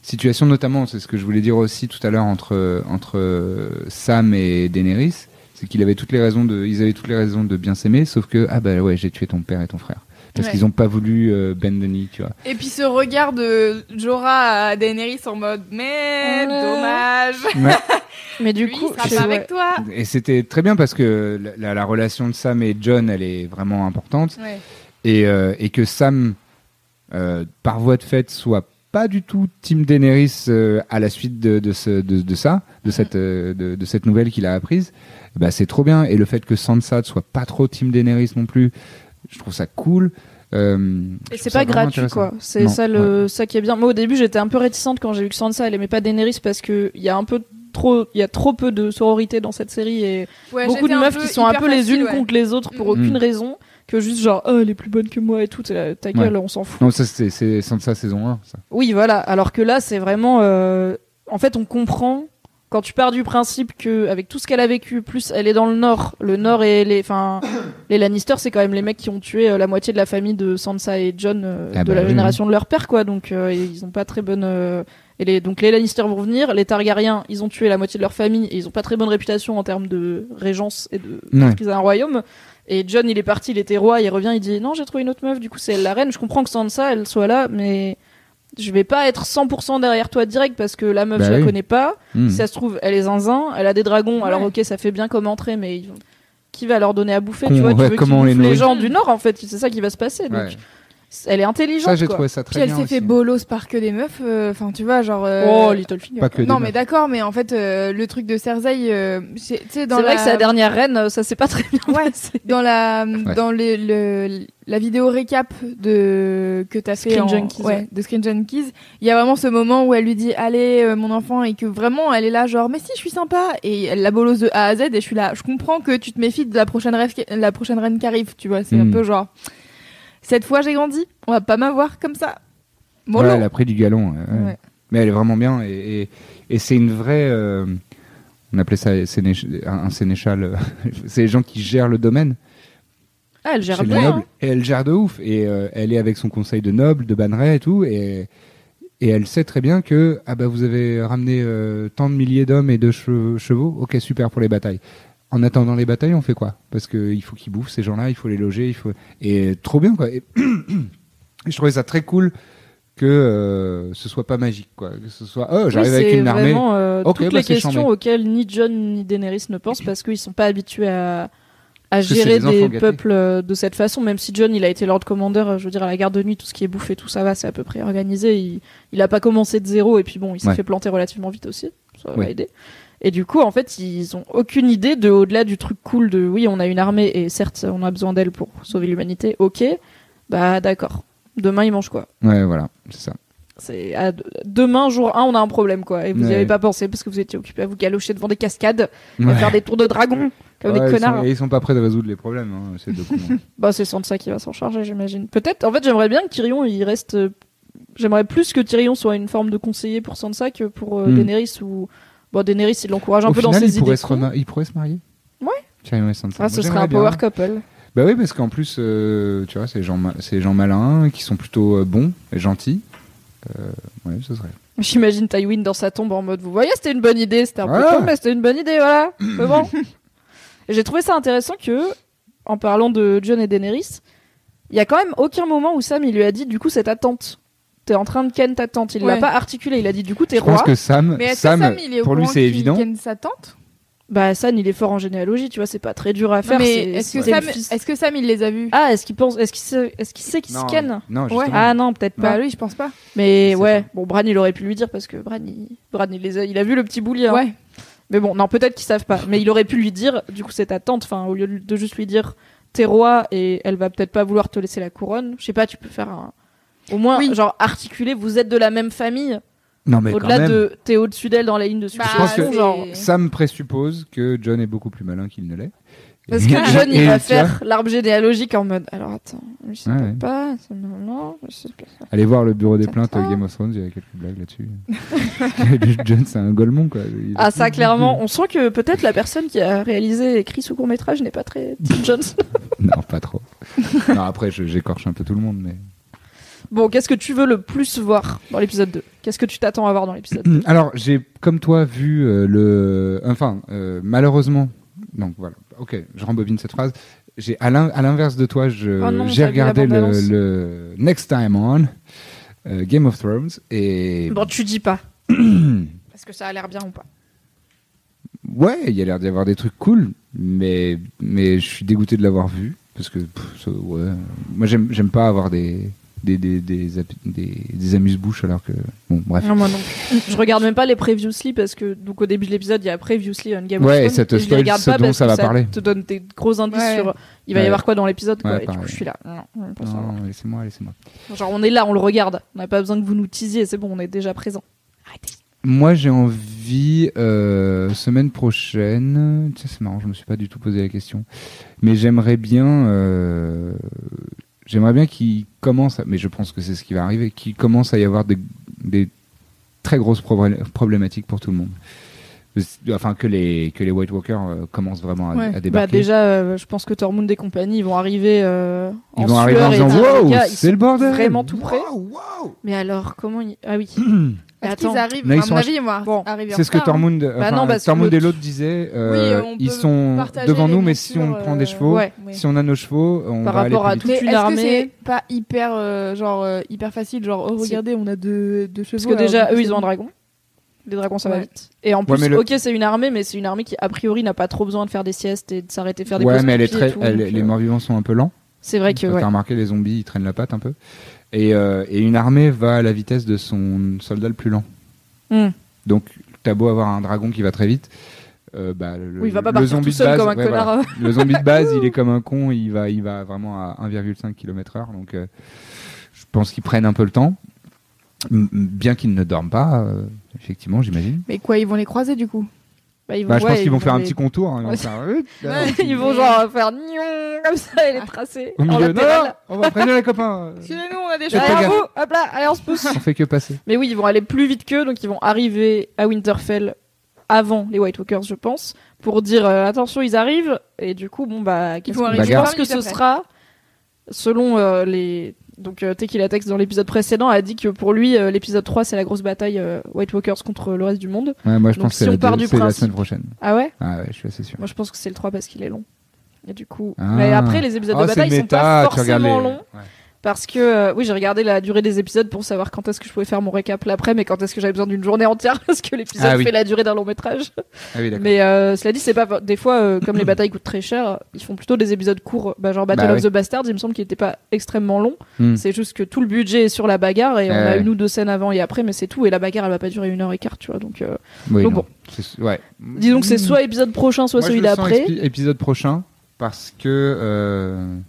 S4: situations, notamment, c'est ce que je voulais dire aussi tout à l'heure entre, entre Sam et Daenerys, c'est qu'il avait toutes les raisons de, ils avaient toutes les raisons de bien s'aimer, sauf que ah bah ouais, j'ai tué ton père et ton frère. Parce
S5: Ouais.
S4: qu'ils n'ont pas voulu euh, bend the knee, tu vois.
S5: Et puis ce regard de Jorah à Daenerys en mode mais
S2: Ouais.
S5: dommage.
S2: Mais du
S5: Lui,
S2: coup,
S5: il sera
S2: je-
S5: pas avec toi.
S4: Et c'était très bien parce que la, la- la relation de Sam et John, elle est vraiment importante.
S5: Ouais.
S4: Et, euh, et que Sam, euh, par voie de fait, soit pas du tout Team Daenerys euh, à la suite de, de, ce- de, de ça, de cette, euh, de, de cette nouvelle qu'il a apprise, bah, c'est trop bien. Et le fait que Sansa ne soit pas trop Team Daenerys non plus, je trouve ça cool. Euh,
S2: Et c'est pas gratuit quoi. C'est ça le ça qui est bien. Moi au début j'étais un peu réticente quand j'ai vu que Sansa elle aimait pas Daenerys parce que il y a un peu trop il y a trop peu de sororité dans cette série et
S5: Ouais,
S2: beaucoup de meufs qui sont un peu les unes
S5: ouais.
S2: contre les autres pour
S5: Mm.
S2: aucune raison que juste genre oh elle est plus bonne que moi et tout ta gueule on s'en fout.
S4: Non, ça c'est Sansa saison 1. Ça.
S2: Oui voilà alors que là c'est vraiment euh, en fait on comprend quand tu pars du principe que avec tout ce qu'elle a vécu plus elle est dans le nord le nord et les enfin les Lannister c'est quand même les mecs qui ont tué euh, la moitié de la famille de Sansa et John euh,
S4: Ah
S2: de
S4: bah
S2: la
S4: oui,
S2: génération de leur père quoi. Donc euh, ils ont pas très bonne euh, et les donc les Lannister vont venir les Targaryens ils ont tué la moitié de leur famille et ils ont pas très bonne réputation en termes de régence et de
S4: Ouais.
S2: maîtrise d'un royaume. Et John il est parti il était roi il revient il dit non j'ai trouvé une autre meuf du coup c'est elle la reine je comprends que Sansa elle soit là mais je vais pas être 100% derrière toi direct parce que la meuf
S4: Bah
S2: je
S4: oui.
S2: la connais pas
S4: Hmm.
S2: si ça se trouve, elle est zinzin, elle a des dragons, alors ok, ça fait bien comme entrée, mais qui va leur donner à bouffer
S4: Con-
S2: Tu vois, tu veux
S4: comment on les
S2: les gens du Nord, en fait, c'est ça qui va se passer. Donc,
S4: Ouais.
S2: Elle est intelligente.
S4: Ça, j'ai trouvé ça
S5: Puis
S4: très
S5: elle
S4: bien.
S5: s'est fait bolos par que des meufs. euh, Enfin, tu vois, genre. euh,
S2: Oh, Littlefinger.
S4: Pas que des
S5: non, mais d'accord, mais en fait, euh, le truc de Cersei, euh, c'est- tu sais, dans
S2: C'est vrai
S5: la-
S2: que sa dernière reine, ça s'est pas très bien
S5: Ouais.
S2: passé.
S5: dans la dans les- le, la vidéo récap de que t'as fait
S2: Screen
S5: en,
S2: Junkies,
S5: ouais,
S2: ouais.
S5: de Screen Junkies, il y a vraiment ce moment où elle lui dit allez euh, mon enfant et que vraiment elle est là genre mais si je suis sympa et elle la bolosse de A à Z et je suis là je comprends que tu te méfies de la prochaine rêve la prochaine reine qui arrive tu vois c'est
S4: Mm.
S5: un peu genre cette fois j'ai grandi on va pas m'avoir comme ça
S4: Ouais,
S5: mollo
S4: elle a pris du galon. ouais, ouais.
S5: Ouais.
S4: Mais elle est vraiment bien. Et, et, et c'est une vraie. euh, on appelait ça un, sénéchal. euh, c'est les gens qui gèrent le domaine.
S2: Ah, elle gère bien.
S4: nobles. Et elle gère de ouf. Et euh, elle est avec son conseil de nobles, de bannerets et tout. Et, et elle sait très bien que ah bah, vous avez ramené euh, tant de milliers d'hommes et de che- chevaux. Ok, super pour les batailles. En attendant les batailles, on fait quoi? Parce qu'il faut qu'ils bouffent ces gens-là, il faut les loger. Il faut... Et trop bien, quoi. Et, je trouvais ça très cool que euh, ce soit pas magique, quoi. Que ce soit, oh, j'arrive
S2: Oui,
S4: avec une armée.
S2: vraiment euh, toutes
S4: bah,
S2: les questions
S4: chambé.
S2: auxquelles ni John ni Daenerys ne pensent parce qu'ils sont pas habitués à, gérer
S4: des
S2: peuples euh, de cette façon. Même si John, il a été Lord Commander, euh, je veux dire, à la garde de nuit, tout ce qui est bouffé, tout ça va, c'est à peu près organisé. Il, il a pas commencé de zéro et puis bon, il s'est
S4: Ouais.
S2: fait planter relativement vite aussi. Ça va aider. Et du coup, en fait, ils ont aucune idée de, au-delà du truc cool de, oui, on a une armée et certes, on a besoin d'elle pour sauver l'humanité. Ok, bah d'accord. Demain, ils mangent quoi?
S4: Ouais, voilà, c'est ça.
S2: C'est à- demain jour 1 on a un problème quoi et vous n'y
S4: Ouais.
S2: avez pas pensé parce que vous étiez occupé à vous galocher devant des cascades, à
S4: Ouais.
S2: faire des tours de dragon comme
S4: Ouais,
S2: des
S4: ils
S2: connards.
S4: sont- et ils sont pas prêts de résoudre les problèmes, hein, ces deux cons.
S2: Bah c'est Sansa qui va s'en charger j'imagine. Peut-être en fait j'aimerais bien que Tyrion il reste euh, j'aimerais plus que Tyrion soit une forme de conseiller pour Sansa que pour euh,
S4: Hmm.
S2: Daenerys ou bon Daenerys il l'encourage un
S4: Au
S2: peu
S4: final,
S2: dans ses
S4: pourraient,
S2: idées.
S4: rema- ils pourraient se marier.
S2: Ouais.
S4: Tyrion et Sansa.
S2: Ah ce serait un
S4: bien.
S2: power couple.
S4: Bah oui, parce qu'en plus, euh, tu vois, c'est gens, gens malins, qui sont plutôt euh, bons et gentils. Euh, ouais, ce serait.
S2: J'imagine Tywin dans sa tombe en mode vous voyez c'était une bonne idée c'était un peu con mais c'était une bonne idée voilà c'est bon. J'ai trouvé ça intéressant que en parlant de John et Daenerys il y a quand même aucun moment où Sam il lui a dit du coup c'est ta tante t'es en train de ken ta tante il
S5: Ouais.
S2: l'a pas articulé il a dit du coup t'es
S4: Je pense
S2: roi
S4: que Sam,
S5: Mais
S4: Sam
S5: que Sam, il est
S4: pour lui, c'est évident.
S5: ken sa tante?
S2: Bah Sam il est fort en généalogie tu vois c'est pas très dur à faire
S5: Mais est-ce que, Sam, est-ce que Sam, il les a vus?
S2: Ah est-ce qu'il pense est-ce qu'il sait est-ce qu'il sait qu'il se
S4: Non,
S2: ken?
S4: non,
S5: Ouais.
S2: ah non peut-être pas
S5: Bah lui, je pense pas.
S2: mais ouais
S4: ça.
S2: bon Bran il aurait pu lui dire parce que Bran il, Bran, il, les a, il a vu le petit boulier hein.
S5: Ouais.
S2: Mais bon, non, peut-être qu'ils savent pas. Mais il aurait pu lui dire, du coup, c'est ta tante. Enfin, au lieu de juste lui dire, t'es roi et elle va peut-être pas vouloir te laisser la couronne. Je sais pas, tu peux faire un. Au moins,
S5: Oui.
S2: genre, articuler, vous êtes de la même famille.
S4: Non, mais
S2: Au-delà de. T'es au-dessus d'elle dans la ligne de
S5: Bah,
S2: succession.
S4: pense que-
S2: genre.
S4: Sam présuppose que John est beaucoup plus malin qu'il ne l'est.
S2: Parce que John, il va faire l'arbre généalogique en mode. Alors attends, je sais
S4: Ouais, ouais.
S2: pas, c'est non, non, je sais pas.
S4: Allez voir le bureau des plaintes Game of Thrones, il y a quelques blagues là-dessus. John, c'est un golemon, quoi. Il-
S2: Ah, ça, clairement, on sent que peut-être la personne qui a réalisé et écrit ce court-métrage n'est pas très Tim Jones.
S4: Non, pas trop. non, après, je- j'écorche un peu tout le monde, mais.
S2: Bon, qu'est-ce que tu veux le plus voir dans l'épisode 2 Qu'est-ce que tu t'attends à voir dans l'épisode 2
S4: Alors, j'ai, comme toi, vu euh, le. Enfin, euh, malheureusement. Donc voilà, ok, je rembobine cette phrase. J'ai, à, l'in- à l'inverse de toi, je,
S2: Oh non,
S4: j'ai
S2: t'as vu la
S4: regardé le,
S2: bande-annonce.
S4: le Next Time On, euh, Game of Thrones, et.
S2: Bon, tu dis pas. Parce que ça a l'air bien ou pas?
S4: Ouais, il y a l'air d'y avoir des trucs cool, mais, mais je suis dégoûté de l'avoir vu. Parce que, pff, ça, ouais. Moi, j'aime, j'aime pas avoir des, des, des, des, ap- des, des amuse-bouches alors que. Bon, bref.
S2: Non, moi non. Je regarde même pas les previously parce que donc au début de l'épisode il y a previously on Game of
S4: Ouais,
S2: Thrones
S4: et ça te
S2: je les
S4: spoil
S2: regarde
S4: ce
S2: pas
S4: dont
S2: parce
S4: ça
S2: que
S4: va
S2: ça
S4: parler.
S2: te donne des gros indices
S5: Ouais.
S2: sur il va y avoir quoi dans l'épisode quoi
S4: Ouais,
S2: et du coup je suis là. Non, on veut pas savoir.
S4: Non, laissez-moi, laissez-moi.
S2: Genre on est là, on le regarde. On n'a pas besoin que vous nous teasiez, c'est bon, on est déjà présent. Arrêtez.
S4: Moi, j'ai envie, euh, semaine prochaine, tu sais, c'est marrant, je me suis pas du tout posé la question, mais j'aimerais bien, euh, j'aimerais bien qu'il commence, à- mais je pense que c'est ce qui va arriver, qu'il commence à y avoir des, des très grosses problé- problématiques pour tout le monde. Enfin, que les, que les White Walkers euh, commencent vraiment à,
S5: Ouais.
S4: à
S2: Bah
S4: débarquer.
S2: déjà, euh, je pense que Tormund et compagnie, ils vont arriver euh,
S4: Ils
S2: en
S4: vont arriver en disant Wow,
S2: ils
S4: c'est le
S2: sont
S4: bordel
S2: Vraiment tout près.
S4: Wow, wow
S2: Mais alors, comment ils... Ah oui.
S5: Est-ce qu'ils arrivent
S4: Mais ils
S5: À
S4: sont
S5: mon avis, moi,
S2: Bon.
S4: C'est ce que
S5: hein.
S4: Tormund,
S2: Bah non,
S4: Tormund
S2: le-
S4: et l'autre disaient. euh,
S5: Oui,
S4: ils sont devant nous, mais si on
S5: montures,
S4: prend des
S5: euh,
S4: chevaux,
S2: Ouais.
S5: Oui.
S4: si on a nos chevaux, on
S2: Par
S4: va aller
S2: rapport à
S4: plus
S2: tout-
S4: vite.
S5: Mais
S2: une
S5: est-ce que
S2: armée-
S5: c'est pas hyper, euh, genre, euh, hyper facile Genre, oh,
S2: Si.
S5: regardez, on a deux, deux chevaux.
S2: Parce que déjà, eux, ils ont un dragon. Les dragons, ça va vite. Et en plus,
S4: le-
S2: ok, c'est une armée, mais c'est une armée qui, a priori, n'a pas trop besoin de faire des siestes et de s'arrêter faire des
S4: Ouais, mais elle est très, les
S2: euh,
S4: morts-vivants sont un peu lents.
S2: C'est vrai que,
S4: T'as remarqué, les zombies, ils traînent la patte un peu. Et, euh, et une armée va à la vitesse de son soldat le plus lent.
S2: Hmm.
S4: Donc, t'as beau avoir un dragon qui va très vite. euh, bah, le,
S2: Oui, il va pas
S4: le
S2: partir
S4: zombie
S2: tout
S4: de
S2: seul
S4: base,
S2: comme un
S4: ouais, voilà. Le zombie de base, il est comme un con, il va, il va vraiment à 1,5 km/h. Donc, euh, je pense qu'ils prennent un peu le temps. Bien qu'ils ne dorment pas, effectivement, j'imagine.
S5: Mais quoi, ils vont les croiser du coup?
S2: Bah, ils vont,
S4: Bah, je
S2: ouais,
S4: pense qu'ils
S2: ils
S4: vont faire un petit contour. hein, ils vont
S2: Ouais.
S4: faire,
S2: ils vont genre faire nion comme ça et les tracer.
S4: Au milieu, non, non, on va prévenir les copains.
S5: Excusez-nous, on a des
S2: Derrière
S4: gaffe.
S2: vous, hop là, allez on se pousse.
S4: On fait que passer.
S2: Mais oui, ils vont aller plus vite qu'eux, donc ils vont arriver à Winterfell avant les White Walkers, je pense, pour dire euh, attention, ils arrivent. Et du coup, bon bah, qu'est-ce
S5: vont
S4: arriver
S2: je pense que ce sera selon euh, les. Donc euh, Tequila Tex dans l'épisode précédent a dit que pour lui euh, l'épisode 3 c'est la grosse bataille euh, White Walkers contre le reste du monde.
S4: Ouais, moi, je
S2: Donc,
S4: pense que
S2: si
S4: c'est la,
S2: du
S4: c'est la
S2: principe-
S4: semaine prochaine.
S2: Ah ouais
S4: Ah ouais, je suis assez sûr.
S2: Moi je pense que c'est le 3 parce qu'il est long. Et du coup,
S4: Ah.
S2: mais après les épisodes
S4: Oh,
S2: de bataille sont
S4: méta,
S2: pas
S4: tu regardes
S2: forcément longs
S4: Ouais.
S2: Parce que, euh, oui, j'ai regardé la durée des épisodes pour savoir quand est-ce que je pouvais faire mon récap l'après, mais quand est-ce que j'avais besoin d'une journée entière, parce que l'épisode
S4: Ah oui.
S2: fait la durée d'un long métrage.
S4: Ah oui.
S2: Mais euh, cela dit, c'est pas des fois euh, comme les batailles coûtent très cher, ils font plutôt des épisodes courts. Bah, genre Battle
S4: Bah
S2: of
S4: oui.
S2: the Bastards, il me semble qu'il était pas extrêmement long.
S4: Hmm.
S2: C'est juste que tout le budget est sur la bagarre et on a une ou deux scènes avant et après, mais c'est tout. Et la bagarre, elle va pas durer une heure et quart, tu vois. Donc, donc bon.
S4: C'est- Ouais.
S2: disons que c'est soit épisode prochain, soit
S4: Moi,
S2: celui d'après.
S4: épisode prochain parce que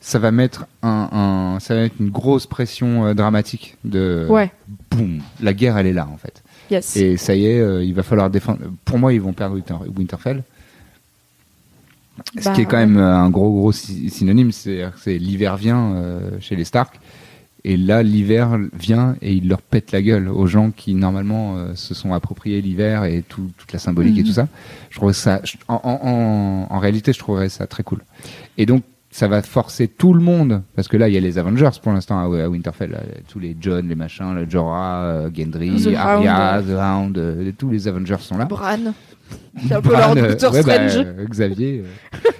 S4: ça va mettre un, un- ça va mettre une grosse pression euh, dramatique de
S2: Ouais.
S4: boum la guerre elle est là en fait
S2: Yes.
S4: et ça y est euh, il va falloir défendre pour moi ils vont perdre Winter- Winterfell ce
S2: Bah,
S4: qui est quand
S2: ouais.
S4: même euh, un gros gros sy- synonyme c'est c'est l'hiver vient chez les Stark et là l'hiver vient et il leur pète la gueule aux gens qui normalement euh, se sont appropriés l'hiver et tout- toute la symbolique et
S2: Mhm.
S4: tout ça je trouve ça je- en, en, en, en réalité je trouverais ça très cool et donc ça va forcer tout le monde parce que là il y a les Avengers pour l'instant à, à Winterfell là, tous les John les machins le Jorah euh, Gendry
S2: The
S4: Arya
S2: Hound.
S4: The Hound euh, tous les Avengers sont là
S2: Bran. C'est un peu
S4: Bran,
S2: leur
S4: euh,
S2: Doctor
S4: ouais, bah,
S2: Strange.
S4: euh, Xavier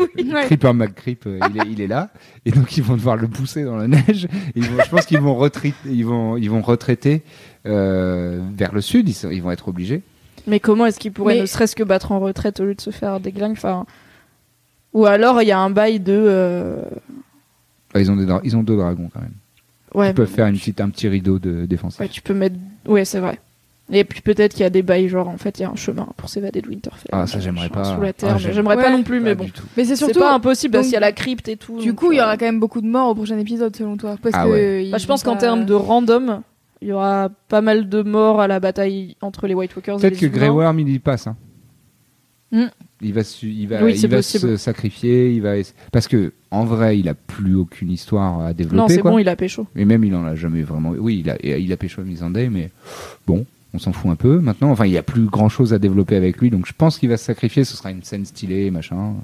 S4: euh,
S5: Ouais.
S4: Creeper McCreep, euh, il, est, il est là, et donc ils vont devoir le pousser dans la neige. Et ils vont- je pense qu'ils vont retraiter, ils vont, ils vont retraiter euh, vers le sud. Ils, sont- ils vont être obligés.
S2: Mais comment est-ce qu'ils pourraient
S5: Mais-
S2: ne serait-ce que battre en retraite au lieu de se faire déglinguer? Enfin... Ou alors il y a un bail de. euh,
S4: Enfin, ils ont des, dra- ils ont deux dragons quand même.
S2: Ouais,
S4: Ils peuvent faire une petite, un petit rideau de défensif.
S2: ouais, tu peux mettre. Ouais, c'est vrai. Et puis peut-être qu'il y a des bails, genre en fait il y a un chemin pour s'évader de Winterfell.
S4: Ah, ça, j'aimerais pas.
S2: Sous la
S4: Ah,
S2: terre, mais
S4: j'aime-
S2: j'aimerais pas
S5: Ouais.
S2: non plus, mais
S4: Pas
S2: bon.
S4: du tout.
S5: Mais c'est
S2: C'est
S5: surtout.
S2: pas impossible parce
S5: donc,
S2: qu'il y a la crypte et tout.
S5: Du
S2: donc,
S5: coup, il y
S2: euh,
S5: aura quand même beaucoup de morts au prochain épisode, selon toi. Parce
S4: Ah
S5: que
S4: ouais.
S5: ils
S2: bah, je pense
S5: vont
S2: qu'en
S5: pas-
S2: termes de random, il y aura pas mal de morts à la bataille entre les White Walkers et
S4: Peut-être
S2: les
S4: que
S2: humains.
S4: Grey Worm il y passe. hein. Il va, su- il va,
S2: Oui,
S4: il
S2: c'est
S4: va
S2: possible.
S4: se sacrifier. Il va parce que en vrai, il a plus aucune histoire à développer.
S2: Non, c'est bon, il a pécho.
S4: Et même, il en a jamais vraiment. Oui, il a, il a pécho Missandei, mais bon, on s'en fout un peu maintenant. Enfin, il y a plus grand chose à développer avec lui, donc je pense qu'il va se sacrifier. Ce sera une scène stylée, machin.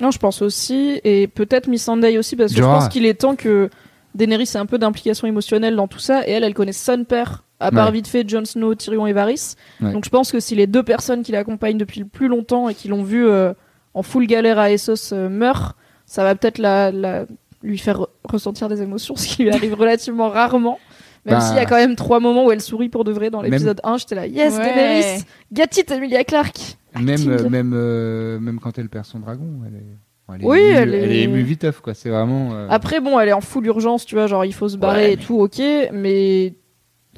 S2: Non, je pense aussi, et peut-être Miss Sunday aussi, parce que je pense qu'il est temps que Daenerys ait un peu d'implication émotionnelle dans tout ça, et elle, elle connaît son père, à part
S4: Ouais.
S2: vite fait Jon Snow, Tyrion et Varys.
S4: Ouais.
S2: Donc je pense que si les deux personnes qui l'accompagnent depuis le plus longtemps et qui l'ont vu euh, en full galère à Essos euh, meurent, ça va peut-être la, la- lui faire re- ressentir des émotions, ce qui lui arrive relativement rarement. Même
S4: Bah,
S2: s'il y a quand même trois moments où elle sourit pour de vrai dans
S4: Même-
S2: l'épisode 1, j'étais là, yes,
S5: Ouais.
S2: Daenerys, get it, Emilia Clarke.
S4: Même, euh, même, euh, même quand elle perd son dragon, elle est. Elle est
S2: Oui,
S4: émue-
S2: elle est-
S4: elle est émue viteuf, quoi. C'est vraiment. euh,
S2: Après, bon, elle est en full urgence, tu vois, genre il faut se barrer
S4: Ouais,
S2: et
S4: mais-
S2: tout, ok, mais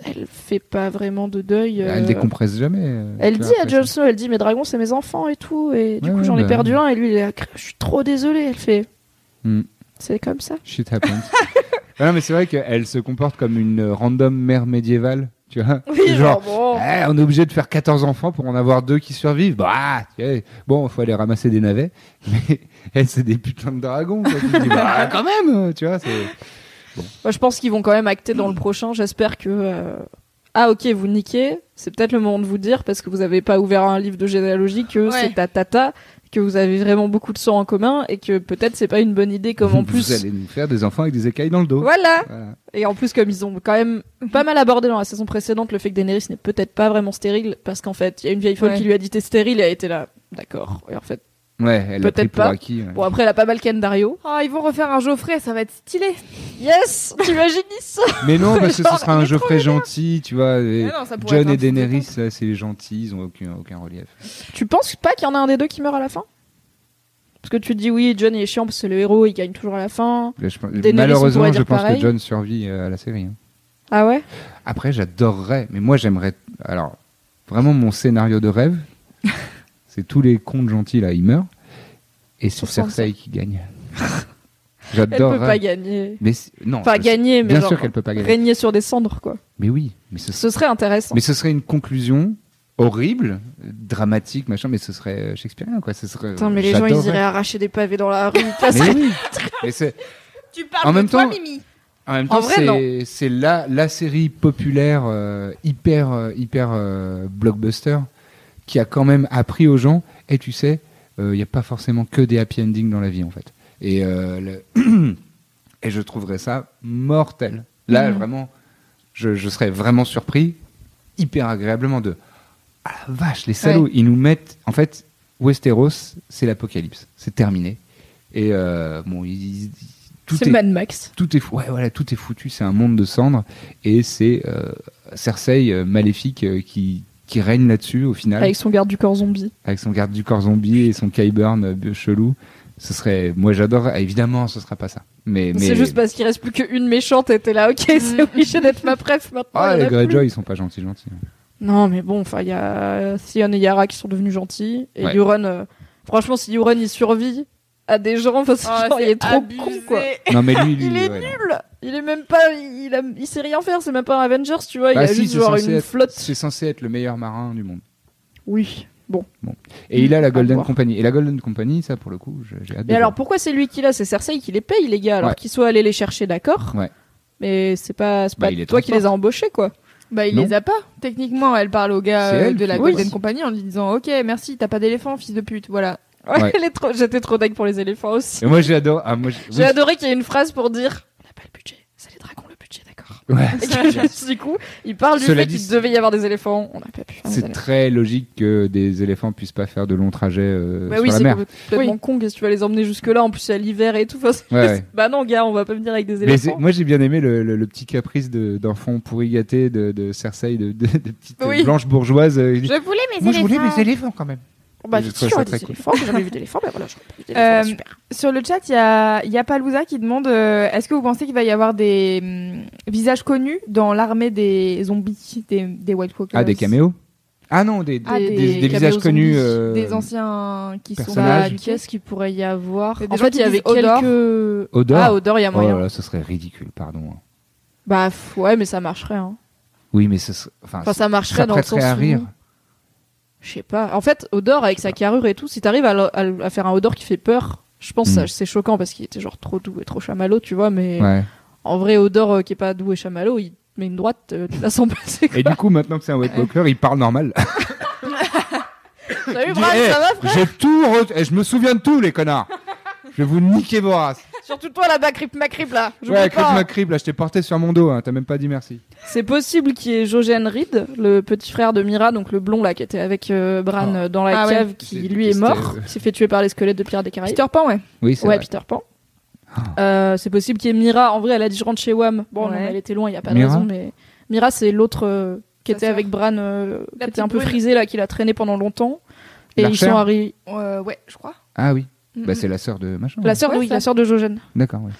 S2: elle fait pas vraiment de deuil. euh,
S4: Elle décompresse jamais. euh,
S2: Elle dit à Jon. Snow, elle dit mes dragons c'est mes enfants et tout, et du
S4: Ouais,
S2: coup
S4: ouais,
S2: j'en ai
S4: bah,
S2: perdu un, et lui il est je suis trop désolée, elle fait,
S4: Hmm.
S2: c'est comme ça.
S4: Shit happens. Non, mais c'est vrai qu'elle se comporte comme une euh, random mère médiévale, tu vois.
S2: Oui,
S4: genre,
S2: bon.
S4: Eh, on est obligé de faire 14 enfants pour en avoir deux qui survivent. Bah, bon, faut aller ramasser des navets. Mais elle, c'est des putains de dragons. Quoi. Tu te dis, bah, quand même, tu vois. c'est-
S2: Moi, je pense qu'ils vont quand même acter dans le prochain. J'espère que. euh, Ah, ok, vous niquez. C'est peut-être le moment de vous dire, parce que vous avez pas ouvert un livre de généalogie, que
S5: Ouais.
S2: c'est ta tata, que vous avez vraiment beaucoup de sang en commun, et que peut-être c'est pas une bonne idée, comme en
S4: Vous
S2: plus.
S4: allez nous faire des enfants avec des écailles dans le dos.
S2: Voilà!
S4: Voilà.
S2: Et en plus, comme ils ont quand même pas mal abordé dans la saison précédente le fait que Daenerys n'est peut-être pas vraiment stérile, parce qu'en fait, il y a une vieille folle
S5: Ouais.
S2: qui lui a dit t'es stérile, et elle était là. D'accord. Et en fait,
S4: Ouais, elle a
S2: Peut-être
S4: pris pour
S2: pas.
S4: acquis. ouais.
S2: bon, après, elle a pas mal Ken Dario.
S5: Ah, ils vont refaire un Geoffrey, ça va être stylé.
S2: Yes! T'imagines ça?
S4: Mais non, parce que ce
S2: Genre,
S4: sera un Geoffrey gentil, tu vois. et
S5: Ah non, ça pourrait
S4: John
S5: être un
S4: et
S5: petit
S4: Daenerys, là, c'est les gentils, ils ont aucun, aucun relief.
S2: Tu penses pas qu'il y en a un des deux qui meurt à la fin? Parce que tu te dis oui, John il est chiant parce que c'est le héros, il gagne toujours à la fin.
S4: Là, je pense-
S2: Daenerys, on
S4: Malheureusement,
S2: pourrait
S4: je
S2: dire
S4: pense
S2: pareil.
S4: que John survit euh, à la série. hein.
S2: Ah ouais?
S4: Après, j'adorerais, mais moi j'aimerais. Alors, vraiment, mon scénario de rêve, c'est tous les contes gentils là, ils meurent, et c'est. Cersei qui gagne.
S2: Elle peut pas
S4: J'adorerais.
S2: gagner.
S4: Mais non,
S2: Enfin,
S4: je-
S2: gagner, mais
S4: bien
S2: genre
S4: sûr qu'elle peut pas gagner.
S2: régner sur des cendres, quoi.
S4: Mais oui, mais ce,
S2: Ce serait intéressant.
S4: mais ce serait une conclusion horrible, dramatique, machin, mais ce serait euh, shakespearien, quoi. Ce serait.
S2: Putain, mais les gens, ils iraient arracher des pavés dans la rue.
S4: Mais oui. Mais
S5: Tu parles
S4: En
S5: de
S4: même
S5: toi,
S4: temps-
S5: Mimi.
S4: En même temps, c'est la, la série populaire euh, hyper euh, hyper euh, blockbuster qui a quand même appris aux gens. Et tu sais, il n'y a pas forcément que des happy endings dans la vie en fait. Et euh, le- et je trouverais ça mortel. Là,
S2: Mhm.
S4: vraiment, je, je serais vraiment surpris, hyper agréablement de ah la vache, les salauds, ils nous mettent en fait Westeros, c'est l'apocalypse, c'est terminé. Et euh, bon, ils, ils- tout
S2: C'est
S4: est
S2: Mad Max.
S4: tout est fou- ouais voilà tout est foutu c'est un monde de cendres et c'est euh, Cersei euh, maléfique euh, qui qui règne là-dessus au final
S2: Avec son garde du corps zombie.
S4: avec son garde du corps zombie et son Kyburn euh, chelou ce serait moi j'adore évidemment ce sera pas ça mais mais
S2: C'est juste parce qu'il reste plus qu'une méchante et t'es là, ok, c'est obligé d'être ma préf maintenant.
S4: ah les. Greyjoy ils sont pas gentils gentils
S2: Non, mais bon, enfin, il y a Theon et Yara qui sont devenus gentils. Et
S4: Ouais.
S2: Euron, euh, franchement, si Euron il survit à des gens, parce que
S5: Oh,
S2: genre, il est trop
S5: abusé.
S2: con, quoi.
S4: non mais lui, lui
S2: Il est
S4: ouais, non.
S2: nul Il est même pas. Il, a, il sait rien faire, c'est même pas un Avengers, tu vois.
S4: Bah
S2: il a
S4: si,
S2: juste genre une
S4: être-
S2: flotte.
S4: c'est censé être le meilleur marin du monde
S2: Oui. Bon.
S4: et il a la Golden. Company et la Golden Company ça pour le coup je- j'ai hâte
S2: Mais alors
S4: voir.
S2: pourquoi c'est lui qui l'a? C'est Cersei qui les paye, les gars, alors
S4: Ouais.
S2: qu'ils soient allés les chercher, d'accord
S4: Ouais.
S2: Mais c'est pas, c'est
S4: Bah,
S2: pas
S4: il
S2: toi qui les as embauchés, quoi.
S5: Bah, il
S4: Non.
S5: les a pas. Techniquement, elle parle au gars euh,
S4: elle
S5: de la Golden
S4: Oui.
S5: Company en lui disant Ok, merci, t'as pas d'éléphant, fils de pute. Voilà.
S2: Ouais, J'étais trop dingue pour les éléphants aussi.
S4: et moi j'ai adoré ah, moi j'ai-
S2: J'ai
S4: oui,
S2: adoré qu'il y ait une phrase pour dire On n'a pas le budget, c'est les dragons le budget, d'accord.
S4: Ouais.
S2: Du coup, il parle du
S4: Cela
S2: fait
S4: dit,
S2: qu'il devait y avoir des éléphants. On n'a pas pu faire des
S4: C'est
S2: éléphants.
S4: très logique que des éléphants puissent pas faire de longs trajets euh,
S2: Bah
S4: sur
S2: oui,
S4: la
S2: c'est
S4: mer.
S2: complètement con. Qu'est-ce que tu vas les emmener jusque-là En plus, c'est à l'hiver et tout. Enfin, c'est-
S4: Ouais, ouais.
S2: Bah non, gars, on va pas venir avec des
S4: Mais c'est-
S2: éléphants.
S4: moi j'ai bien aimé le, le- le petit caprice de- d'enfant pourri gâté de, de Cersei, de, de, de petite euh,
S2: Oui.
S4: blanche bourgeoise. euh, il dit,
S3: Je voulais mes
S4: moi je
S3: éléphants.
S4: voulais mes éléphants quand même.
S2: Bah,
S4: ça très cool.
S2: j'ai jamais vu d'éléphants, bah voilà, j'aurais pas vu d'éléphants,
S5: Euh,
S2: bah, super.
S5: Sur le chat, il y a, y a Palouza qui demande euh, Est-ce que vous pensez qu'il va y avoir des hum, visages connus dans l'armée des zombies, des, des White Walkers?
S4: Ah, des caméos? Ah non, des,
S5: Ah,
S4: des,
S5: des
S4: des- des
S2: caméos
S4: visages connus.
S2: zombies,
S4: euh,
S5: Des anciens qui sont.
S2: Bah, qu'est-ce qu'il pourrait y avoir En fait, il y avait quelques.
S4: Odor?
S2: Ah, Odor, il y a
S4: Oh
S2: moyen.
S4: là là, ce serait ridicule, pardon.
S2: Bah, f- ouais, mais ça marcherait. Hein.
S4: Oui, mais ce serait. Enfin,
S2: Enfin, ça marcherait
S4: ça
S2: dans le sens
S4: prêterait à
S2: où-
S4: rire.
S2: Je sais pas. En fait, Odor, avec sa carrure et tout, si t'arrives à, à faire un Odor qui fait peur, je pense que
S4: Mm.
S2: ça- c'est choquant parce qu'il était genre trop doux et trop chamallow, tu vois. Mais
S4: Ouais.
S2: en vrai, Odor euh, qui est pas doux et chamallow, il met une droite, euh, tu la sens passer.
S4: Et du coup, maintenant que c'est un White Walker, il parle normal.
S2: Salut,
S4: Eh,
S2: ça va, frère
S4: J'ai tout. re- eh, Je me souviens de tout, les connards. Je vais vous niquer vos races.
S2: Surtout toi là-bas, Crip Macrip là.
S4: Ouais. Crip McCrip, là, je t'ai porté sur mon dos. Hein, T'as même pas dit merci.
S2: C'est possible qu'il y ait Jojen Reed, le petit frère de Mira, donc le blond là qui était avec euh, Bran
S4: Oh.
S2: euh, dans la
S5: Ah ouais.
S2: cave, qui
S4: C'est
S2: lui est mort,
S4: euh.
S2: qui s'est fait tuer par les squelettes de Pirates des Caraïbes.
S5: Peter Pan, ouais.
S4: Oui, c'est
S2: Ouais,
S4: vrai.
S2: Peter Pan. Euh, c'est possible qu'il y ait Mira. En vrai, elle a dit je rentre chez Wam. Bon, non,
S5: Ouais.
S2: mais elle était loin, il y a pas
S4: Mira
S2: de raison. Mais Mira, c'est l'autre euh, qui
S5: Sa
S2: était
S5: sœur.
S2: avec Bran, euh, qui
S5: La
S2: était un
S5: petite
S2: peu
S5: brune.
S2: frisé là, qu'il a traîné pendant longtemps. Et ils sont arrivés.
S5: Euh, ouais, je crois.
S4: Ah oui.
S5: Mm,
S4: Bah, c'est la sœur de machin.
S2: La sœur, de- oui, la sœur de Jojen.
S4: D'accord, ouais.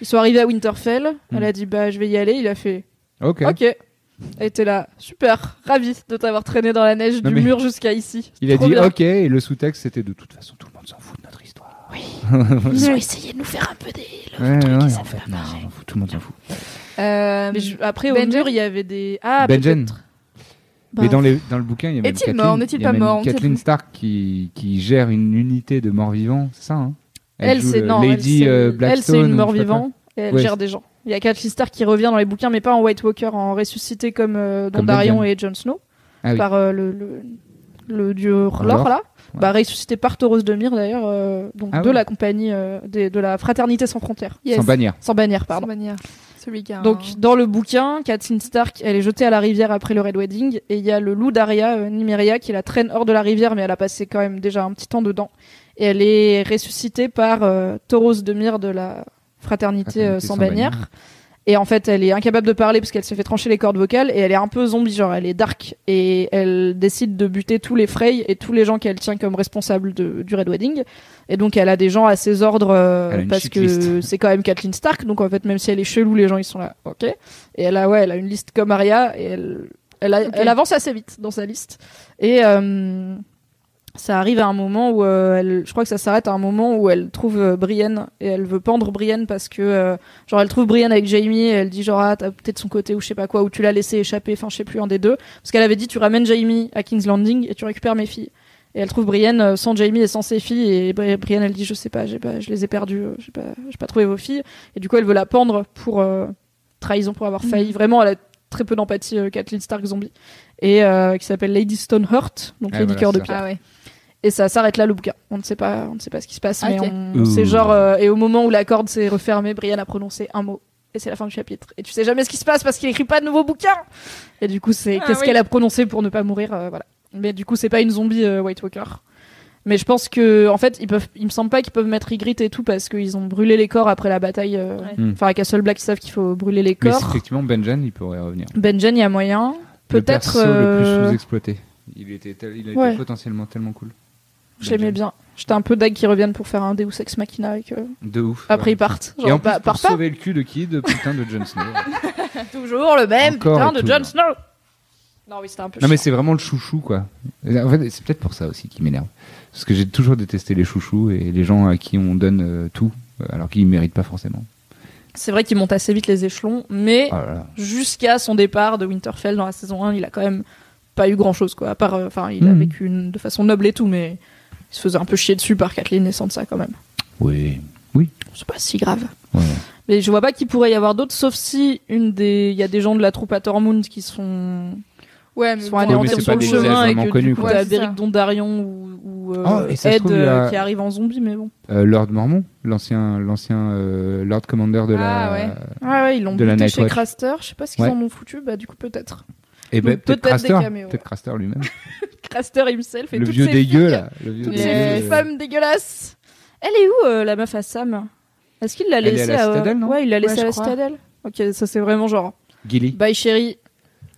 S2: Ils sont arrivés à Winterfell. Elle a dit bah je vais y aller. Il a fait
S4: Ok.
S2: ok. Elle était là, super, ravi de t'avoir traîné dans la neige
S4: Non,
S2: du
S4: mais-
S2: mur jusqu'à ici.
S4: Il a
S2: Trop
S4: dit
S2: bien.
S4: ok, et le sous-texte c'était de toute façon tout le monde s'en fout de notre histoire.
S2: Ils ont essayé de nous faire un peu des.
S4: Ouais, ouais,
S2: truc,
S4: en fait, non,
S2: pas
S4: on s'en fout, tout le monde s'en fout.
S5: Euh,
S2: Mais je- après, au
S5: Benjen
S2: mur, il y avait des. Ah,
S4: Benjen.
S2: peut-être. Bah,
S4: Mais dans, les, dans le bouquin, il y a même
S5: Est-il
S4: Kathleen,
S5: mort? N'est-il pas mort?
S4: Kathleen. Stark qui, qui gère une unité de morts-vivants, c'est ça hein?
S2: Elle,
S4: joue
S2: c'est
S4: le
S2: non, elle,
S4: Lady
S2: c'est-
S4: euh,
S2: elle,
S4: Blackstone.
S2: c'est une mort-vivant et elle
S4: Ouais,
S2: gère des gens. Il y a Catelyn Stark qui revient dans les bouquins, mais pas en White Walker, en ressuscité comme euh, Dondarion et Jon Snow,
S4: Ah oui.
S2: par euh, le, le, le dieu Lor, là.
S4: Ouais.
S2: Bah, ressuscité par Tauros de Myr d'ailleurs, euh, donc
S4: Ah
S2: de
S4: ouais.
S2: la compagnie euh, des- de la fraternité sans frontières.
S5: yes.
S4: Sans bannière.
S2: Sans bannière,
S5: Pardon.
S2: pardon.
S5: Celui qui a un-
S2: Donc dans le bouquin, Catelyn Stark, elle est jetée à la rivière après le Red Wedding et il y a le loup d'Aria, euh, Nymeria, qui la traîne hors de la rivière, mais elle a passé quand même déjà un petit temps dedans. Et elle est ressuscitée par euh, Tauros de Myr de la fraternité, euh,
S4: Fraternité
S2: sans,
S4: sans
S2: bannière.
S4: bannière.
S2: Et en fait, elle est incapable de parler parce qu'elle s'est fait trancher les cordes vocales et elle est un peu zombie, genre elle est dark et elle décide de buter tous les Frey et tous les gens qu'elle tient comme responsables de- du Red Wedding. Et donc elle a des gens à ses ordres euh, parce que c'est quand même Kathleen Stark. Donc en fait, même si elle est chelou, les gens ils sont là, ok. Et elle a ouais, elle a une liste comme Arya et elle elle, a-
S5: Ok.
S2: elle avance assez vite dans sa liste. Et euh, ça arrive à un moment où euh, elle, je crois que ça s'arrête à un moment où elle trouve euh, Brienne et elle veut pendre Brienne parce que euh, genre elle trouve Brienne avec Jamie et elle dit genre ah t'as peut-être son côté ou je sais pas quoi ou tu l'as laissé échapper enfin je sais plus un des deux. Parce qu'elle avait dit tu ramènes Jamie à King's Landing et tu récupères mes filles. Et elle trouve Brienne euh, sans Jamie et sans ses filles et Bri- Brienne elle dit je sais pas j'ai pas je les ai perdues j'ai pas j'ai pas trouvé vos filles. Et du coup elle veut la pendre pour euh, trahison pour avoir failli. Vraiment elle a très peu d'empathie euh, Kathleen Stark zombie. Et euh, qui s'appelle Lady Stoneheart donc
S4: Ah,
S2: Lady
S4: voilà,
S2: Cœur de. Pierre.
S5: Ah ouais.
S2: Et ça s'arrête là le bouquin. On ne sait pas, on ne sait pas ce qui se passe, mais on, c'est genre euh, et au moment où la corde s'est refermée, Brienne a prononcé un mot et c'est la fin du chapitre. Et tu sais jamais ce qui se passe parce qu'il écrit pas de nouveaux bouquins. Et du coup, c'est
S5: Ah
S2: qu'est-ce
S5: oui.
S2: qu'elle a prononcé pour ne pas mourir, euh, voilà. Mais du coup, c'est pas une zombie euh, White Walker. Mais je pense que, en fait, ils peuvent, il me semble pas qu'ils peuvent mettre Ygritte et tout parce qu'ils ont brûlé les corps après la bataille. euh,
S5: Ouais.
S4: Hmm.
S2: Enfin, à Castle Black, ils savent qu'il faut brûler les
S4: Mais
S2: corps.
S4: effectivement, Benjen, il pourrait revenir.
S2: Benjen, il y a moyen.
S4: Le
S2: Peut-être.
S4: perso le
S2: euh,
S4: plus sous-exploité. Il était, tel- il a été
S2: Ouais.
S4: potentiellement tellement cool.
S2: J'aimais
S4: Benjen.
S2: bien. J'étais un peu dag qu'ils reviennent pour faire un Deus Ex Machina avec. euh,
S4: De ouf.
S2: Après,
S4: ouais.
S2: ils partent.
S4: Et en plus,
S2: bah,
S4: pour
S2: pas.
S4: sauver le cul de qui De putain de Jon Snow.
S2: Toujours le même
S4: Encore
S2: putain de. Jon Snow. Non, oui, c'était un peu.
S4: non mais c'est vraiment le chouchou quoi. En fait, c'est peut-être pour ça aussi qui m'énerve. Parce que j'ai toujours détesté les chouchous et les gens à qui on donne euh, tout euh, alors qu'ils méritent pas forcément.
S2: C'est vrai qu'il monte assez vite les échelons, mais
S4: Oh là.
S2: jusqu'à son départ de Winterfell dans la saison 1, il a quand même pas eu grand chose quoi. À part, euh, enfin, il a
S4: Mhm.
S2: vécu une- de façon noble et tout, mais il se faisait un peu chier dessus par Kathleen et Sansa quand même.
S4: Oui.
S2: C'est pas si grave.
S4: Ouais.
S2: Mais je vois pas qu'il pourrait y avoir d'autres, sauf si une des, il y a des gens de la troupe à Tormund qui sont,
S5: Ouais, mais
S2: sont
S5: bon,
S2: anéantis
S4: c'est
S2: sur
S4: pas
S2: le chemin et
S4: vraiment
S2: que
S4: connus,
S2: du coup
S4: quoi.
S2: t'as
S5: Ouais.
S2: Beric Dondarrion ou, ou euh,
S4: Oh, se
S2: Ed
S4: trouve, y
S2: euh,
S4: a-
S2: qui arrive en zombie, mais bon.
S4: Euh, Lord Mormon, l'ancien l'ancien euh, Lord Commander de la.
S5: Ah, ouais.
S2: Ouais, ouais, ils l'ont
S4: De la
S2: buté chez. Craster. Je sais pas ce qu'ils
S4: Ouais.
S2: en ont foutu. Bah, du coup, peut-être.
S4: Et ben
S2: Donc,
S4: peut-être Craster, peut-être Craster lui-même.
S2: Craster himself et
S4: Le
S2: toutes
S4: vieux
S2: ses
S4: dégueu
S2: filles,
S4: là. Le vieux
S2: Toutes ces
S4: euh,
S2: femmes dégueulasses. Elle est où, euh, la meuf à Sam? Est-ce qu'il l'a
S4: est à
S2: laissée
S4: la Citadelle, non?
S2: Ouais, il l'a
S5: Ouais,
S2: laissée à la citadelle. Ok, ça c'est vraiment genre.
S4: Gilly.
S2: Bye chérie.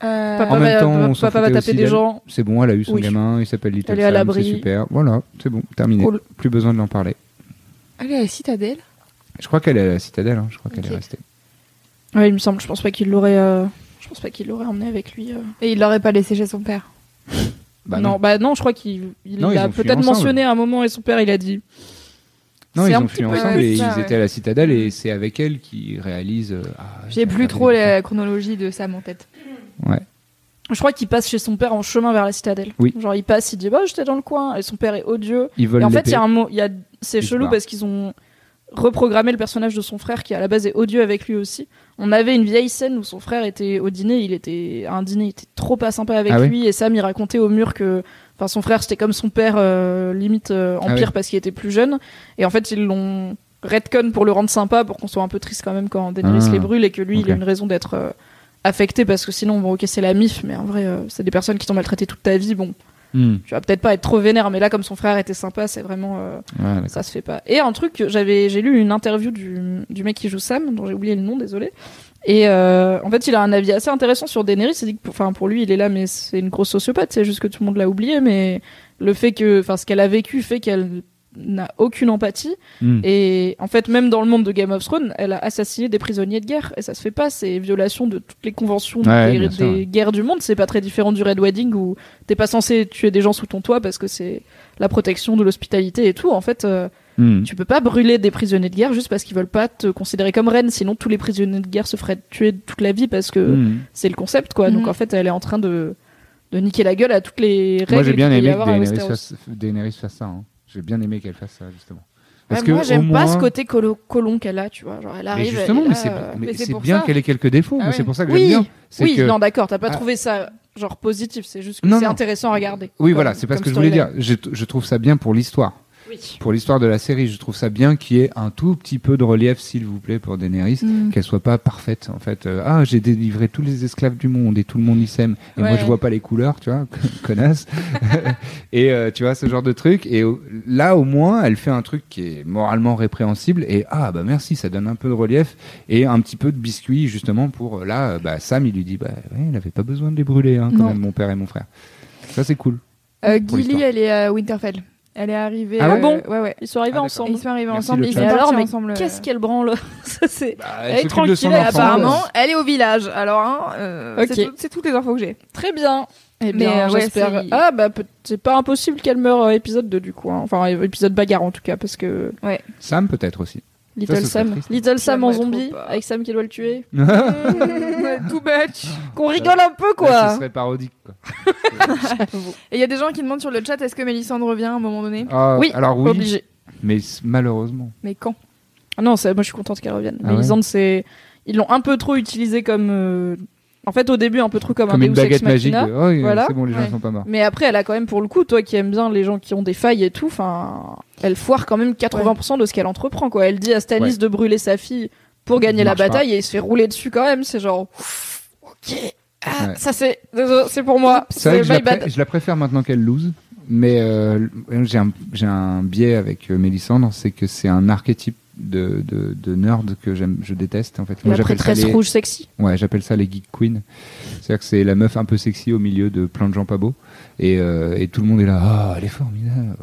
S5: Euh,
S2: Papa
S4: En même
S2: va,
S4: temps, on
S2: papa va taper des gens.
S4: C'est bon, elle a eu son
S2: Oui.
S4: gamin, il s'appelle Little
S2: Elle est à
S4: Sam,
S2: l'abri.
S4: c'est super. Voilà, c'est bon, terminé.
S2: Cool.
S4: Plus besoin de l'en parler.
S5: Elle est à la citadelle?
S4: Je crois qu'elle est à la citadelle, hein, je crois qu'elle est restée.
S2: Ouais, il me semble. Je pense pas qu'il l'aurait. euh, Je pense pas qu'il l'aurait emmené avec lui. euh.
S5: Et il l'aurait pas laissé chez son père.
S4: Bah
S2: non, bah non, je crois qu'il il
S4: Non, ils
S2: l'a
S4: ont fui
S2: peut-être
S4: ensemble.
S2: mentionné à un moment et son père il a dit.
S4: Non,
S2: C'est
S4: ils
S2: un
S4: ont
S2: petit
S4: fui
S2: peu-
S4: ensemble et
S5: ça,
S4: ils
S5: ouais.
S4: étaient à la citadelle et c'est avec elle qu'ils réalisent. euh, ah,
S5: J'ai plus trop la chronologie de Sam en tête.
S4: Ouais.
S2: Je crois qu'il passe chez son père en chemin vers la citadelle.
S4: Oui.
S2: Genre il passe, il dit bah j'étais dans le coin et son père est odieux.
S4: Ils veulent
S2: Et en fait, il y a un mot, il y a, c'est
S4: se
S2: chelou parce qu'ils ont reprogrammé le personnage de son frère qui à la base est odieux avec lui aussi. On avait une vieille scène où son frère était au dîner, il était à un dîner, il était trop pas sympa avec
S4: Ah
S2: lui et Sam il racontait au mur que, enfin son frère c'était comme son père euh, limite euh, en
S4: Ah
S2: pire parce qu'il était plus jeune. Et en fait ils l'ont redcon pour le rendre sympa pour qu'on soit un peu triste quand même quand Daenerys
S4: Ah.
S2: les brûle et que lui il a une raison d'être euh, affecté parce que sinon bon ok c'est la mif mais en vrai euh, c'est des personnes qui t'ont maltraité toute ta vie bon
S4: Hmm.
S2: tu vas peut-être pas être trop vénère mais là comme son frère était sympa c'est vraiment euh,
S4: Ouais,
S2: ça se fait pas. Et un truc, j'avais, j'ai lu une interview du, du mec qui joue Sam, dont j'ai oublié le nom, désolé. Et euh, en fait, il a un avis assez intéressant sur Daenerys. Il dit que, pour- enfin, pour lui, il est là, mais c'est une grosse sociopathe. C'est juste que tout le monde l'a oublié, mais le fait que, enfin, ce qu'elle a vécu fait qu'elle n'a aucune empathie.
S4: Hmm.
S2: Et en fait, même dans le monde de Game of Thrones, elle a assassiné des prisonniers de guerre. Et ça se fait pas. C'est violation de toutes les conventions
S4: Ouais,
S2: des,
S4: bien sûr,
S2: des
S4: ouais.
S2: guerres du monde. C'est pas très différent du Red Wedding où t'es pas censé tuer des gens sous ton toit parce que c'est la protection de l'hospitalité et tout. En fait, euh,
S4: Hmm.
S2: tu peux pas brûler des prisonniers de guerre juste parce qu'ils veulent pas te considérer comme reine. Sinon, tous les prisonniers de guerre se feraient tuer toute la vie parce que
S4: Hmm.
S2: c'est le concept, quoi. Donc
S5: Mhm.
S2: en fait, elle est en train de, de niquer la gueule à toutes les règles.
S4: Moi j'ai bien aimé que
S2: avoir à
S4: Daenerys
S2: Westeros.
S4: fasse, Daenerys fasse ça. hein. J'ai bien aimé qu'elle fasse ça justement.
S2: Ouais,
S4: Parce que
S2: moi, j'aime pas
S4: moins-
S2: ce côté colo- colon qu'elle a, tu vois. Genre, elle
S4: Mais
S2: arrive.
S4: justement, mais c'est
S2: euh,
S4: mais
S5: c'est
S4: bien
S5: ça.
S4: qu'elle ait quelques défauts.
S5: Ah
S4: mais
S5: ouais.
S4: C'est pour ça que
S2: Oui,
S4: j'aime bien.
S2: Oui,
S4: que-
S2: non, d'accord. T'as pas
S4: Ah.
S2: trouvé ça genre positif. C'est juste que
S4: Non,
S2: c'est intéressant à regarder.
S4: Oui,
S2: comme-
S4: voilà, c'est pas ce que je voulais dire. Je, je trouve ça bien pour l'histoire.
S2: Oui.
S4: Pour l'histoire de la série, je trouve ça bien qu'il y ait un tout petit peu de relief, s'il vous plaît, pour Daenerys.
S5: Mm.
S4: Qu'elle soit pas parfaite, en fait. Euh, ah, j'ai délivré tous les esclaves du monde et tout le monde y s'aime. Et moi, je vois pas les couleurs, tu vois, connasse. et euh, tu vois, ce genre de truc. Et là, au moins, elle fait un truc qui est moralement répréhensible. Et ah, bah merci, ça donne un peu de relief et un petit peu de biscuit, justement, pour là, bah, Sam, il lui dit, bah, ouais, il avait pas besoin de les brûler, hein, quand
S5: Non.
S4: même, mon père et mon frère. Ça, c'est cool.
S5: Euh, Gilly, elle est à Winterfell. Elle est arrivée.
S4: Ah
S5: euh,
S2: bon
S5: Ouais, ouais.
S2: Ils sont arrivés
S4: Ah,
S2: ensemble.
S5: Ils sont arrivés
S4: Merci,
S5: ensemble.
S4: le
S5: Ils sont
S2: alors, mais
S5: ensemble.
S2: qu'est-ce qu'elle branle Ça, c'est
S4: Bah,
S2: Elle est tranquille,
S4: enfant.
S5: Apparemment, elle est au village. Alors, hein, euh,
S2: Ok.
S5: c'est tout- c'est toutes les infos que j'ai.
S2: très bien. Eh
S5: Mais,
S2: bien,
S5: euh, ouais,
S2: j'espère.
S5: c'est-
S2: ah, bah, peut- c'est pas impossible qu'elle meure euh, épisode 2 du coup. hein. Enfin, euh, épisode bagarre en tout cas, parce que
S4: Sam, peut-être aussi.
S2: Little Sam. Little Sam en zombie, avec Sam qui doit le tuer.
S5: Too much.
S2: Qu'on rigole un peu
S4: Là,
S2: quoi.
S4: ce serait parodique, quoi.
S5: Et il y a des gens qui demandent sur le chat est-ce que Mélissandre revient à un moment donné
S4: Ah,
S2: Oui,
S4: alors oui,
S2: Obligé.
S4: mais malheureusement.
S5: Mais quand?
S2: Ah non, c'est- moi je suis contente qu'elle revienne.
S4: Ah ouais?
S2: c'est. Ils l'ont un peu trop utilisé comme. euh, En fait, au début, un peu trop comme,
S4: Comme
S2: un
S4: une
S2: Deus Ex
S4: baguette magique.
S2: Machina.
S4: de, Oh,
S2: Voilà.
S4: c'est bon, les gens
S5: Ouais.
S4: sont pas morts.
S2: Mais après, elle a quand même pour le coup, toi qui aimes bien les gens qui ont des failles et tout, enfin, elle foire quand même 80% de ce qu'elle entreprend, quoi. Elle dit à Stannis
S4: Ouais.
S2: de brûler sa fille pour gagner la
S4: pas.
S2: bataille et il se fait rouler dessus quand même. C'est genre, ok, ah,
S4: Ouais.
S2: ça c'est, pour moi.
S4: C'est vrai
S2: C'est
S4: que je la,
S2: my bad.
S4: pré- je la préfère maintenant qu'elle lose. Mais euh, j'ai un, j'ai un biais avec euh, Mélissandre, c'est que c'est un archétype de, de, de nerd que j'aime, je déteste en fait.
S2: La
S4: j'appelle ça
S2: prêtresse
S4: les,
S2: rouge sexy.
S4: ouais, j'appelle ça les geek queens. C'est-à-dire que c'est la meuf un peu sexy au milieu de plein de gens pas beaux, et, euh, et tout le monde est là, ah, elle est formidable.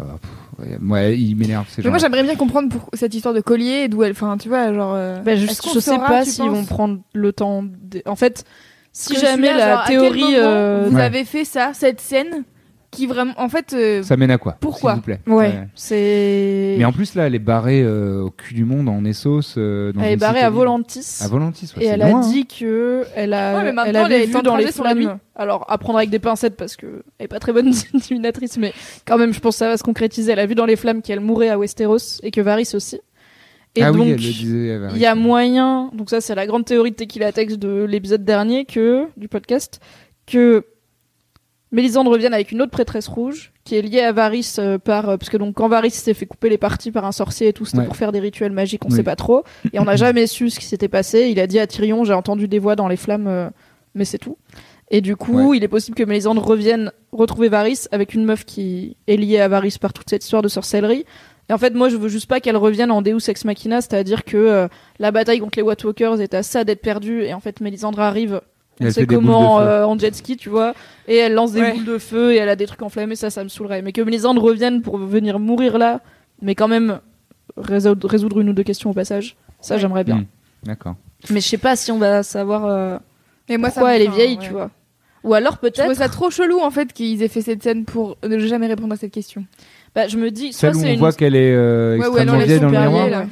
S4: Ouais, moi, il m'énerve ces
S5: Mais moi, j'aimerais bien comprendre pour cette histoire de collier et d'où elle. Enfin, tu vois, genre. euh,
S2: Bah, je, je sais pas s'ils vont prendre le temps. de- En fait, si jamais la
S5: genre, à quel
S2: théorie.
S5: moment
S2: euh,
S5: Vous
S4: Ouais.
S5: avez fait ça, cette scène, qui vraiment. En fait. euh,
S4: Ça mène à quoi
S5: Pourquoi
S4: S'il vous plaît.
S2: Ouais, c'est.
S4: Mais en plus là, elle est barrée euh, au cul du monde en Essos. euh, dans
S2: Elle est barrée à. Volantis.
S4: À Volantis, ouais,
S2: Et elle a
S4: loin, hein.
S2: dit que elle a,
S5: Ouais, mais maintenant,
S2: elle
S5: elle
S2: avait
S5: est
S2: vu
S5: en
S2: dans les
S5: la
S2: flammes.
S5: nuit.
S2: Alors à prendre avec des pincettes parce que elle est pas très bonne divinatrice, mais quand même, je pense que ça va se concrétiser. Elle a vu dans les flammes qu'elle mourait à Westeros et que Varys aussi. Et
S4: ah
S2: donc,
S4: oui, elle le disait. à Varys.
S2: il y a moyen. Donc ça, c'est la grande théorie de Tequila Text de l'épisode dernier que du podcast que Mélisandre revienne avec une autre prêtresse rouge qui est liée à Varys euh, par euh, parce que donc quand Varys s'est fait couper les parties par un sorcier et tout, c'était
S4: Ouais.
S2: pour faire des rituels magiques, on
S4: Oui.
S2: sait pas trop et on n'a jamais su ce qui s'était passé. Il a dit à Tyrion, j'ai entendu des voix dans les flammes, euh, mais c'est tout. Et du coup,
S4: Ouais.
S2: il est possible que Mélisandre revienne retrouver Varys avec une meuf qui est liée à Varys par toute cette histoire de sorcellerie. Et en fait, moi, je veux juste pas qu'elle revienne en Deus Ex Machina, c'est-à-dire que euh, la bataille contre les White Walkers est à ça d'être perdue, et en fait, Mélisandre arrive,
S4: Boules
S2: comment, euh, en jet ski, tu vois, et elle lance des
S5: Ouais.
S2: boules de feu, et elle a des trucs enflammés, ça, ça me saoulerait. Mais que Mélisandre revienne pour venir mourir là, mais quand même résoudre, résoudre une ou deux questions au passage, ça,
S5: Ouais.
S2: j'aimerais bien.
S4: Hmm. D'accord.
S2: Mais je sais pas si on va savoir euh,
S5: Mais moi,
S2: pourquoi elle est vieille,
S5: ouais.
S2: tu vois. Ou alors
S5: Je trouve
S2: peut-être,
S5: ça trop chelou en fait qu'ils aient fait cette scène pour ne jamais répondre à cette question.
S2: bah, je me dis, soit
S4: Celle où
S2: c'est
S4: on
S2: une
S4: voit qu'elle est euh,
S5: Ouais, où elle
S4: extrêmement vieille dans le miroir.
S5: là.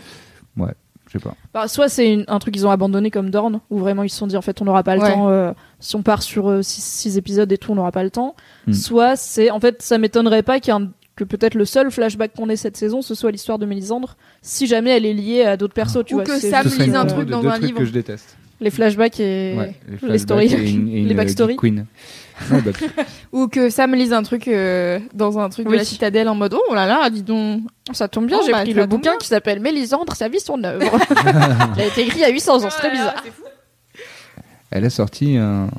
S4: Je sais pas.
S2: Bah, soit c'est un truc qu'ils ont abandonné comme Dorn, où vraiment ils se sont dit en fait on n'aura pas le
S5: Ouais.
S2: temps, euh, si on part sur 6 épisodes et tout, on n'aura pas le temps.
S4: Hmm.
S2: Soit c'est, en fait, ça m'étonnerait pas qu'il y ait un- que peut-être le seul flashback qu'on ait cette saison, ce soit l'histoire de Mélisandre, si jamais elle est liée à d'autres persos, tu
S5: Ou
S2: vois.
S5: que Sam lise un
S2: euh,
S5: truc
S4: de
S5: dans
S4: deux
S5: un
S4: trucs
S5: livre.
S4: que je déteste.
S2: les flashbacks et
S4: Ouais,
S2: les stories,
S4: flashbacks et une- et une,
S2: les
S4: euh,
S2: backstories.
S4: geek queen. Ouais, bah,
S5: Ou que Sam lise un truc euh, dans un truc de
S2: Oui.
S5: la citadelle en mode oh là là, dis donc.
S2: Ça tombe bien,
S5: Oh,
S2: j'ai
S5: bah,
S2: pris
S5: ça
S2: le
S5: tombe
S2: bouquin
S5: bien.
S2: qui s'appelle Mélisandre, sa vie, son œuvre. Il a été écrit il y a 800 ans, c'est très bizarre.
S4: elle a sorti un,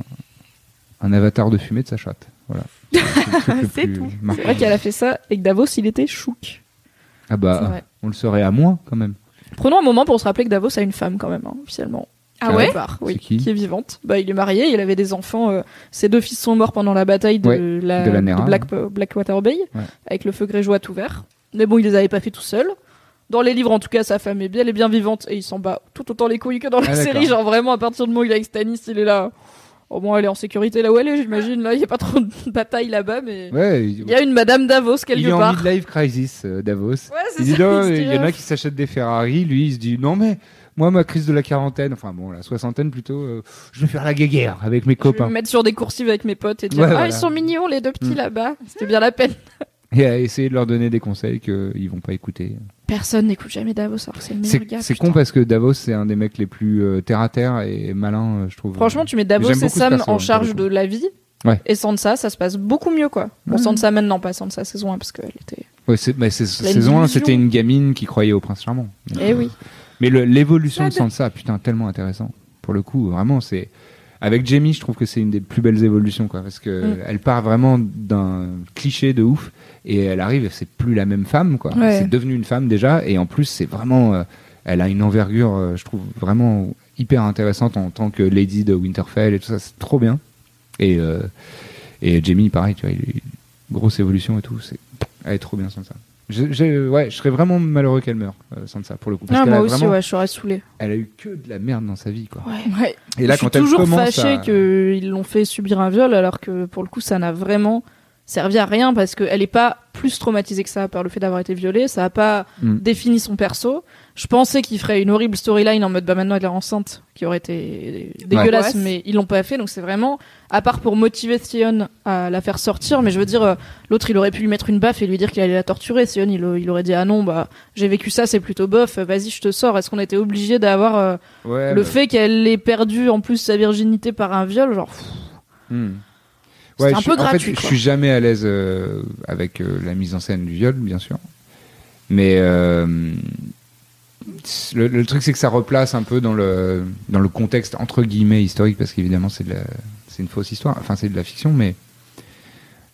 S4: un avatar de fumée de sa chatte. Voilà. C'est le truc le
S5: C'est
S4: plus
S5: tout.
S4: marquant.
S2: C'est vrai qu'elle a fait ça et que Davos, il était chouk.
S4: Ah
S2: C'est
S4: bah,
S2: vrai.
S4: on le saurait à moins quand même.
S2: Prenons un moment pour se rappeler que Davos a une femme quand même, hein, officiellement.
S5: Ah
S4: Ah
S5: ouais
S2: part, oui,
S4: C'est qui
S2: est vivante. Bah, il est marié, il avait des enfants. euh, ses deux fils sont morts pendant la bataille de,
S4: Ouais,
S2: la,
S4: de la Nera,
S2: Black, Blackwater Bay,
S4: Ouais.
S2: avec le feu grégeois tout vert. Mais bon, il les avait pas fait tout seul. Dans les livres, en tout cas, sa femme est bien, elle est bien vivante et il s'en bat tout autant les couilles que dans la
S4: Ah,
S2: série. Genre vraiment, à partir du moment où il est avec Stannis, il est là. Au moins, elle est en sécurité là où elle est, j'imagine. Là, il y a pas trop de bataille là-bas, mais
S4: Ouais,
S2: il y a une Madame Davos quelque
S4: il est en
S2: part.
S4: midlife crisis, euh, Davos.
S2: Ouais, c'est
S4: Il dit non, il y en a qui s'achètent des Ferrari, lui il se dit non mais moi ma crise de la quarantaine, enfin bon la soixantaine plutôt, euh, je vais faire la guéguerre avec mes
S2: Je vais
S4: copains.
S2: me mettre sur des coursives avec mes potes et dire
S4: Ouais,
S2: Ah,
S4: voilà.
S2: ils sont mignons les deux petits
S4: Mm.
S2: là-bas. C'était bien la peine.
S4: Et à essayer de leur donner des conseils qu'ils vont pas écouter.
S2: Personne n'écoute jamais Davos, alors que c'est le meilleur
S4: C'est
S2: gars.
S4: c'est con parce que Davos c'est un des mecs les plus euh, terre à terre et malin, euh, je trouve.
S2: Franchement, tu mets Davos et Sam en
S4: hein,
S2: charge de la vie.
S4: Ouais.
S2: Et Sansa, ça se passe beaucoup mieux, quoi. Bon,
S4: Ouais.
S2: Sansa maintenant, pas Sansa saison 1, parce qu'elle était.
S4: Ouais, mais saison 1
S2: illusion.
S4: c'était une gamine qui croyait au prince charmant.
S2: Eh oui.
S4: Mais l'évolution de. Sansa, putain, tellement intéressant. Pour le coup, vraiment, c'est. Avec Jamie, je trouve que c'est une des plus belles évolutions, quoi. Parce que
S2: Mm.
S4: elle part vraiment d'un cliché de ouf. Et elle arrive, c'est plus la même femme, quoi.
S2: Ouais.
S4: C'est devenu une femme déjà. Et en plus, c'est vraiment. euh, elle a une envergure, euh, je trouve, vraiment hyper intéressante en tant que lady de Winterfell et tout ça. C'est trop bien. Et, euh, et Jamie, pareil, tu vois, il grosse évolution et tout. C'est, elle est trop bien, Sansa. Je, je- ouais, je serais vraiment malheureux qu'elle meure, euh, Sansa, pour le coup. Parce
S2: moi
S4: a
S2: aussi,
S4: vraiment-
S2: ouais, je serais saoulée.
S4: elle a eu que de la merde dans sa vie quoi.
S5: Ouais.
S4: Et là
S2: je suis
S4: quand elle
S2: toujours
S4: commence
S2: fâchée
S4: à...
S2: qu'ils l'ont fait subir un viol, alors que pour le coup, ça n'a vraiment servi à rien parce qu'elle est pas plus traumatisée que ça par le fait d'avoir été violée. Ça a pas
S4: Mm.
S2: défini son perso. Je pensais qu'ils feraient une horrible storyline en mode bah maintenant elle est enceinte, qui aurait été dégueulasse,
S5: Ouais.
S2: mais ils l'ont pas fait. Donc c'est vraiment, à part pour motiver Theon à la faire sortir, mais je veux dire, euh, l'autre il aurait pu lui mettre une baffe et lui dire qu'il allait la torturer. Theon il, il aurait dit ah non bah j'ai vécu ça, c'est plutôt bof. Vas-y je te sors. Est-ce qu'on était obligé d'avoir euh,
S4: Ouais,
S2: le
S4: bah,
S2: fait qu'elle ait perdu en plus sa virginité par un viol, genre. pff,
S4: hmm. Ouais,
S2: un
S4: je
S2: peu
S4: en fait,
S2: gratuit,
S4: je suis jamais à l'aise euh, avec euh, la mise en scène du viol, bien sûr. Mais euh, le, truc, c'est que ça replace un peu dans le, dans le contexte entre guillemets historique, parce qu'évidemment, c'est une fausse histoire. Enfin, c'est de la fiction, mais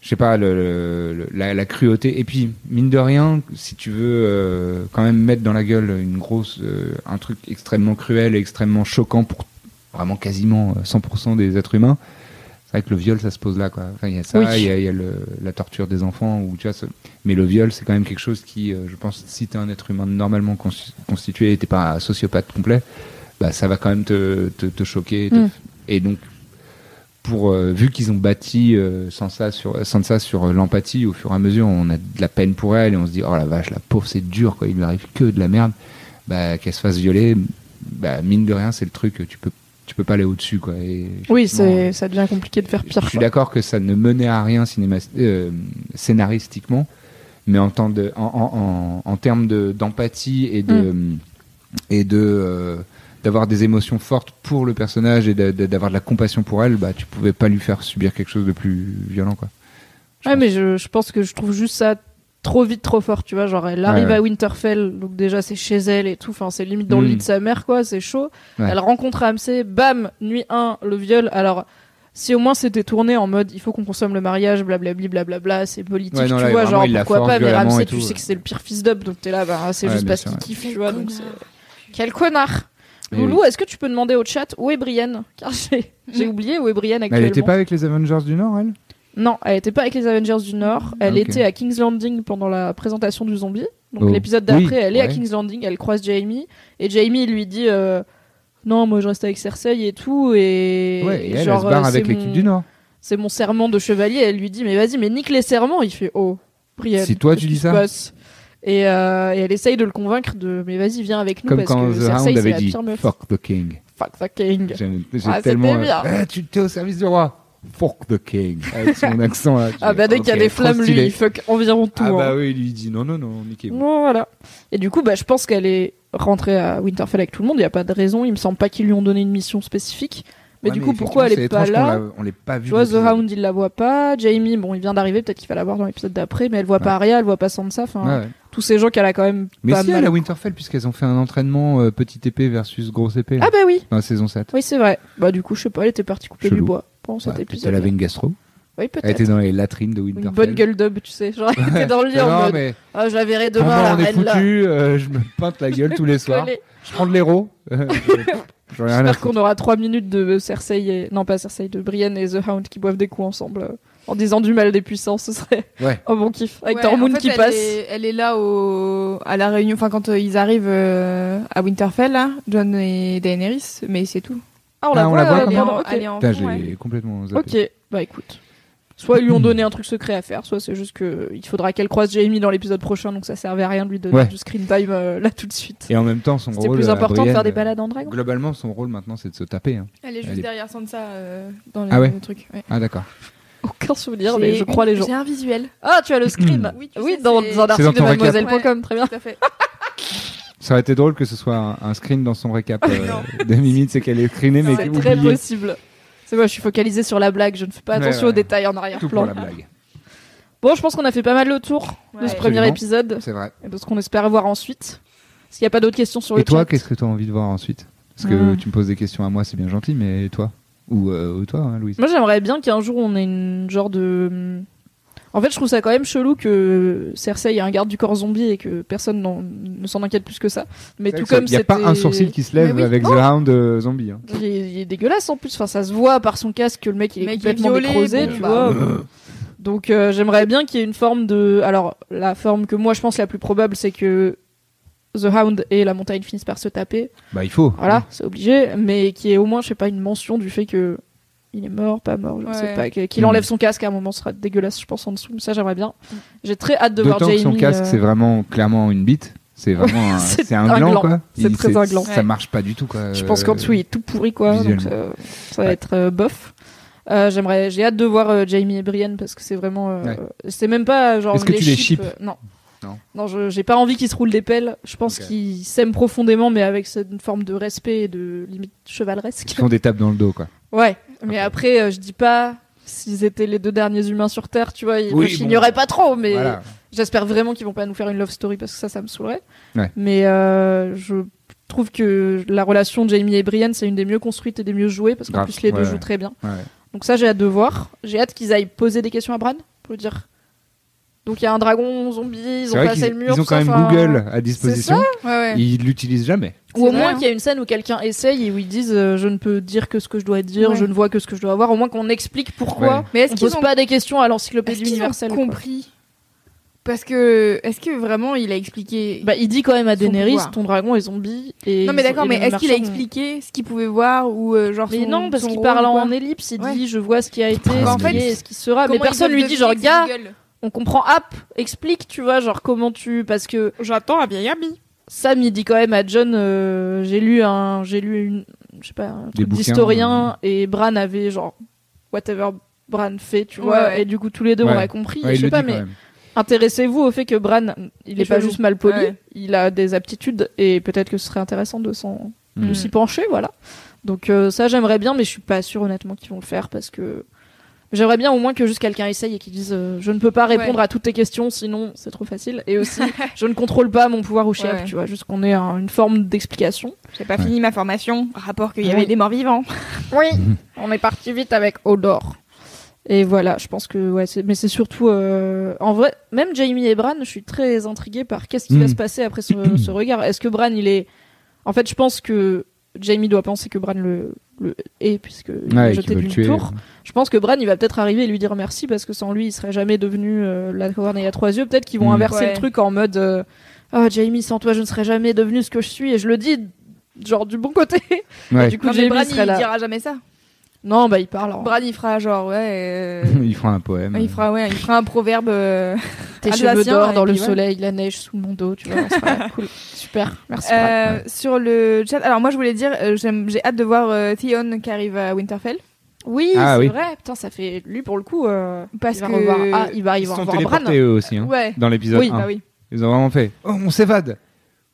S4: je sais pas, la, cruauté. Et puis, mine de rien, si tu veux euh, quand même mettre dans la gueule une grosse, euh, un truc extrêmement cruel et extrêmement choquant pour vraiment quasiment euh, 100% des êtres humains, que le viol, ça se pose là, quoi. Enfin, il y a ça, il
S2: Oui.
S4: y a, il y a le- la torture des enfants, ou tu vois. Mais le viol, c'est quand même quelque chose qui, euh, je pense, si t'es un être humain normalement cons- constitué et t'es pas un sociopathe complet, bah ça va quand même te, te, te choquer. te-
S2: Mm.
S4: Et donc, pour euh, vu qu'ils ont bâti euh, sans ça sur sans ça sur l'empathie au fur et à mesure on a de la peine pour elle et on se dit oh la vache la pauvre c'est dur quoi il lui arrive que de la merde bah qu'elle se fasse violer bah mine de rien c'est le truc tu peux tu peux pas aller au dessus quoi et
S2: Oui, c'est ça devient compliqué de faire
S4: je
S2: pire.
S4: suis
S2: quoi.
S4: d'accord que ça ne menait à rien cinéma euh, scénaristiquement mais en temps de en, en, en, en termes de d'empathie et de
S2: Mm.
S4: et de euh, d'avoir des émotions fortes pour le personnage et de- de- d'avoir de la compassion pour elle, bah tu pouvais pas lui faire subir quelque chose de plus violent quoi. Je
S2: Ouais,
S4: pense.
S2: mais je, je pense que je trouve juste ça trop vite, trop fort, tu vois. Genre, elle arrive
S4: Ouais, ouais.
S2: à Winterfell, donc déjà c'est chez elle et tout. Enfin, c'est limite dans le
S4: Mm.
S2: lit de sa mère, quoi. C'est chaud.
S4: Ouais.
S2: Elle rencontre Ramsay, bam, nuit 1, le viol. Alors, si au moins c'était tourné en mode il faut qu'on consomme le mariage, blablabli, blablabla, c'est politique,
S4: Ouais, non,
S2: tu
S4: là,
S2: vois.
S4: vraiment,
S2: Genre, pourquoi pas, mais
S4: et
S2: tu sais que c'est le pire fils d'up, donc t'es là, bah, c'est
S4: Ouais,
S2: juste parce qu'il
S4: ouais.
S2: kiffe, tu vois. Donc Quel connard!
S4: Et
S2: Loulou,
S4: oui.
S2: est-ce que tu peux demander au chat où est Brienne? Car j'ai j'ai oublié où est Brienne
S4: Mais
S2: actuellement.
S4: elle était pas avec les Avengers du Nord elle?
S2: Non, elle était pas avec les Avengers du Nord. Elle
S4: Ah,
S2: était à King's Landing pendant la présentation du zombie. Donc
S4: Oh.
S2: l'épisode d'après,
S4: Oui,
S2: elle est à. King's Landing, elle croise Jamie et Jamie lui dit euh, non, moi je reste avec Cersei et tout et
S4: Ouais, et elle,
S2: genre
S4: elle se barre
S2: euh,
S4: avec l'équipe
S2: mon-
S4: du Nord.
S2: C'est mon serment de chevalier. Elle lui dit mais vas-y, mais nique les serments. Il fait oh, Brienne.
S4: Si toi, tu
S2: qui
S4: dis ça
S2: et, euh, et elle essaye de le convaincre de mais vas-y viens avec nous
S4: Comme
S2: parce
S4: quand
S2: que
S4: The
S2: Cersei
S4: Hound avait
S2: la
S4: dit. Fuck the King.
S2: Fuck the king.
S4: J'ai
S2: Ah,
S4: tellement.
S2: c'était bien.
S4: Eh, tu t'es au service du roi. Fuck the King. Avec son accent là.
S2: Ah bah dès qu'il y a des flammes, lui il fuck environ tout.
S4: Ah
S2: hein.
S4: bah oui, il lui dit non non non, niquez-vous.
S2: Bon, voilà. Et du coup, bah, je pense qu'elle est rentrée à Winterfell avec tout le monde. Il n'y a pas de raison. Il me semble pas qu'ils lui ont donné une mission spécifique. Mais
S4: Ouais,
S2: du coup, pourquoi elle est pas là
S4: On l'ait pas vu.
S2: Tu vois, The. Hound, il la voit pas. Jamie, bon, il vient d'arriver. Peut-être qu'il va la voir dans l'épisode d'après. Mais elle voit pas. Arya, elle voit pas Sansa. Enfin,
S4: Ouais,
S2: tous ces gens qu'elle a quand même
S4: Mais
S2: pas
S4: si,
S2: mal.
S4: elle a Winterfell, puisqu'elles ont fait un entraînement euh, petite épée versus grosse épée
S2: Ah bah oui.
S4: dans la saison 7.
S2: Oui, c'est vrai. Bah du coup, je sais pas. Elle était partie couper
S4: Chelou.
S2: du bois pendant cet
S4: Ouais, peut-être
S2: épisode.
S4: elle avait une gastro.
S2: Oui,
S4: Elle
S2: peut-être.
S4: était dans les latrines de
S2: Une
S4: Winterfell.
S2: bonne gueule d'ub, tu sais. Genre, elle était dans le lit en
S4: non,
S2: mode.
S4: mais
S2: Ah, je la verrai demain, la
S4: on est
S2: reine
S4: foutu. euh, je me peinte la gueule tous les soirs. Je prends de l'héros. Euh,
S2: J'espère qu'on aura 3 minutes de Cersei et... Non, pas Cersei, de Brienne et The Hound qui boivent des coups ensemble euh, en disant du mal des puissants. Ce serait
S4: Ouais.
S2: un bon kiff. Avec
S5: Ouais,
S2: Tormund
S5: en fait,
S2: qui
S5: elle
S2: passe.
S5: Est, elle est là au, à la réunion, enfin quand euh, ils arrivent euh, à Winterfell, là, John et Daenerys, mais c'est tout.
S2: Ah, on
S4: Ah,
S2: la
S4: on
S2: voit,
S4: la voit
S2: elle est en-
S5: en-
S2: ok.
S5: elle est en
S4: Putain,
S5: fond,
S4: j'ai
S5: ouais.
S4: complètement zappé.
S2: Ok, bah écoute. Soit ils lui ont donné un truc secret à faire, soit c'est juste que il faudra qu'elle croise Jamie dans l'épisode prochain, donc ça servait à rien de lui donner
S4: Ouais.
S2: du screen time euh, là tout de suite.
S4: Et en même temps, son
S2: C'était
S4: rôle.
S2: plus
S4: à
S2: important de faire des
S4: euh,
S2: balades en dragon.
S4: Globalement, son rôle maintenant, c'est de se taper. hein.
S5: Elle est juste
S4: Elle est-
S5: derrière Sansa euh, dans les
S4: Ah ouais
S5: trucs. ouais.
S4: Ah, d'accord.
S2: Aucun souvenir, mais je crois les gens.
S5: J'ai un visuel.
S2: Ah, tu as le screen
S5: Oui, tu
S2: Oui,
S5: sais,
S2: dans
S5: c'est-
S2: un
S4: C'est dans
S2: article de mademoiselle.com, très bien.
S5: Tout à fait.
S4: Ça aurait été drôle que ce soit un, un screen dans son récap euh, de Mimi, c'est qu'elle est screenée, mais
S2: C'est très possible. C'est moi, je suis focalisée sur la blague, je ne fais pas attention
S4: ouais.
S2: aux détails en
S4: Tout pour
S2: arrière-plan.
S4: la blague.
S2: Bon, je pense qu'on a fait pas mal le tour de ce premier épisode
S4: C'est vrai.
S2: et de ce qu'on espère voir ensuite. Est-ce qu'il n'y a pas d'autres questions sur le
S4: Et toi, qu'est-ce que tu as envie de voir ensuite Parce que tu me poses des questions à moi, c'est bien gentil, mais toi Ou, euh, toi, hein, Louise
S2: Moi, j'aimerais bien qu'un jour on ait une genre de. En fait, je trouve ça quand même chelou que Cersei ait un garde du corps zombie et que personne ne s'en inquiète plus que ça. Mais tout comme
S4: ça- y a pas un sourcil qui se lève
S5: oui.
S4: avec The Hound euh, zombie. hein.
S2: Il est, il est dégueulasse en plus. Enfin, ça se voit par son casque que le mec il est
S5: Le mec est
S2: complètement
S5: violé,
S2: décrosé,
S5: bon,
S2: tu
S5: bah.
S2: vois. Donc euh, j'aimerais bien qu'il y ait une forme de. Alors la forme que moi je pense la plus probable, c'est que The Hound et la montagne finissent par se taper.
S4: Bah, il faut.
S2: Voilà, c'est obligé. Mais qu'il y ait au moins, je sais pas, une mention du fait que il est mort, pas mort, je ne sais pas. Qu'il
S4: Mm.
S2: enlève son casque à un moment, ce sera dégueulasse, je pense en dessous. Mais ça j'aimerais bien. J'ai très hâte de voir Jamie.
S4: que son casque,
S2: euh,
S4: c'est vraiment clairement une bite. C'est vraiment un,
S2: c'est
S4: c'est un
S2: un
S4: gland,
S2: gland.
S4: quoi.
S2: C'est
S4: Il-
S2: très un gland.
S4: Ça marche pas du tout, quoi.
S2: Je pense
S4: Euh,
S2: qu'en dessous il est tout pourri quoi, donc
S4: visuellement.
S2: ça, va
S4: Ouais.
S2: être euh, bof. Euh, j'aimerais, j'ai hâte de voir euh, Jamie et Brienne parce que c'est vraiment, euh,
S4: Ouais.
S2: c'est même pas genre.
S4: Est-ce que tu les
S2: ship,
S4: ships
S2: euh, Non. J'ai pas envie qu'ils se roulent des pelles. Je pense qu'ils s'aiment profondément, mais avec cette forme de respect et de limite chevaleresque.
S4: Ils font des tapes dans le dos, quoi.
S2: Ouais. Mais après, euh, je dis pas s'ils étaient les deux derniers humains sur Terre, tu vois, ils
S4: Oui,
S2: signeraient pas trop, mais
S4: Voilà.
S2: J'espère vraiment qu'ils vont pas nous faire une love story parce que ça, ça me saoulerait.
S4: Ouais.
S2: Mais euh, je trouve que la relation de Jamie et Brienne, c'est une des mieux construites et des mieux jouées parce qu'en plus les deux
S4: ouais,
S2: jouent très bien. Donc ça, j'ai hâte de voir. J'ai hâte qu'ils aillent poser des questions à Bran. pour dire. Donc il y a un dragon zombie, ils
S4: C'est
S2: ont passé le mur.
S4: ils ont quand
S2: ça,
S4: même
S2: enfin,
S4: Google à disposition.
S5: Ouais, ouais.
S4: Ils l'utilisent jamais.
S2: Ou au moins
S5: vrai,
S2: qu'il y a une scène où quelqu'un essaye et où ils disent euh, je ne peux dire que ce que je dois dire,
S5: Ouais.
S2: je ne vois que ce que je dois voir. Au moins qu'on explique pourquoi.
S4: Ouais.
S5: Mais est-ce qu'ils
S2: pose
S5: ont
S2: pas des questions à l'encyclopédie
S5: ont
S2: universelle. quoi.
S5: compris Parce que est-ce que vraiment il a expliqué
S2: Bah, il dit quand même à Daenerys, ton dragon est zombie. Et
S5: Non mais d'accord, mais est-ce qu'il a expliqué ce qu'il pouvait voir ou euh, genre
S2: Mais
S5: son-
S2: non, parce qu'il parle en ellipse, il
S5: Ouais.
S2: dit je vois ce qui a été, ce qui est, ce qui sera.
S5: Comment
S2: mais personne lui dit genre gars, on comprend app, explique, tu vois, genre comment tu parce que
S5: J'attends un vieil ami.
S2: Sam il dit quand même à John euh, j'ai lu un j'ai lu une je sais pas un
S4: Des
S2: truc d'historien et Bran avait genre whatever Bran fait, tu
S5: Ouais,
S2: vois,
S5: ouais.
S2: et du coup tous les deux
S4: Ouais.
S2: on a compris. Je sais pas mais intéressez-vous au fait que Bran il est pas juste mal poli,
S5: Ouais.
S2: il a des aptitudes et peut-être que ce serait intéressant de s'en de
S4: Mm.
S2: s'y pencher, voilà. Donc euh, ça j'aimerais bien, mais je suis pas sûre honnêtement qu'ils vont le faire parce que j'aimerais bien au moins que juste quelqu'un essaye et qu'ils dise euh, je ne peux pas répondre
S5: Ouais.
S2: à toutes tes questions, sinon c'est trop facile. Et aussi je ne contrôle pas mon pouvoir au chef,
S5: Ouais.
S2: tu vois, juste qu'on ait un- une forme d'explication.
S5: J'ai pas
S4: Ouais.
S5: fini ma formation. Rapport qu'il y
S2: Oui.
S5: avait des morts vivants.
S2: Oui, on est parti vite avec Odor. Et voilà, je pense que ouais, c'est- mais c'est surtout euh, en vrai, même Jamie et Bran, je suis très intriguée par qu'est-ce qui va
S4: Mm.
S2: se passer après ce, ce regard. Est-ce que Bran, il est, en fait, je pense que Jamie doit penser que Bran le, le est puisque il
S4: Ouais,
S2: jeté d'une
S4: tuer.
S2: tour. Je pense que Bran, il va peut-être arriver et lui dire merci parce que sans lui, il serait jamais devenu euh, la corneille à trois yeux. Peut-être qu'ils vont
S4: Mm.
S2: inverser
S5: Ouais.
S2: le truc en mode, euh, oh Jamie, sans toi, je ne serais jamais devenu ce que je suis. Et je le dis genre du bon côté.
S4: Ouais.
S2: du coup,
S5: Non,
S2: Jamie
S5: Bran il
S2: là.
S5: dira jamais ça.
S2: Non, bah il parle. en-
S5: Bran il fera genre ouais. euh,
S4: il fera un poème.
S5: Il fera ouais, il fera un proverbe. euh,
S2: Tes
S5: Alsacien,
S2: cheveux d'or dans le
S5: puis ouais.
S2: soleil, la neige sous mon dos, tu vois. ça sera cool. Super. Merci. Brad.
S5: euh, Sur le chat, alors moi je voulais dire, euh, j'aime- j'ai hâte de voir euh, Theon qui arrive à Winterfell.
S2: Oui,
S4: Ah
S2: c'est
S4: oui.
S2: vrai. Putain, ça fait lui pour le coup. euh,
S5: Parce
S2: il va
S5: que-
S2: revoir. Ah, il va, il
S4: Ils
S2: va
S4: sont
S2: revoir Bran.
S4: téléportés eux aussi, hein,
S5: Ouais.
S4: dans l'épisode
S2: Oui,
S4: 1.
S5: Bah oui.
S4: Ils ont vraiment fait Oh, on s'évade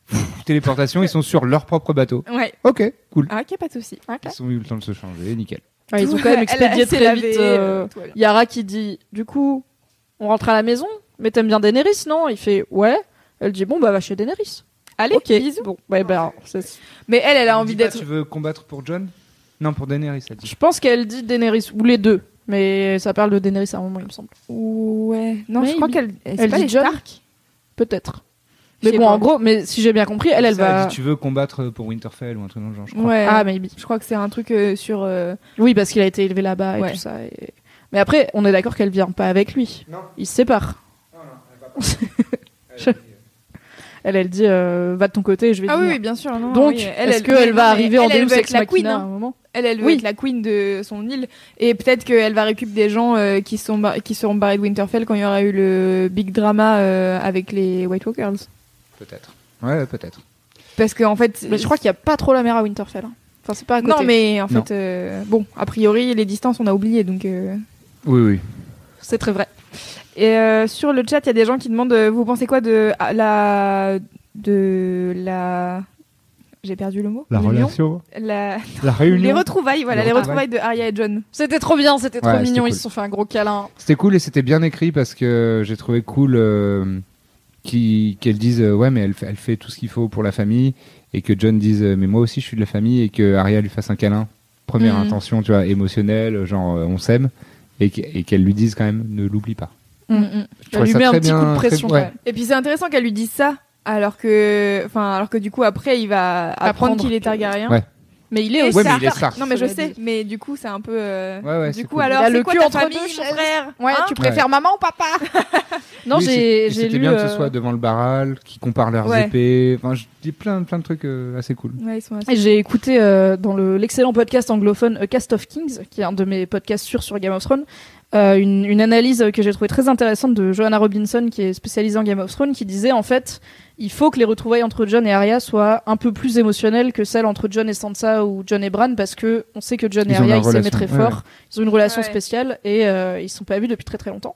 S4: Pff, Téléportation, ils sont sur leur propre bateau.
S5: Ouais.
S4: Ok, cool.
S5: Ah ok, pas de souci.
S4: Ils ont eu le temps de se changer, nickel.
S2: Ouais, ils ont quand même
S5: Elle-
S2: expédié
S5: elle
S2: très vite.
S5: euh,
S2: euh. Yara qui dit, du coup, on rentre à la maison. Mais t'aimes bien Daenerys, non? Il fait, ouais. Elle dit, bon bah va chez Daenerys.
S5: Allez,
S2: ok.
S5: bisous.
S2: Bon, ouais, ben, c'est-
S5: Mais elle, elle a
S4: Elle
S5: envie d'être.
S4: Tu veux combattre pour John Non, pour Daenerys, elle dit.
S2: je pense qu'elle dit Daenerys ou les deux. Mais ça parle de Daenerys à un moment, il me semble.
S5: Ouais. Non, je crois qu'elle.
S2: Elle
S5: pas
S2: dit
S5: les
S2: John
S5: Stark.
S2: Peut-être. Mais bon,
S5: pas.
S2: en gros, mais si j'ai bien compris, elle, elle
S4: Ça,
S2: va.
S4: dit, tu veux combattre pour Winterfell ou un truc dans le genre, je crois.
S5: Ouais.
S2: Ah, maybe.
S5: Je crois que c'est un truc euh, sur. euh,
S2: Oui, parce qu'il a été élevé là-bas et
S5: Ouais.
S2: tout ça. et- Mais après, on est d'accord qu'elle vient pas avec lui.
S4: Non.
S2: Ils se séparent. Je- Elle, elle dit euh, va de ton côté, je vais
S5: Ah oui, oui, bien sûr. non,
S2: Donc,
S5: oui,
S2: est-ce qu'elle
S5: non,
S2: va arriver en
S5: elle, elle
S2: Deus Ex
S5: la queen,
S2: Machina à un moment?
S5: Elle, elle veut
S2: Oui.
S5: être la queen de son île. Et peut-être qu'elle va récupérer des gens euh, qui, sont qui seront barrés de Winterfell quand il y aura eu le big drama euh, avec les White Walkers.
S4: Peut-être. Ouais, peut-être.
S5: Parce qu'en fait.
S2: Mais je crois qu'il y a pas trop la mer à Winterfell. hein. Enfin, c'est pas à côté.
S5: Non, mais en
S4: Non.
S5: fait. euh, bon, a priori, les distances, on a oublié. Donc. euh,
S4: Oui, oui.
S2: c'est très vrai.
S5: Et euh, sur le chat, il y a des gens qui demandent vous pensez quoi de ah, la de la j'ai perdu le mot la...
S4: La
S5: les retrouvailles voilà
S4: Les
S5: les
S4: retrouvailles.
S5: retrouvailles de Arya et John
S2: C'était trop bien, c'était trop
S4: Ouais,
S2: mignon. Ils
S4: cool.
S2: se sont fait un gros câlin.
S4: C'était cool et c'était bien écrit parce que j'ai trouvé cool qui- qu'elle dise euh, ouais mais elle, fait- elle fait tout ce qu'il faut pour la famille et que John dise euh, mais moi aussi je suis de la famille et que Arya lui fasse un câlin. Première
S5: Mhm.
S4: intention, tu vois, émotionnelle, genre euh, on s'aime et qu'- et qu'elle lui dise quand même ne l'oublie pas.
S2: Mm.
S4: Je
S2: Elle
S4: trouvais
S2: lui met un petit coup de
S4: très-
S2: pression.
S4: ouais.
S2: quand même.
S5: et puis c'est intéressant qu'elle lui dise ça alors que enfin alors que du coup après il va apprendre,
S2: Apprendre
S5: qu'il est Targaryen
S4: Ouais.
S2: Mais il est aussi.
S4: Ouais, mais il est
S5: non mais je sais mais du coup c'est un peu euh,
S4: Ouais, ouais,
S5: du coup
S4: cool.
S5: alors
S2: Il a
S5: c'est
S2: le
S5: quoi
S2: cul
S5: ta
S2: entre
S5: famille
S2: deux
S5: mon
S2: chaises.
S5: frère
S2: Ouais,
S5: Hein
S2: tu préfères maman ou papa Non,
S4: Oui, c'est-
S2: j'ai
S4: et
S2: j'ai
S4: C'était
S2: lu.
S4: bien que
S2: euh,
S4: ce soit devant le baral, qui compare leurs
S5: Ouais.
S4: épées. Enfin, je dis plein, plein de trucs euh, assez cool.
S5: ouais ils sont assez
S2: Et J'ai écouté euh, dans le- l'excellent podcast anglophone A Cast of Kings, qui est un de mes podcasts sûrs sur Game of Thrones, euh, une, une analyse que j'ai trouvée très intéressante de Joanna Robinson, qui est spécialisée en Game of Thrones, qui disait en fait, il faut que les retrouvailles entre John et Arya soient un peu plus émotionnelles que celles entre John et Sansa ou John et Bran, parce que on sait que John et
S4: Ils
S2: Arya ils s'aimaient très
S4: ouais,
S2: fort, ils ont une relation
S5: Ouais.
S2: spéciale et euh, ils sont pas vus depuis très très longtemps.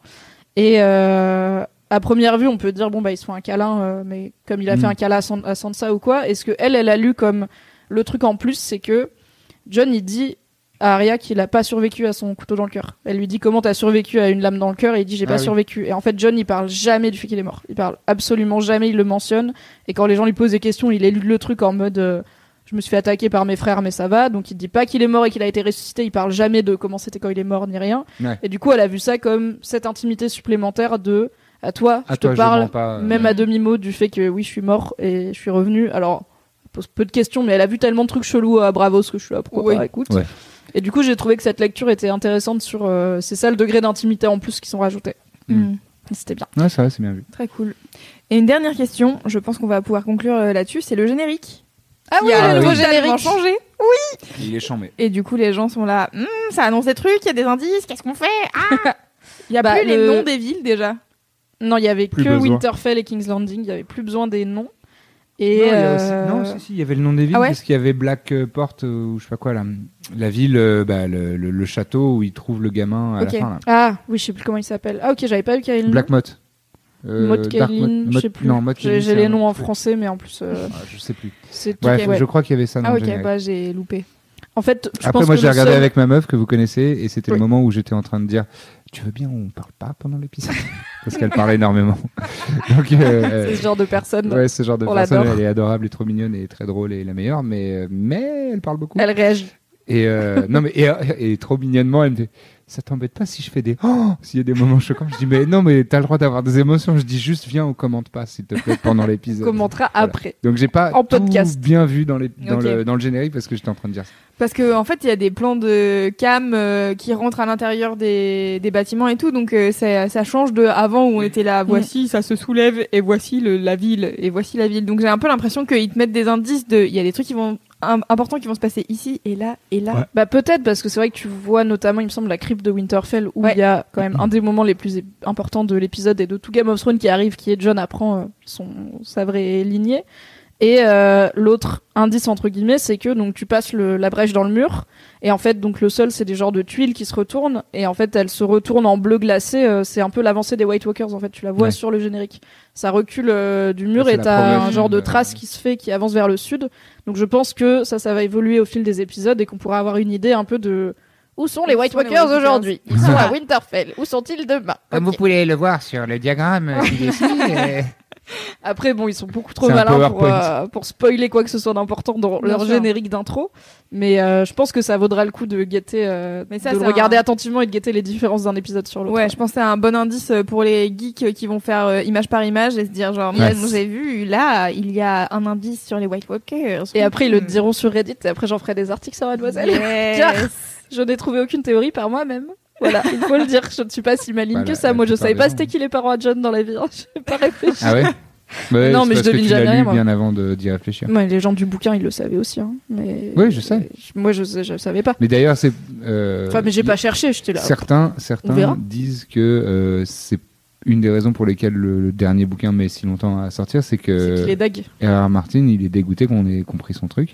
S2: Et euh, à première vue, on peut dire bon bah ils se font un câlin, euh, mais comme il a
S4: Mm.
S2: fait un câlin à, San- à Sansa ou quoi, est-ce que elle, elle a lu comme le truc en plus, c'est que John il dit à Arya qu'il a pas survécu à son couteau dans le cœur. Elle lui dit comment t'as survécu à une lame dans le cœur? Et il dit j'ai
S4: Ah
S2: pas
S4: oui.
S2: survécu. Et en fait John il parle jamais du fait qu'il est mort. Il parle absolument jamais, il le mentionne. Et quand les gens lui posent des questions, il élude le truc en mode euh, je me suis fait attaquer par mes frères, mais ça va. Donc il dit pas qu'il est mort et qu'il a été ressuscité. Il parle jamais de comment c'était quand il est mort ni rien.
S4: Ouais.
S2: Et du coup, elle a vu ça comme cette intimité supplémentaire de à toi,
S4: À
S2: je
S4: toi,
S2: te parle,
S4: pas, euh,
S2: même à demi mot du fait que oui, je suis mort et je suis revenu. Alors, elle pose peu de questions, mais elle a vu tellement de trucs chelous à Bravos que je suis là. Pourquoi
S5: Oui.
S2: pas Écoute.
S4: Ouais.
S2: Et du coup, j'ai trouvé que cette lecture était intéressante sur. euh, c'est ça le degré d'intimité en plus qui sont rajoutés.
S4: Mm.
S5: Mm.
S2: C'était bien.
S4: Ouais, ça va, c'est bien vu.
S5: Très cool. Et une dernière question, je pense qu'on va pouvoir conclure euh, là-dessus, c'est le générique.
S2: Ah
S5: Qui a
S4: le nouveau
S5: totalement
S2: générique.
S5: changé.
S4: Il est chambé.
S5: Et du coup, les gens sont là, Hum, ça annonce des trucs, il y a des indices, qu'est-ce qu'on fait? Ah Il y a
S2: Bah,
S5: plus les
S2: le-
S5: noms des villes déjà.
S2: Non, il y avait
S4: Plus
S2: que
S4: besoin.
S2: Winterfell et King's Landing. Il y avait plus besoin des noms. Et
S4: non,
S2: euh,
S4: aussi- non, si, si, il y avait le nom des villes,
S5: Ah ouais
S4: parce qu'il y avait Blackport, euh, ou je sais pas quoi, là. La ville, euh, bah, le, le- le château où il trouve le gamin à la fin, là.
S2: Ah oui, je sais plus comment il s'appelle. Ah ok, j'avais pas vu qu'il y avait le nom.
S4: Blackmot. Euh, Mot-
S2: je sais plus. J'ai les noms en français, mais en plus, euh,
S4: Ah, je sais plus.
S2: c'est
S4: Bref,
S2: ok, ouais.
S4: je crois qu'il y avait ça dans
S5: Ah ok, bah j'ai loupé.
S2: En fait, je
S4: Après,
S2: pense
S4: moi, j'ai regardé
S2: seul-
S4: avec ma meuf que vous connaissez, et c'était
S2: Oui.
S4: le moment où j'étais en train de dire Tu veux bien, on parle pas pendant l'épisode Parce qu'elle parle énormément. Donc, euh,
S2: C'est ce genre de personne.
S4: ouais, ce genre de
S2: On
S4: personne, elle est adorable et trop mignonne et très drôle et la meilleure, mais, euh, mais elle parle beaucoup.
S2: Elle réagit.
S4: Et euh, non mais et, et trop mignonnement, elle me dit ça t'embête pas si je fais des oh s'il y a des moments choquants. Je dis mais non mais t'as le droit d'avoir des émotions. Je dis juste viens on commente pas s'il te plaît pendant l'épisode.
S2: Commentera
S4: Voilà.
S2: après.
S4: Donc j'ai pas
S2: En
S4: tout
S2: podcast.
S4: bien vu dans, les, dans, le, dans le générique parce que j'étais en train de dire ça.
S5: Parce que en fait, il y a des plans de cam euh, qui rentrent à l'intérieur des, des bâtiments et tout, donc euh, ça, ça change de avant où on était là. Voici, ça se soulève et voici le, la ville et voici la ville. Donc j'ai un peu l'impression qu'ils te mettent des indices de. Il y a des trucs qui vont importants qui vont se passer ici et là et là.
S4: Ouais.
S2: Bah peut-être parce que c'est vrai que tu vois notamment, il me semble, la crypte de Winterfell où il
S5: Ouais.
S2: y a quand même un des moments les plus importants de l'épisode et de tout Game of Thrones qui arrive, qui est John apprend euh, son sa vraie lignée. Et euh, l'autre indice entre guillemets, c'est que donc tu passes le, la brèche dans le mur et en fait donc le sol c'est des genres de tuiles qui se retournent et en fait elles se retournent en bleu glacé. euh, c'est un peu l'avancée des White Walkers en fait. Tu la vois
S4: Ouais.
S2: sur le générique. Ça recule euh, du mur et t'as un genre de trace qui se fait qui avance vers le sud. Donc je pense que ça, ça va évoluer au fil des épisodes et qu'on pourra avoir une idée un peu de où sont les White
S5: sont
S2: Walkers aujourd'hui? Ils sont à Winterfell? Où sont-ils demain?
S4: Comme vous pouvez le voir sur le diagramme qui est ici.
S2: Après, bon, ils sont beaucoup trop malins pour, euh, pour spoiler quoi que ce soit d'important dans
S5: Bien
S2: leur
S5: sûr.
S2: générique d'intro. Mais euh, je pense que ça vaudra le coup de guetter, euh,
S5: Mais ça,
S2: de le regarder
S5: un-
S2: attentivement et de guetter les différences d'un épisode sur l'autre.
S5: Ouais, je pense que c'est un bon indice pour les geeks qui vont faire euh, image par image et se dire genre. Yes, j'ai vu, là, il y a un indice sur les White Walkers.
S2: Et après, ils le
S5: Hmm.
S2: diront sur Reddit et après, j'en ferai des articles sur Mademoiselle.
S5: Yes.
S2: Je n'ai trouvé aucune théorie par moi-même. Voilà, il faut le dire. Je ne suis pas si maligne
S4: Voilà,
S2: que ça. Moi, je
S4: plupart
S2: savais pas c'était qui les parents à John dans la vie. hein. Je n'ai pas réfléchi.
S4: Ah ouais. Ouais,
S2: Non, mais je
S4: que
S2: devine jamais rien,
S4: bien avant d'y réfléchir.
S2: Ouais, les gens du bouquin, ils le savaient aussi. Hein. Mais...
S4: Oui, je sais.
S2: Moi, je je savais pas.
S4: Mais d'ailleurs c'est. euh,
S2: Enfin, mais j'ai pas cherché. J'étais là.
S4: Certains, certains disent que euh, c'est une des raisons pour lesquelles le, le dernier bouquin met si longtemps à sortir, c'est
S2: C'est qu'il
S4: que
S2: est dague.
S4: R.R. Martin, il est dégoûté qu'on ait compris son truc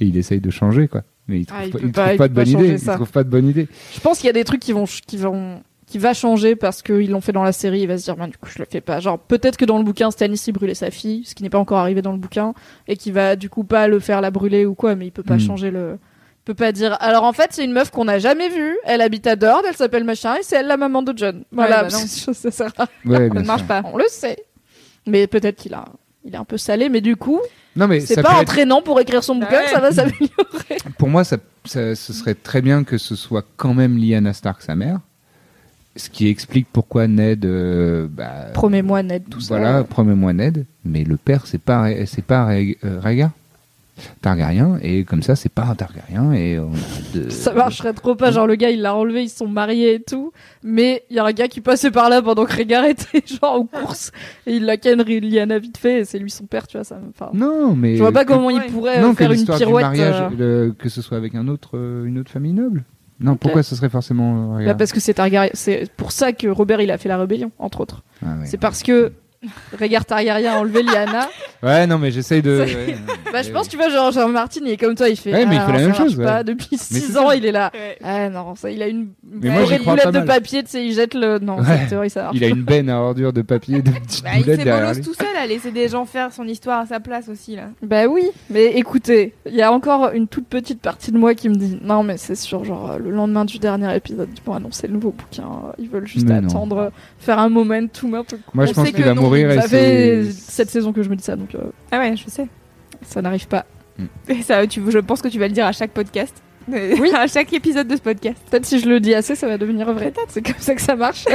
S4: et il essaye de changer quoi. Mais il trouve
S2: Ah, il
S4: pas, il
S2: pas-
S4: trouve
S2: il
S4: pas de bonne idée.
S2: ça.
S4: Il trouve pas de bonne idée.
S2: Je pense qu'il y a des trucs qui vont, qui vont, qui va changer parce qu'ils l'ont fait dans la série. Il va se dire, ben, du coup, je le fais pas. Genre, peut-être que dans le bouquin, Stannis il brûlait sa fille, ce qui n'est pas encore arrivé dans le bouquin, et qui va du coup pas le faire la brûler ou quoi, mais il peut pas
S4: Hmm.
S2: changer le. Il peut pas dire. Alors en fait, c'est une meuf qu'on n'a jamais vue. Elle habite à Dord, elle s'appelle machin, et c'est elle la maman de John. Voilà,
S5: bah non.
S2: ça sert à-
S4: Ouais,
S5: Ça ne marche pas.
S2: On le sait. Mais peut-être qu'il a. Il est un peu salé, mais du coup,
S4: Non mais
S2: c'est pas
S4: être-
S2: entraînant pour écrire son bouquin,
S5: ouais.
S2: ça va s'améliorer.
S4: Pour moi, ça, ça- ce serait très bien que ce soit quand même Lyanna Stark, sa mère. Ce qui explique pourquoi Ned. euh, bah,
S2: Promets-moi, Ned, tout ça.
S4: voilà, promets-moi Ned. Mais le père, c'est pas, c'est pas euh, Rhaegar. Targaryen. Et comme ça, c'est pas un Targaryen. Et on a de-
S2: Ça marcherait trop pas, genre le gars il l'a enlevé, ils sont mariés et tout, mais il y a un gars qui passait par là pendant que Rhaegar était genre en course, et il la ken Lyanna vite fait, et c'est lui son père, tu vois, ça. Enfin,
S4: Non, mais.
S2: je vois pas comment
S5: Ouais.
S2: il pourrait
S4: non,
S2: euh,
S4: que
S2: faire une
S4: du
S2: pirouette.
S4: mariage,
S2: euh,
S4: le- que ce soit avec un autre, euh, une autre famille noble. Non, pourquoi ce serait forcément euh,
S2: bah,
S4: Rhaegar
S2: parce que c'est Targaryen, c'est pour ça que Robert il a fait la rébellion, entre autres.
S4: Ah.
S2: C'est parce que Rhaegar Targaryen a enlevé Lyanna.
S4: Ouais, non, mais j'essaye de. Ouais,
S2: Bah, je pense, tu vois, genre, genre Martin, il est comme toi, il fait.
S4: Ouais, mais il
S2: ah,
S4: fait la même chose, ouais.
S2: Pas. Depuis
S4: c'est
S2: 6
S4: ça.
S2: ans, il est là.
S5: Ouais.
S2: Ah non, ça, il a une
S4: Mais moi,
S2: forêt de
S4: crois
S2: boulettes
S4: pas
S2: de
S4: mal.
S2: papier, tu sais, il jette le. Non,
S4: Ouais.
S2: cette théorie, ça marche
S4: Il a une benne à ordures de papier, de petites
S5: Bah, il
S4: boulettes
S5: s'est tout seul à laisser des gens faire son histoire à sa place aussi là.
S2: Bah oui, mais écoutez, il y a encore une toute petite partie de moi qui me dit non mais c'est sûr, genre euh, le lendemain du dernier épisode, ils vont annoncer le nouveau bouquin, euh, ils veulent juste
S4: Mais
S2: attendre, euh, faire un momentum un peu
S4: Moi, je pense qu'il
S5: que
S4: va
S5: non,
S4: mourir
S2: Ça fait cette saison que je me dis ça, donc euh,
S5: Ah ouais, je sais.
S2: ça n'arrive pas.
S5: Et ça, tu, je pense que tu vas le dire à chaque podcast. Oui. à chaque épisode de ce podcast.
S2: Peut-être si je le dis assez, ça va devenir vrai. C'est comme ça que ça marche.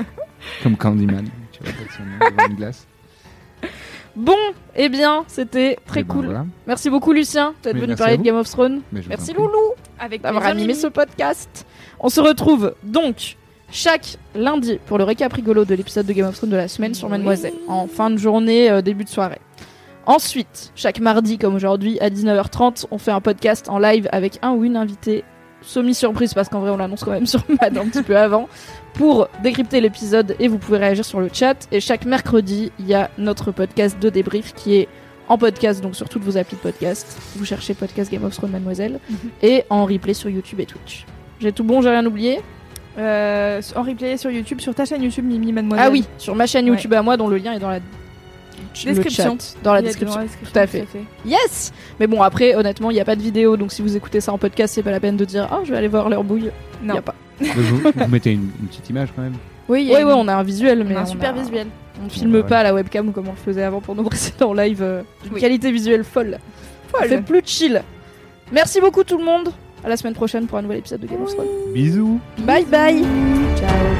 S4: Comme Candyman. Tu nom devant une glace.
S2: bon, eh bien, c'était très
S4: Et ben
S2: cool.
S4: voilà.
S2: Merci beaucoup, Lucien, d'être venu parler de. Game of Thrones. Merci. Loulou.
S5: Avec
S2: d'avoir animé ce podcast. On se retrouve donc chaque lundi pour le récap rigolo de l'épisode de Game of Thrones de la semaine sur Mademoiselle, en fin de journée, euh, début de soirée. Ensuite, chaque mardi comme aujourd'hui à 19h30, on fait un podcast en live avec un ou une invitée semi-surprise parce qu'en vrai on l'annonce quand même sur Mad un petit peu avant pour décrypter l'épisode et vous pouvez réagir sur le chat. Et chaque mercredi, il y a notre podcast de débrief qui est en podcast, donc sur toutes vos applis de podcast. Vous cherchez podcast Game of Thrones Mademoiselle et en replay sur YouTube et Twitch. J'ai tout bon, j'ai rien oublié?
S5: Euh, en replay sur YouTube, sur ta chaîne YouTube Mimi Mademoiselle.
S2: Ah oui, sur ma chaîne YouTube à moi, dont le lien est dans la
S5: Description.
S2: chat, dans la description.
S5: dans la description,
S2: Tout à fait. Yes Mais bon, après, honnêtement, il n'y a pas de vidéo, donc si vous écoutez ça en podcast, c'est pas la peine de dire Ah, je vais aller voir leur bouille. Il
S5: Non.
S2: y a pas.
S4: Vous, vous mettez une, une petite image quand même.
S5: Oui,
S2: oui,
S5: une-
S2: on a un visuel, mais
S5: on a un
S2: on
S5: super
S2: a-
S5: visuel.
S2: On filme
S4: Ouais.
S2: pas à la webcam comme on le faisait avant pour nos précédents lives euh,
S5: Oui.
S2: qualité visuelle folle. Ça fait plus chill. Merci beaucoup tout le monde. À la semaine prochaine pour un nouvel épisode de Game of Thrones.
S4: Bisous.
S2: Bye bye. Ciao.